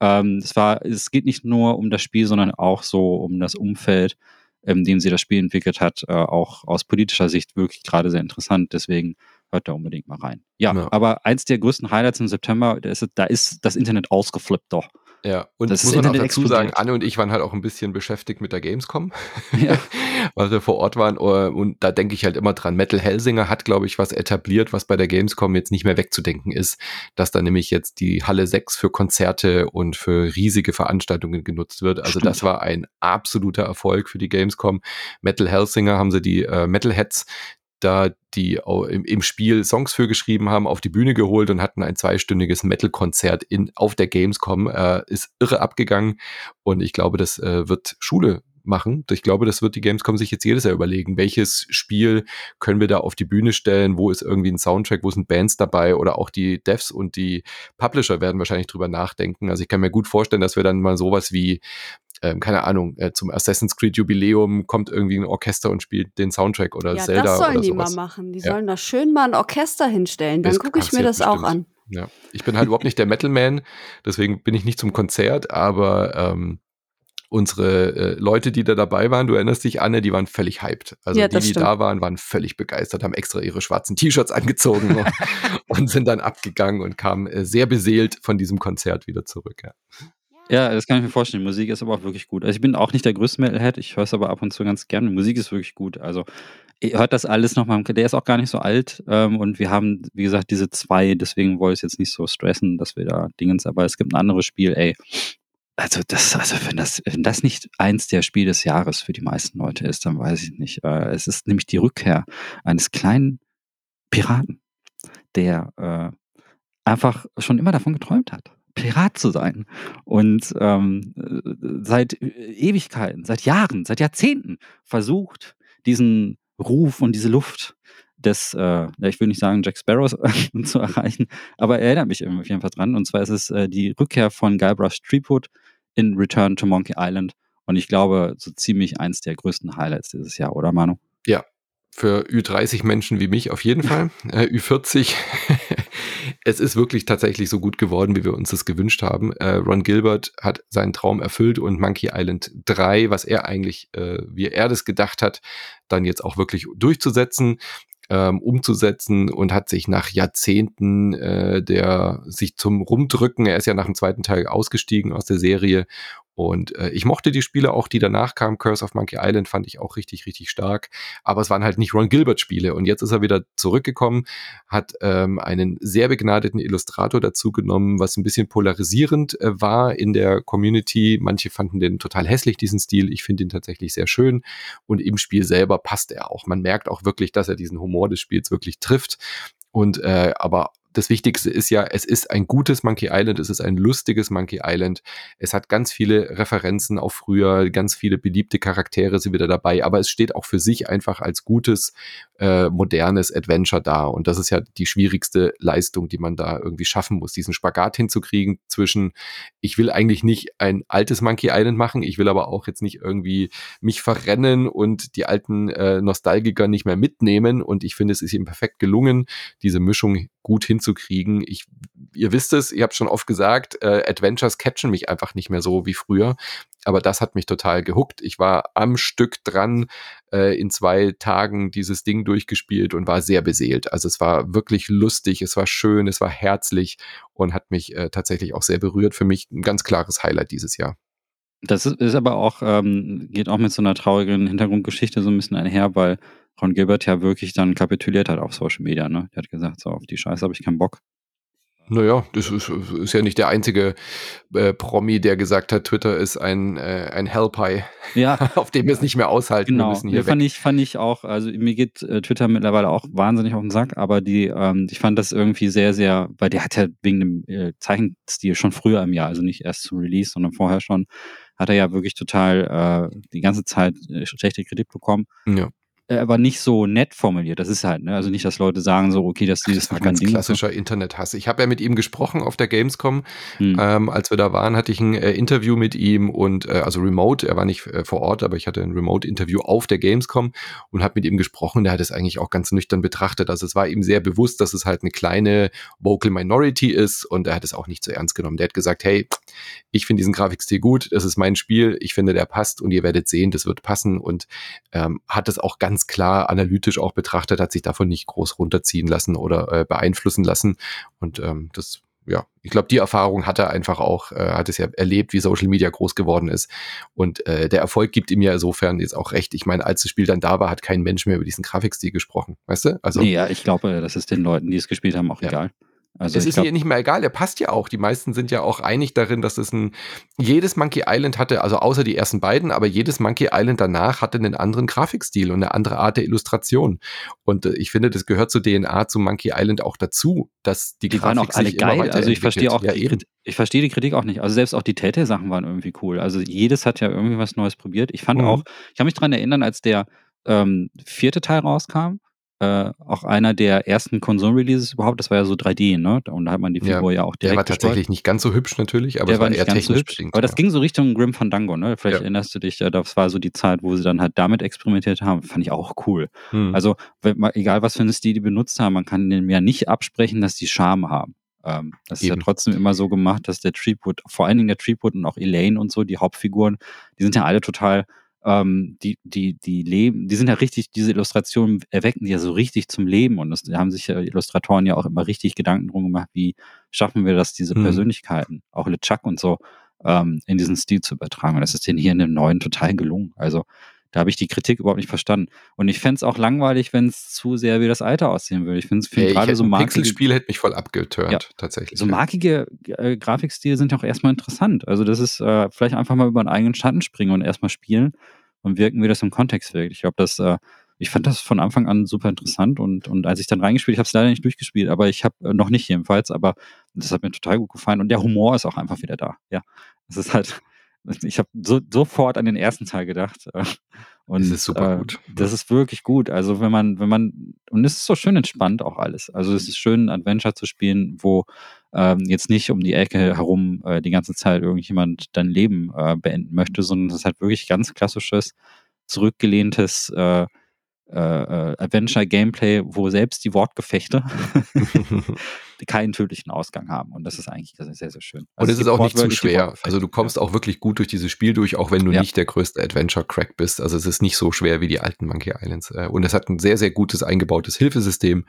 Ähm, es, war, es geht nicht nur um das Spiel, sondern auch so um das Umfeld, in dem sie das Spiel entwickelt hat. Äh, auch aus politischer Sicht wirklich gerade sehr interessant. Deswegen hört da unbedingt mal rein. Ja, Ja. aber eins der größten Highlights im September, da ist, da ist das Internet ausgeflippt doch. Ja, und Das muss man auch dazu sagen. Anne und ich waren halt auch ein bisschen beschäftigt mit der Gamescom, Ja. weil wir vor Ort waren. äh, Und da denke ich halt immer dran. Metal Helsinger hat, glaube ich, was etabliert, was bei der Gamescom jetzt nicht mehr wegzudenken ist, dass da nämlich jetzt die Halle 6 für Konzerte und für riesige Veranstaltungen genutzt wird. Also Stimmt. das war ein absoluter Erfolg für die Gamescom. Metal Helsinger haben sie die äh, Metalheads da die im, Spiel Songs für geschrieben haben, auf die Bühne geholt und hatten ein zweistündiges Metal-Konzert auf der Gamescom. Äh, ist irre abgegangen und ich glaube, das äh, wird Schule machen. Ich glaube, das wird die Gamescom sich jetzt jedes Jahr überlegen, welches Spiel können wir da auf die Bühne stellen, wo ist irgendwie ein Soundtrack, wo sind Bands dabei oder auch die Devs und die Publisher werden wahrscheinlich drüber nachdenken. Also ich kann mir gut vorstellen, dass wir dann mal sowas wie ähm, keine Ahnung, äh, zum Assassin's Creed Jubiläum kommt irgendwie ein Orchester und spielt den Soundtrack oder Ja, Zelda das sollen oder die sowas. mal machen. Die Ja. sollen da schön mal ein Orchester hinstellen. Dann gucke ich mir das auch bestimmt. an. Ja, ich bin halt überhaupt nicht der Metal-Man, deswegen bin ich nicht zum Konzert, aber ähm, unsere äh, Leute, die da dabei waren, du erinnerst dich, Anne, die waren völlig hyped. Also Ja, die, die stimmt. da waren, waren völlig begeistert, haben extra ihre schwarzen T-Shirts angezogen und, und sind dann abgegangen und kamen äh, sehr beseelt von diesem Konzert wieder zurück. Ja. Ja, das kann ich mir vorstellen. Musik ist aber auch wirklich gut. Also ich bin auch nicht der größte Metalhead, ich höre es aber ab und zu ganz gerne. Musik ist wirklich gut. Also ihr hört das alles nochmal. Der ist auch gar nicht so alt. Ähm, und wir haben, wie gesagt, diese zwei, deswegen wollte ich es jetzt nicht so stressen, dass wir da Dingens, aber es gibt ein anderes Spiel, ey. Also das, also wenn das, wenn das nicht eins der Spiele des Jahres für die meisten Leute ist, dann weiß ich nicht. Äh, es ist nämlich die Rückkehr eines kleinen Piraten, der äh, einfach schon immer davon geträumt hat, Pirat zu sein. Und ähm, äh, seit Ewigkeiten, seit Jahren, seit Jahrzehnten versucht, diesen Ruf und diese Luft des, äh, ja, ich will nicht sagen Jack Sparrows zu erreichen, aber er erinnert mich auf jeden Fall dran. Und zwar ist es äh, die Rückkehr von Guybrush Threepwood in Return to Monkey Island. Und ich glaube, so ziemlich eins der größten Highlights dieses Jahr, oder Manu? Für Ü30 Menschen wie mich auf jeden Fall. Äh, Ü40. Es ist wirklich tatsächlich so gut geworden, wie wir uns das gewünscht haben. Äh, Ron Gilbert hat seinen Traum erfüllt und Monkey Island 3, was er eigentlich, äh, wie er das gedacht hat, dann jetzt auch wirklich durchzusetzen, ähm, umzusetzen und hat sich nach Jahrzehnten äh, der sich zum Rumdrücken, er ist ja nach dem zweiten Teil ausgestiegen aus der Serie Und äh, ich mochte die Spiele auch, die danach kamen. Curse of Monkey Island fand ich auch richtig, richtig stark. Aber es waren halt nicht Ron Gilbert-Spiele. Und jetzt ist er wieder zurückgekommen, hat ähm, einen sehr begnadeten Illustrator dazu genommen, was ein bisschen polarisierend äh, war in der Community. Manche fanden den total hässlich, diesen Stil. Ich finde ihn tatsächlich sehr schön. Und im Spiel selber passt er auch. Man merkt auch wirklich, dass er diesen Humor des Spiels wirklich trifft. Und äh, aber das Wichtigste ist ja, es ist ein gutes Monkey Island, es ist ein lustiges Monkey Island. Es hat ganz viele Referenzen auf früher, ganz viele beliebte Charaktere sind wieder dabei, aber es steht auch für sich einfach als gutes, äh, modernes Adventure da. Und das ist ja die schwierigste Leistung, die man da irgendwie schaffen muss, diesen Spagat hinzukriegen zwischen, ich will eigentlich nicht ein altes Monkey Island machen, ich will aber auch jetzt nicht irgendwie mich verrennen und die alten äh, Nostalgiker nicht mehr mitnehmen. Und ich finde, es ist ihm perfekt gelungen, diese Mischung gut hinzukriegen. Ich, ihr wisst es, ich habe schon oft gesagt, äh, Adventures catchen mich einfach nicht mehr so wie früher. Aber das hat mich total gehuckt. Ich war am Stück dran, äh, in zwei Tagen dieses Ding durchgespielt und war sehr beseelt. Also es war wirklich lustig, es war schön, es war herzlich und hat mich äh, tatsächlich auch sehr berührt. Für mich ein ganz klares Highlight dieses Jahr. Das ist, ist aber auch, ähm, geht auch mit so einer traurigen Hintergrundgeschichte so ein bisschen einher, weil Ron Gilbert ja wirklich dann kapituliert hat auf Social Media. Ne? Der hat gesagt, so auf die Scheiße habe ich keinen Bock. Naja, das ist, ist ja nicht der einzige äh, Promi, der gesagt hat, Twitter ist ein, äh, ein Hellpie, ja. auf dem wir es nicht mehr aushalten. Genau, müssen hier fand, ich, fand ich auch, also mir geht äh, Twitter mittlerweile auch wahnsinnig auf den Sack, aber die, ähm, ich fand das irgendwie sehr, sehr, weil der hat ja wegen dem äh, Zeichenstil schon früher im Jahr, also nicht erst zum Release, sondern vorher schon, hat er ja wirklich total äh, die ganze Zeit äh, schlechte Kritik bekommen. Ja aber nicht so nett formuliert. Das ist halt, ne? Also nicht, dass Leute sagen so, okay, dass dieses das war ganz Ding klassischer so. Internethass. Ich habe ja mit ihm gesprochen auf der Gamescom. Hm. Ähm, als wir da waren, hatte ich ein äh, Interview mit ihm und äh, also remote. Er war nicht äh, vor Ort, aber ich hatte ein Remote-Interview auf der Gamescom und habe mit ihm gesprochen. Der hat es eigentlich auch ganz nüchtern betrachtet. Also es war ihm sehr bewusst, dass es halt eine kleine Vocal Minority ist und er hat es auch nicht so ernst genommen. Der hat gesagt, hey, ich finde diesen Grafikstil gut, das ist mein Spiel, ich finde, der passt und ihr werdet sehen, das wird passen und ähm, hat es auch ganz ganz klar analytisch auch betrachtet, hat sich davon nicht groß runterziehen lassen oder äh, beeinflussen lassen. Und ähm, das ja, ich glaube, die Erfahrung hat er einfach auch, äh, hat es ja erlebt, wie Social Media groß geworden ist. Und äh, der Erfolg gibt ihm ja insofern jetzt auch recht. Ich meine, als das Spiel dann da war, hat kein Mensch mehr über diesen Grafikstil gesprochen, weißt du? Also, nee, ja, ich glaube, das ist den Leuten, die es gespielt haben, auch ja. egal. Also es ist glaub, nicht mehr egal, der passt ja auch. Die meisten sind ja auch einig darin, dass es ein, jedes Monkey Island hatte, also außer die ersten beiden, aber jedes Monkey Island danach hatte einen anderen Grafikstil und eine andere Art der Illustration. Und äh, ich finde, das gehört zur DNA zu Monkey Island auch dazu, dass die, die Grafik waren auch alle geil. Also ich verstehe auch, ja, die, ich verstehe die Kritik auch nicht. Also selbst auch die Telltale-Sachen waren irgendwie cool. Also jedes hat ja irgendwie was Neues probiert. Ich fand mhm. auch, ich kann mich daran erinnern, als der ähm, vierte Teil rauskam, äh, auch einer der ersten Konsolen-Releases überhaupt. Das war ja so 3D, ne? Und da hat man die Figur ja, ja auch direkt. Der war tatsächlich gesteuert. nicht ganz so hübsch natürlich, aber der es war, war eher technisch so hübsch, bedingt. Aber das ging so Richtung Grim Fandango, ne? Vielleicht ja. erinnerst du dich, das war so die Zeit, wo sie dann halt damit experimentiert haben. Fand ich auch cool. Hm. Also, egal was für einen Stil die benutzt haben, man kann denen ja nicht absprechen, dass die Charme haben. Ähm, das Eben. ist ja trotzdem immer so gemacht, dass der Treepwood, vor allen Dingen der Treepwood und auch Elaine und so, die Hauptfiguren, die sind ja alle total ähm, die, die, die leben, die sind ja richtig, diese Illustrationen erwecken die ja so richtig zum Leben und das da haben sich ja Illustratoren ja auch immer richtig Gedanken drum gemacht, wie schaffen wir das, diese mhm. Persönlichkeiten, auch LeChuck und so, ähm, in diesen Stil zu übertragen. Und das ist denen hier in dem neuen total gelungen. Also da habe ich die Kritik überhaupt nicht verstanden. Und ich fände es auch langweilig, wenn es zu sehr wie das Alter aussehen würde. Ich finde find gerade so markige... Pixelspiel hätte mich voll abgeturnt, ja, tatsächlich. So markige äh, Grafikstile sind ja auch erstmal interessant. Also das ist äh, vielleicht einfach mal über einen eigenen Schatten springen und erstmal spielen und wirken, wie das im Kontext wirkt. Ich glaube, das, äh, ich fand das von Anfang an super interessant und, und als ich dann reingespielt, ich habe es leider nicht durchgespielt, aber ich habe äh, noch nicht jedenfalls, aber das hat mir total gut gefallen und der Humor ist auch einfach wieder da. Ja, es ist halt, ich habe so, sofort an den ersten Teil gedacht. Äh, und das ist super äh, gut. Das ist wirklich gut. Also wenn man, wenn man, und es ist so schön entspannt auch alles. Also es ist schön, ein Adventure zu spielen, wo ähm, jetzt nicht um die Ecke herum äh, die ganze Zeit irgendjemand dein Leben äh, beenden möchte, sondern es ist halt wirklich ganz klassisches, zurückgelehntes äh, äh, äh, Adventure-Gameplay, wo selbst die Wortgefechte keinen tödlichen Ausgang haben. Und das ist eigentlich das ist sehr, sehr schön. Also und es ist auch nicht zu schwer. Also du kommst ja. auch wirklich gut durch dieses Spiel durch, auch wenn du ja. nicht der größte Adventure-Crack bist. Also es ist nicht so schwer wie die alten Monkey Islands. Äh, und es hat ein sehr, sehr gutes eingebautes Hilfesystem.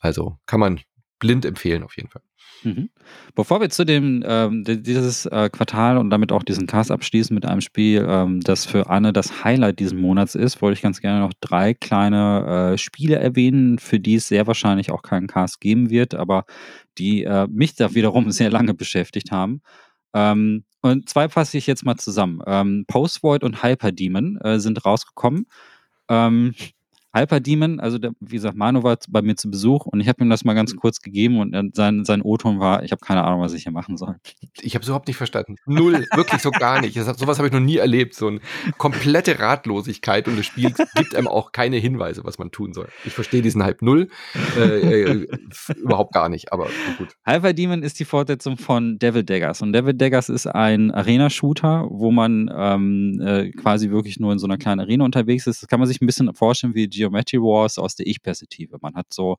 Also kann man blind empfehlen auf jeden Fall. Mhm. Bevor wir zu dem ähm, dieses äh, Quartal und damit auch diesen Cast abschließen mit einem Spiel, ähm, das für Anne das Highlight diesen Monats ist, wollte ich ganz gerne noch drei kleine äh, Spiele erwähnen, für die es sehr wahrscheinlich auch keinen Cast geben wird, aber die äh, mich da wiederum sehr lange beschäftigt haben. Ähm, und zwei fasse ich jetzt mal zusammen. Ähm, Postvoid und Hyperdemon äh, sind rausgekommen. Ähm, Hyperdemon, also der, wie gesagt, Manu war bei mir zu Besuch und ich habe ihm das mal ganz kurz gegeben und sein, sein O-Ton war, ich habe keine Ahnung, was ich hier machen soll. Ich habe es überhaupt nicht verstanden. Null, wirklich so gar nicht. Das, sowas habe ich noch nie erlebt. So eine komplette Ratlosigkeit und das Spiel gibt einem auch keine Hinweise, was man tun soll. Ich verstehe diesen Hype null, äh, äh, überhaupt gar nicht, aber gut. Hyperdemon ist die Fortsetzung von Devil Daggers und Devil Daggers ist ein Arena-Shooter, wo man ähm, äh, quasi wirklich nur in so einer kleinen Arena unterwegs ist. Das kann man sich ein bisschen vorstellen wie Geometry Wars aus der Ich-Perspektive. Man hat so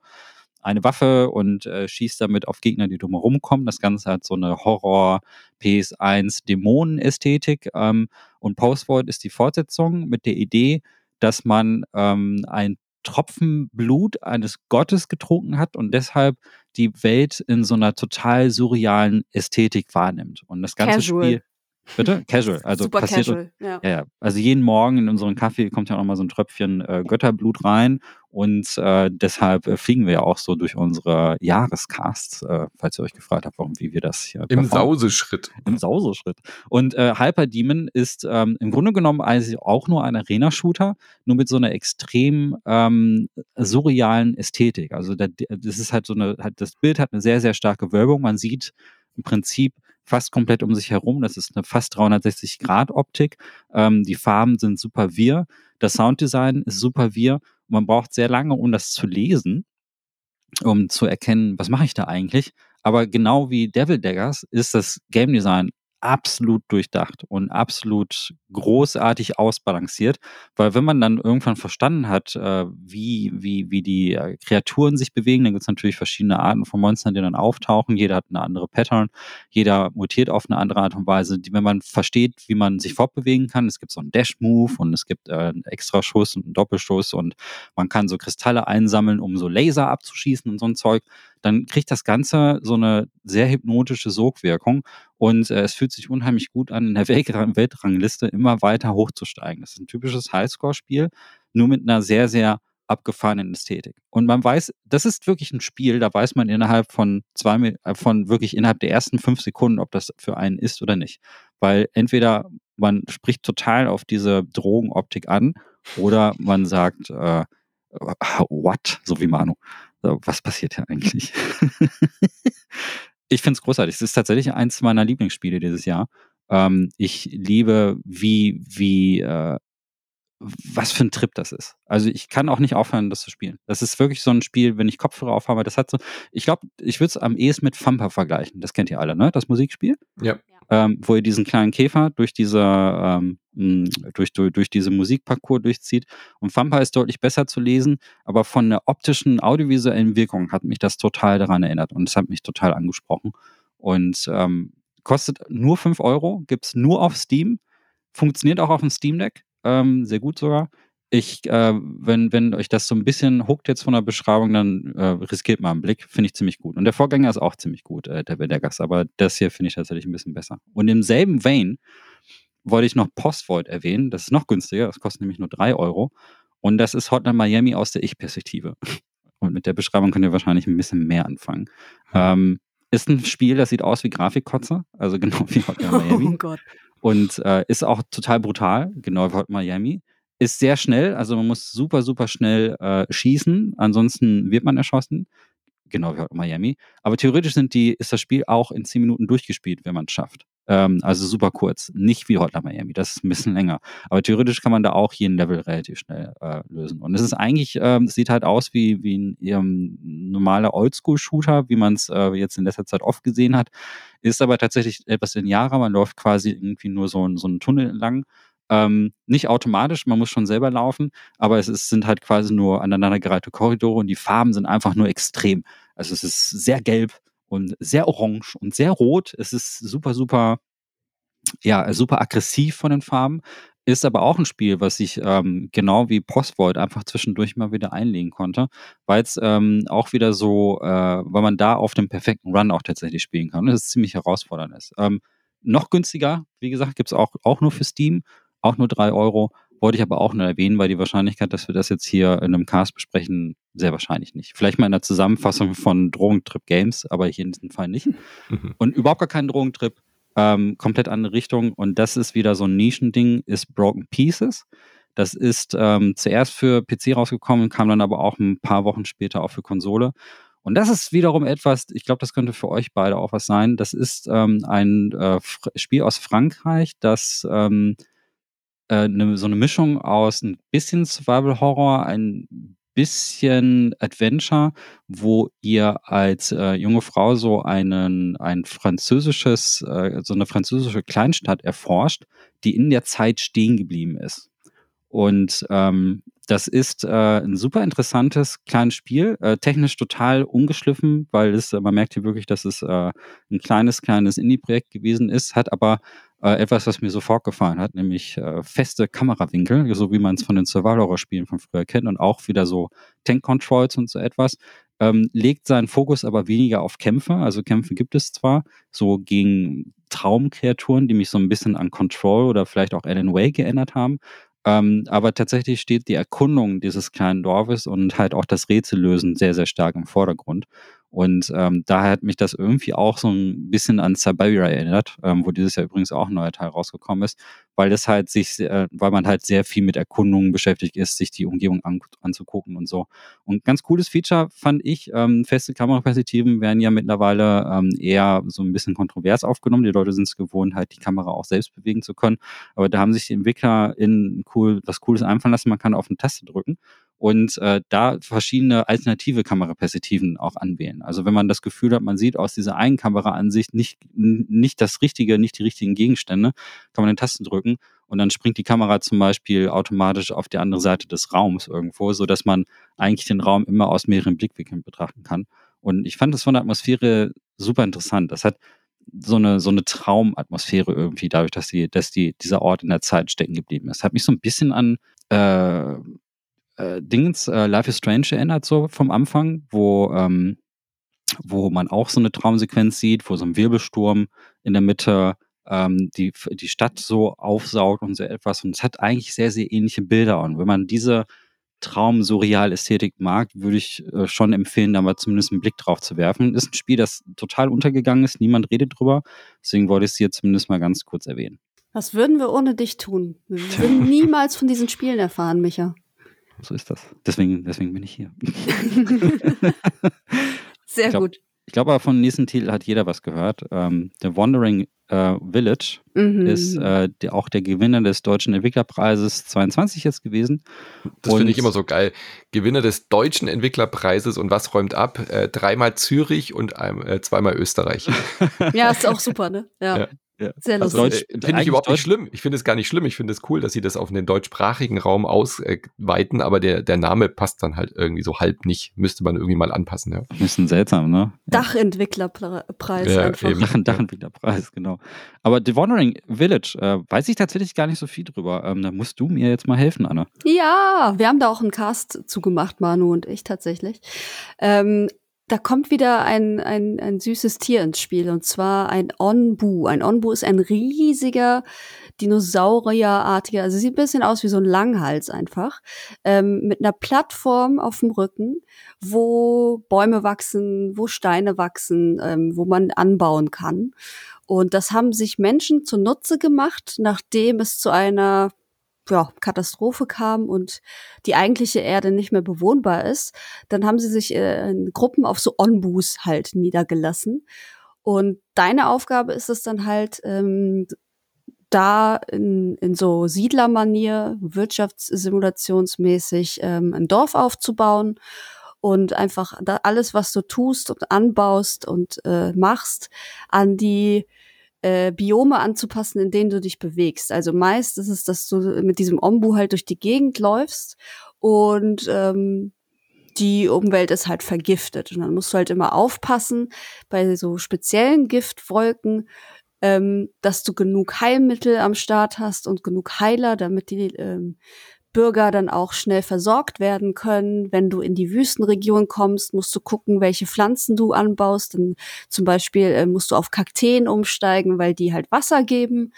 eine Waffe und äh, schießt damit auf Gegner, die drumherum kommen. Das Ganze hat so eine Horror-PS1-Dämonen-Ästhetik. Ähm, und Postvoid ist die Fortsetzung mit der Idee, dass man ähm, ein Tropfen Blut eines Gottes getrunken hat und deshalb die Welt in so einer total surrealen Ästhetik wahrnimmt. Und das ganze Casual. Spiel Bitte? Casual. Also Super passiert casual, ja. ja. Also jeden Morgen in unseren Kaffee kommt ja auch mal so ein Tröpfchen äh, Götterblut rein und äh, deshalb äh, fliegen wir ja auch so durch unsere Jahrescasts, äh, falls ihr euch gefragt habt, warum, wie wir das hier Im Sauseschritt. Im Sauseschritt. Und äh, Hyper Demon ist ähm, im Grunde genommen also auch nur ein Arena-Shooter, nur mit so einer extrem ähm, surrealen Ästhetik. Also das ist halt so eine, halt, das Bild hat eine sehr, sehr starke Wölbung. Man sieht im Prinzip fast komplett um sich herum. Das ist eine fast 360-Grad-Optik. Ähm, die Farben sind super wir. Das Sounddesign ist super wir. man braucht sehr lange, um das zu lesen, um zu erkennen, was mache ich da eigentlich. Aber genau wie Devil Daggers ist das Game Design absolut durchdacht und absolut großartig ausbalanciert, weil wenn man dann irgendwann verstanden hat, äh, wie, wie, wie die äh, Kreaturen sich bewegen, dann gibt es natürlich verschiedene Arten von Monstern, die dann auftauchen. Jeder hat eine andere Pattern, jeder mutiert auf eine andere Art und Weise. Die, wenn man versteht, wie man sich fortbewegen kann, es gibt so einen Dash-Move und es gibt äh, einen Extraschuss und einen Doppelschuss und man kann so Kristalle einsammeln, um so Laser abzuschießen und so ein Zeug dann kriegt das Ganze so eine sehr hypnotische Sogwirkung und äh, es fühlt sich unheimlich gut an, in der Weltrangliste immer weiter hochzusteigen. Das ist ein typisches Highscore-Spiel, nur mit einer sehr, sehr abgefahrenen Ästhetik. Und man weiß, das ist wirklich ein Spiel, da weiß man innerhalb von zwei, äh, von wirklich innerhalb der ersten fünf Sekunden, ob das für einen ist oder nicht. Weil entweder man spricht total auf diese Drogenoptik an oder man sagt, äh, what? So wie Manu. Was passiert hier eigentlich? ich finde es großartig. Es ist tatsächlich eins meiner Lieblingsspiele dieses Jahr. Ähm, ich liebe, wie, wie, äh, was für ein Trip das ist. Also ich kann auch nicht aufhören, das zu spielen. Das ist wirklich so ein Spiel, wenn ich Kopfhörer aufhabe, das hat so, ich glaube, ich würde es am ehesten mit Fampa vergleichen. Das kennt ihr alle, ne? Das Musikspiel. Ja ähm, wo ihr diesen kleinen Käfer durch diese, ähm, durch, durch, durch diese Musikparcours durchzieht. Und Fampa ist deutlich besser zu lesen, aber von der optischen, audiovisuellen Wirkung hat mich das total daran erinnert und es hat mich total angesprochen. Und ähm, kostet nur 5 Euro, gibt es nur auf Steam, funktioniert auch auf dem Steam Deck, ähm, sehr gut sogar ich, äh, wenn, wenn euch das so ein bisschen huckt jetzt von der Beschreibung, dann äh, riskiert mal einen Blick, finde ich ziemlich gut. Und der Vorgänger ist auch ziemlich gut, äh, der Bedeckers, aber das hier finde ich tatsächlich ein bisschen besser. Und im selben Vein wollte ich noch Postvoid erwähnen, das ist noch günstiger, das kostet nämlich nur drei Euro. Und das ist Hotline Miami aus der Ich-Perspektive. Und mit der Beschreibung könnt ihr wahrscheinlich ein bisschen mehr anfangen. Ähm, ist ein Spiel, das sieht aus wie Grafikkotze, also genau wie Hotline Miami. Oh Gott. Und äh, ist auch total brutal, genau wie Miami ist sehr schnell, also man muss super, super schnell äh, schießen, ansonsten wird man erschossen. Genau wie heute Miami. Aber theoretisch sind die, ist das Spiel auch in zehn Minuten durchgespielt, wenn man es schafft. Ähm, also super kurz. Nicht wie Hotline Miami, das ist ein bisschen länger. Aber theoretisch kann man da auch jeden Level relativ schnell äh, lösen. Und es ist eigentlich, ähm, sieht halt aus wie, wie ein ähm, normaler Oldschool-Shooter, wie man es äh, jetzt in letzter Zeit oft gesehen hat. Ist aber tatsächlich etwas linearer. Man läuft quasi irgendwie nur so, so einen Tunnel entlang ähm, nicht automatisch, man muss schon selber laufen, aber es ist, sind halt quasi nur aneinandergereihte Korridore und die Farben sind einfach nur extrem. Also es ist sehr gelb und sehr orange und sehr rot. Es ist super, super, ja, super aggressiv von den Farben Ist aber auch ein Spiel, was ich ähm, genau wie Postvoid einfach zwischendurch mal wieder einlegen konnte, weil es ähm, auch wieder so, äh, weil man da auf dem perfekten Run auch tatsächlich spielen kann. Und das ziemlich herausfordernd ist. Ähm, noch günstiger, wie gesagt, gibt es auch, auch nur für Steam, auch nur drei Euro. Wollte ich aber auch nur erwähnen, weil die Wahrscheinlichkeit, dass wir das jetzt hier in einem Cast besprechen, sehr wahrscheinlich nicht. Vielleicht mal in der Zusammenfassung von Drogentrip Games, aber hier in diesem Fall nicht. Mhm. Und überhaupt gar kein Drogentrip ähm, komplett andere Richtung. Und das ist wieder so ein Nischending, ist Broken Pieces. Das ist ähm, zuerst für PC rausgekommen, kam dann aber auch ein paar Wochen später auch für Konsole. Und das ist wiederum etwas, ich glaube, das könnte für euch beide auch was sein. Das ist ähm, ein äh, Spiel aus Frankreich, das ähm, äh, ne, so eine Mischung aus ein bisschen Survival Horror, ein bisschen Adventure, wo ihr als äh, junge Frau so einen, ein französisches, äh, so eine französische Kleinstadt erforscht, die in der Zeit stehen geblieben ist. Und ähm, das ist äh, ein super interessantes kleines Spiel, äh, technisch total ungeschliffen, weil es, äh, man merkt hier wirklich, dass es äh, ein kleines, kleines Indie-Projekt gewesen ist, hat aber äh, etwas, was mir sofort gefallen hat, nämlich äh, feste Kamerawinkel, so wie man es von den Survival-Horror-Spielen von früher kennt und auch wieder so Tank-Controls und so etwas. Ähm, legt seinen Fokus aber weniger auf Kämpfe. Also Kämpfe gibt es zwar, so gegen Traumkreaturen, die mich so ein bisschen an Control oder vielleicht auch Alan Way geändert haben. Ähm, aber tatsächlich steht die Erkundung dieses kleinen Dorfes und halt auch das Rätsellösen sehr, sehr stark im Vordergrund. Und ähm, daher hat mich das irgendwie auch so ein bisschen an Siberia erinnert, ähm, wo dieses Jahr übrigens auch ein neuer Teil rausgekommen ist, weil das halt sich, äh, weil man halt sehr viel mit Erkundungen beschäftigt ist, sich die Umgebung an, anzugucken und so. Und ganz cooles Feature fand ich, ähm, feste Kameraperspektiven werden ja mittlerweile ähm, eher so ein bisschen kontrovers aufgenommen. Die Leute sind es gewohnt, halt die Kamera auch selbst bewegen zu können. Aber da haben sich die Entwickler in cool, was Cooles einfallen lassen. Man kann auf eine Taste drücken und äh, da verschiedene alternative Kameraperspektiven auch anwählen. Also wenn man das Gefühl hat, man sieht aus dieser einen Kameraansicht nicht, nicht das Richtige, nicht die richtigen Gegenstände, kann man den Tasten drücken und dann springt die Kamera zum Beispiel automatisch auf die andere Seite des Raums irgendwo, so dass man eigentlich den Raum immer aus mehreren Blickwinkeln betrachten kann. Und ich fand das von der Atmosphäre super interessant. Das hat so eine, so eine Traumatmosphäre irgendwie, dadurch, dass, die, dass die, dieser Ort in der Zeit stecken geblieben ist. Hat mich so ein bisschen an äh, äh, Dingens äh, Life is Strange erinnert, so vom Anfang, wo, ähm, wo man auch so eine Traumsequenz sieht, wo so ein Wirbelsturm in der Mitte ähm, die, die Stadt so aufsaugt und so etwas. Und es hat eigentlich sehr, sehr ähnliche Bilder. Und wenn man diese Traum-Surreal-Ästhetik mag, würde ich äh, schon empfehlen, da mal zumindest einen Blick drauf zu werfen. Ist ein Spiel, das total untergegangen ist, niemand redet drüber. Deswegen wollte ich es hier zumindest mal ganz kurz erwähnen. Was würden wir ohne dich tun? Wir würden niemals von diesen Spielen erfahren, Micha. So ist das. Deswegen, deswegen bin ich hier. Sehr ich glaub, gut. Ich glaube, von dem nächsten Titel hat jeder was gehört. Ähm, The Wandering äh, Village mhm. ist äh, die, auch der Gewinner des Deutschen Entwicklerpreises 22 jetzt gewesen. Das finde ich immer so geil. Gewinner des Deutschen Entwicklerpreises und was räumt ab? Äh, dreimal Zürich und ein, äh, zweimal Österreich. ja, ist auch super, ne? ja. ja. Ja. Sehr also, lustig. Also, äh, finde ich überhaupt nicht schlimm. Ich finde es gar nicht schlimm. Ich finde es cool, dass sie das auf den deutschsprachigen Raum ausweiten, aber der, der Name passt dann halt irgendwie so halb nicht. Müsste man irgendwie mal anpassen, ja. Bisschen seltsam, ne? Dachentwicklerpreis ja, einfach. Dach, Dachentwicklerpreis, genau. Aber The Wandering Village, äh, weiß ich tatsächlich gar nicht so viel drüber. Ähm, da musst du mir jetzt mal helfen, Anna. Ja, wir haben da auch einen Cast zugemacht, Manu und ich tatsächlich. Ähm, da kommt wieder ein, ein, ein süßes Tier ins Spiel, und zwar ein Onbu. Ein Onbu ist ein riesiger, Dinosaurierartiger, also sieht ein bisschen aus wie so ein Langhals einfach, ähm, mit einer Plattform auf dem Rücken, wo Bäume wachsen, wo Steine wachsen, ähm, wo man anbauen kann. Und das haben sich Menschen zunutze gemacht, nachdem es zu einer ja, Katastrophe kam und die eigentliche Erde nicht mehr bewohnbar ist, dann haben sie sich äh, in Gruppen auf so Onbus halt niedergelassen. Und deine Aufgabe ist es dann halt, ähm, da in, in so Siedlermanier, wirtschaftssimulationsmäßig ähm, ein Dorf aufzubauen und einfach alles, was du tust und anbaust und äh, machst, an die äh, Biome anzupassen, in denen du dich bewegst. Also meist ist es, dass du mit diesem Ombu halt durch die Gegend läufst und ähm, die Umwelt ist halt vergiftet. Und dann musst du halt immer aufpassen bei so speziellen Giftwolken, ähm, dass du genug Heilmittel am Start hast und genug Heiler, damit die ähm, Bürger dann auch schnell versorgt werden können. Wenn du in die Wüstenregion kommst, musst du gucken, welche Pflanzen du anbaust. Dann zum Beispiel äh, musst du auf Kakteen umsteigen, weil die halt Wasser geben.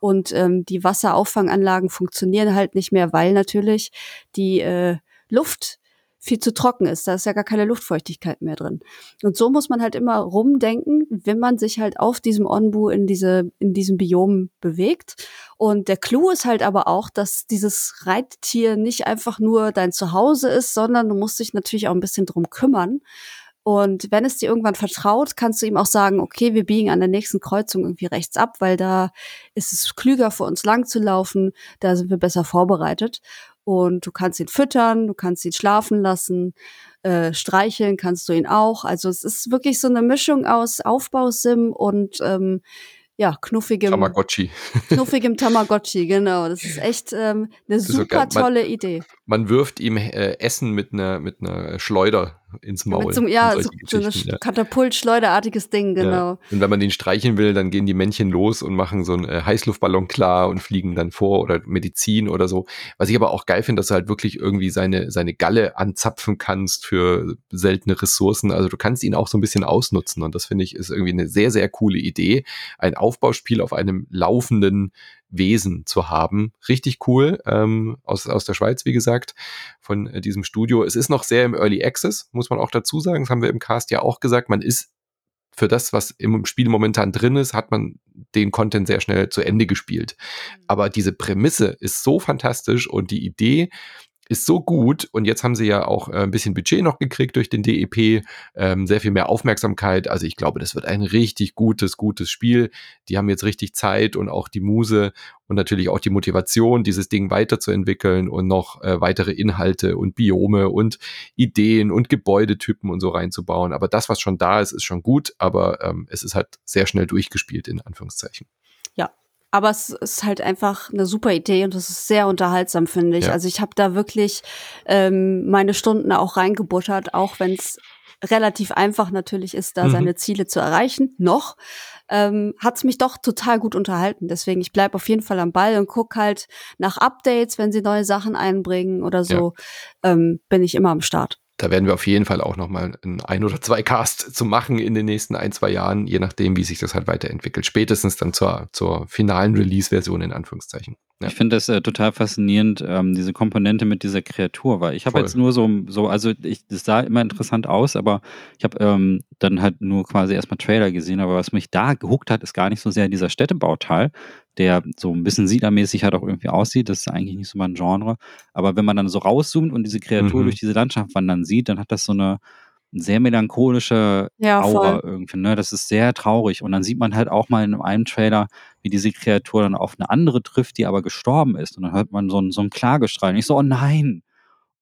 Und ähm, die Wasserauffanganlagen funktionieren halt nicht mehr, weil natürlich die äh, Luft viel zu trocken ist. Da ist ja gar keine Luftfeuchtigkeit mehr drin. Und so muss man halt immer rumdenken, wenn man sich halt auf diesem Onbu in diese, in diesem Biom bewegt. Und der Clou ist halt aber auch, dass dieses Reittier nicht einfach nur dein Zuhause ist, sondern du musst dich natürlich auch ein bisschen drum kümmern. Und wenn es dir irgendwann vertraut, kannst du ihm auch sagen, okay, wir biegen an der nächsten Kreuzung irgendwie rechts ab, weil da ist es klüger für uns lang zu laufen, da sind wir besser vorbereitet. Und du kannst ihn füttern, du kannst ihn schlafen lassen, äh, streicheln kannst du ihn auch. Also es ist wirklich so eine Mischung aus Aufbausim und ähm, ja, knuffigem Tamagotchi. knuffigem Tamagotchi, genau. Das ist echt ähm, eine super so tolle man, Idee. Man wirft ihm äh, Essen mit einer mit einer Schleuder ins Maul. So, ja, so, so ein ja. Katapult-Schleuderartiges Ding, genau. Ja. Und wenn man den streicheln will, dann gehen die Männchen los und machen so einen äh, Heißluftballon klar und fliegen dann vor oder Medizin oder so. Was ich aber auch geil finde, dass du halt wirklich irgendwie seine, seine Galle anzapfen kannst für seltene Ressourcen. Also du kannst ihn auch so ein bisschen ausnutzen und das finde ich ist irgendwie eine sehr, sehr coole Idee. Ein Aufbauspiel auf einem laufenden Wesen zu haben. Richtig cool, ähm, aus, aus der Schweiz, wie gesagt, von äh, diesem Studio. Es ist noch sehr im Early Access, muss man auch dazu sagen. Das haben wir im Cast ja auch gesagt. Man ist für das, was im Spiel momentan drin ist, hat man den Content sehr schnell zu Ende gespielt. Mhm. Aber diese Prämisse ist so fantastisch und die Idee, ist so gut und jetzt haben sie ja auch äh, ein bisschen Budget noch gekriegt durch den DEP, ähm, sehr viel mehr Aufmerksamkeit. Also ich glaube, das wird ein richtig gutes, gutes Spiel. Die haben jetzt richtig Zeit und auch die Muse und natürlich auch die Motivation, dieses Ding weiterzuentwickeln und noch äh, weitere Inhalte und Biome und Ideen und Gebäudetypen und so reinzubauen. Aber das, was schon da ist, ist schon gut, aber ähm, es ist halt sehr schnell durchgespielt, in Anführungszeichen. Ja, aber es ist halt einfach eine super Idee und es ist sehr unterhaltsam, finde ich. Ja. Also ich habe da wirklich ähm, meine Stunden auch reingebuttert, auch wenn es relativ einfach natürlich ist, da mhm. seine Ziele zu erreichen. Noch ähm, hat es mich doch total gut unterhalten. Deswegen, ich bleib auf jeden Fall am Ball und guck halt nach Updates, wenn sie neue Sachen einbringen oder so, ja. ähm, bin ich immer am Start da werden wir auf jeden Fall auch nochmal ein, ein oder zwei Cast zu machen in den nächsten ein, zwei Jahren, je nachdem, wie sich das halt weiterentwickelt. Spätestens dann zur, zur finalen Release-Version in Anführungszeichen. Ja. Ich finde das äh, total faszinierend, ähm, diese Komponente mit dieser Kreatur, weil ich habe jetzt nur so, so also ich, das sah immer interessant aus, aber ich habe ähm, dann halt nur quasi erstmal Trailer gesehen, aber was mich da gehuckt hat, ist gar nicht so sehr dieser Städtebauteil, der so ein bisschen siedlermäßig halt auch irgendwie aussieht. Das ist eigentlich nicht so mein Genre. Aber wenn man dann so rauszoomt und diese Kreatur mhm. durch diese Landschaft wandern sieht, dann hat das so eine sehr melancholische ja, Aura voll. irgendwie. Ne? Das ist sehr traurig. Und dann sieht man halt auch mal in einem Trailer, wie diese Kreatur dann auf eine andere trifft, die aber gestorben ist. Und dann hört man so ein, so ein Klageschrei. Und ich so, oh nein,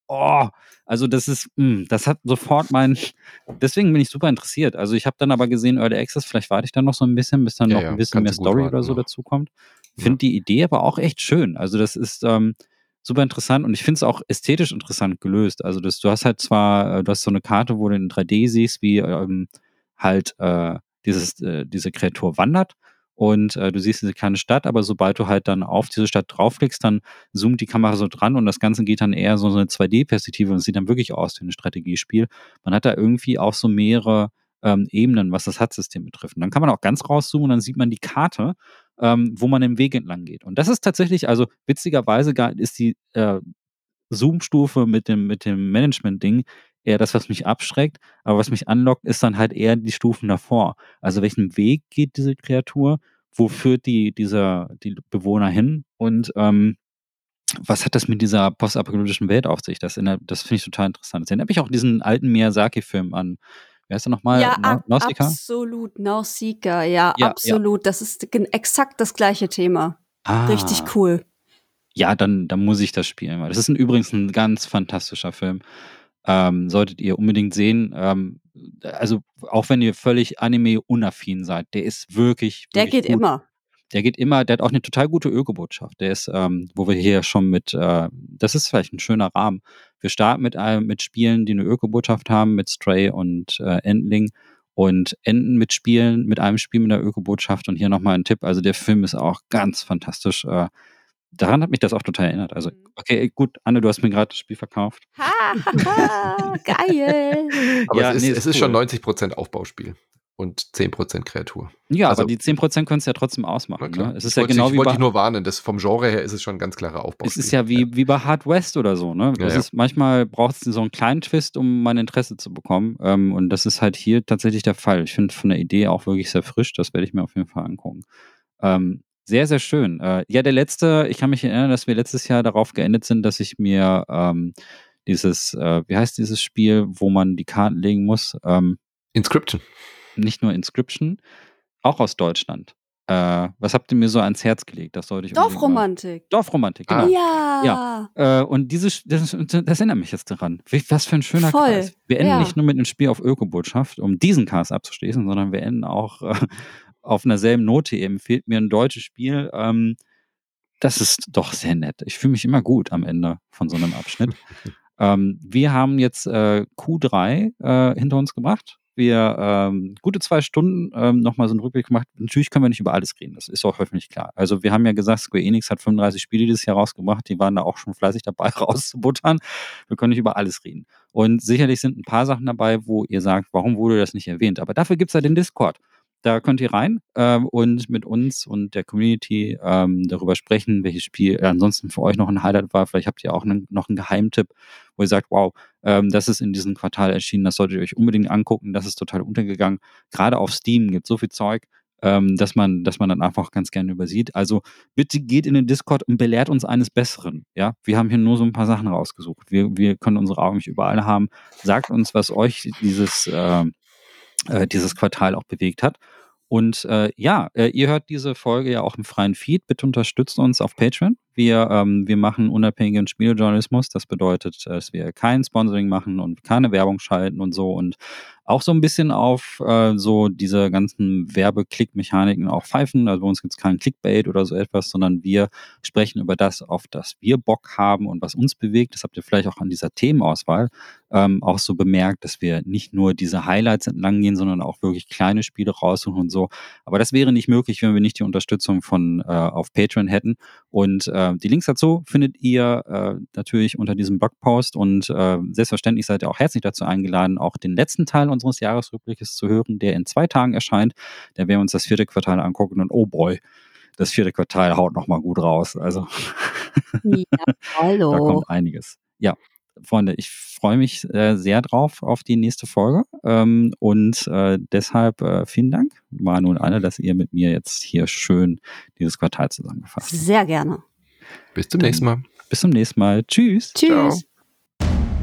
oh, also das ist, mh, hm, das hat sofort mein, deswegen bin ich super interessiert. Also ich habe dann aber gesehen, Early Access, vielleicht warte ich dann noch so ein bisschen, bis dann ja, noch ein bisschen mehr Story oder so dazu kommt. Finde ja. die Idee aber auch echt schön. Also das ist ähm, super interessant und ich finde es auch ästhetisch interessant gelöst. Also das, du hast halt zwar, äh, du hast so eine Karte, wo du in 3D siehst, wie ähm, halt äh, dieses, äh, diese Kreatur wandert und äh, du siehst diese kleine Stadt, aber sobald du halt dann auf diese Stadt draufklickst, dann zoomt die Kamera so dran und das Ganze geht dann eher so eine 2D-Perspektive und sieht dann wirklich aus wie ein Strategiespiel. Man hat da irgendwie auch so mehrere ähm, Ebenen, was das HUD-System betrifft. Und dann kann man auch ganz rauszoomen und dann sieht man die Karte, ähm, wo man den Weg entlang geht. Und das ist tatsächlich, also witzigerweise ist die äh, Zoom-Stufe mit dem, mit dem Management-Ding eher das, was mich abschreckt. Aber was mich anlockt, ist dann halt eher die Stufen davor. Also welchen Weg geht diese Kreatur? Wo führt die, dieser, die Bewohner hin? Und ähm, was hat das mit dieser postapokalyptischen Welt auf sich? Das, das finde ich total interessant. Das erinnert mich auch diesen alten Miyazaki-Film an. Wie heißt er nochmal? Ja, Na Nausicaa? absolut. Nausicaa, ja, ja absolut. Ja. Das ist exakt das gleiche Thema. Ah. Richtig cool. Ja, dann, dann muss ich das spielen. Das ist ein, übrigens ein ganz fantastischer Film. Ähm, solltet ihr unbedingt sehen. Ähm, also auch wenn ihr völlig Anime-unaffin seid, der ist wirklich. Der geht gut. immer. Der geht immer, der hat auch eine total gute Ökobotschaft. Der ist, ähm, wo wir hier schon mit, äh, das ist vielleicht ein schöner Rahmen. Wir starten mit, äh, mit Spielen, die eine Ökobotschaft haben, mit Stray und äh, Endling. und enden mit Spielen, mit einem Spiel mit der Ökobotschaft. Und hier nochmal ein Tipp. Also der Film ist auch ganz fantastisch. Äh, daran hat mich das auch total erinnert. Also, mhm. okay, gut, Anne, du hast mir gerade das Spiel verkauft. Ha, ha, ha, geil. Aber ja, es, ist, nee, ist, es ist schon 90% Aufbauspiel und 10% Kreatur. Ja, also, aber die 10% können es ja trotzdem ausmachen. Ne? Es ist ich ja genau ich, wie wollte ich nur warnen, das vom Genre her ist es schon ein ganz klarer Aufbau. Es ist ja wie, wie bei Hard West oder so. Ne? Ja, ja. Ist, manchmal braucht es so einen kleinen Twist, um mein Interesse zu bekommen. Ähm, und das ist halt hier tatsächlich der Fall. Ich finde von der Idee auch wirklich sehr frisch. Das werde ich mir auf jeden Fall angucken. Ähm, sehr, sehr schön. Äh, ja, der letzte, ich kann mich erinnern, dass wir letztes Jahr darauf geendet sind, dass ich mir ähm, dieses, äh, wie heißt dieses Spiel, wo man die Karten legen muss? Ähm, Inscription nicht nur Inscription, auch aus Deutschland. Äh, was habt ihr mir so ans Herz gelegt? Das sollte ich Dorfromantik. Dorfromantik, genau. Ah. Ja. ja. Äh, und dieses, das, das, erinnert mich jetzt daran. Was für ein schöner Voll. Kreis. Wir enden ja. nicht nur mit einem Spiel auf Ökobotschaft, um diesen Cast abzuschließen, sondern wir enden auch äh, auf einer selben Note eben. Fehlt mir ein deutsches Spiel. Ähm, das ist doch sehr nett. Ich fühle mich immer gut am Ende von so einem Abschnitt. ähm, wir haben jetzt äh, Q3 äh, hinter uns gebracht wir ähm, gute zwei Stunden ähm, nochmal so einen Rückblick gemacht. Natürlich können wir nicht über alles reden, das ist auch öffentlich klar. Also wir haben ja gesagt, Square Enix hat 35 Spiele dieses Jahr rausgebracht, die waren da auch schon fleißig dabei rauszubuttern. Wir können nicht über alles reden. Und sicherlich sind ein paar Sachen dabei, wo ihr sagt, warum wurde das nicht erwähnt? Aber dafür gibt's ja den Discord. Da könnt ihr rein ähm, und mit uns und der Community ähm, darüber sprechen, welches Spiel ansonsten für euch noch ein Highlight war. Vielleicht habt ihr auch einen, noch einen Geheimtipp, wo ihr sagt, wow, ähm, das ist in diesem Quartal erschienen, das solltet ihr euch unbedingt angucken, das ist total untergegangen. Gerade auf Steam gibt so viel Zeug, ähm, dass man, dass man dann einfach ganz gerne übersieht. Also bitte geht in den Discord und belehrt uns eines Besseren. Ja, wir haben hier nur so ein paar Sachen rausgesucht. Wir, wir können unsere Augen nicht überall haben. Sagt uns, was euch dieses äh, äh, dieses Quartal auch bewegt hat. Und äh, ja, äh, ihr hört diese Folge ja auch im freien Feed. Bitte unterstützt uns auf Patreon. Wir, ähm, wir machen unabhängigen Spielejournalismus. Das bedeutet, dass wir kein Sponsoring machen und keine Werbung schalten und so. Und auch so ein bisschen auf äh, so diese ganzen Werbeklick-Mechaniken auch pfeifen. Also bei uns gibt es keinen Clickbait oder so etwas, sondern wir sprechen über das, auf das wir Bock haben und was uns bewegt. Das habt ihr vielleicht auch an dieser Themenauswahl ähm, auch so bemerkt, dass wir nicht nur diese Highlights entlang gehen, sondern auch wirklich kleine Spiele raussuchen und so. Aber das wäre nicht möglich, wenn wir nicht die Unterstützung von äh, auf Patreon hätten. Und äh, die Links dazu findet ihr äh, natürlich unter diesem Blogpost und äh, selbstverständlich seid ihr auch herzlich dazu eingeladen, auch den letzten Teil unseres Jahresrückblickes zu hören, der in zwei Tagen erscheint. Da werden wir uns das vierte Quartal angucken und oh boy, das vierte Quartal haut nochmal gut raus. Also ja, hallo. da kommt einiges. Ja, Freunde, ich freue mich äh, sehr drauf auf die nächste Folge ähm, und äh, deshalb äh, vielen Dank, Manu und Anne, dass ihr mit mir jetzt hier schön dieses Quartal zusammengefasst habt. Sehr gerne. Bis zum nächsten Mal. Bis zum nächsten Mal. Tschüss. Tschüss. Ciao.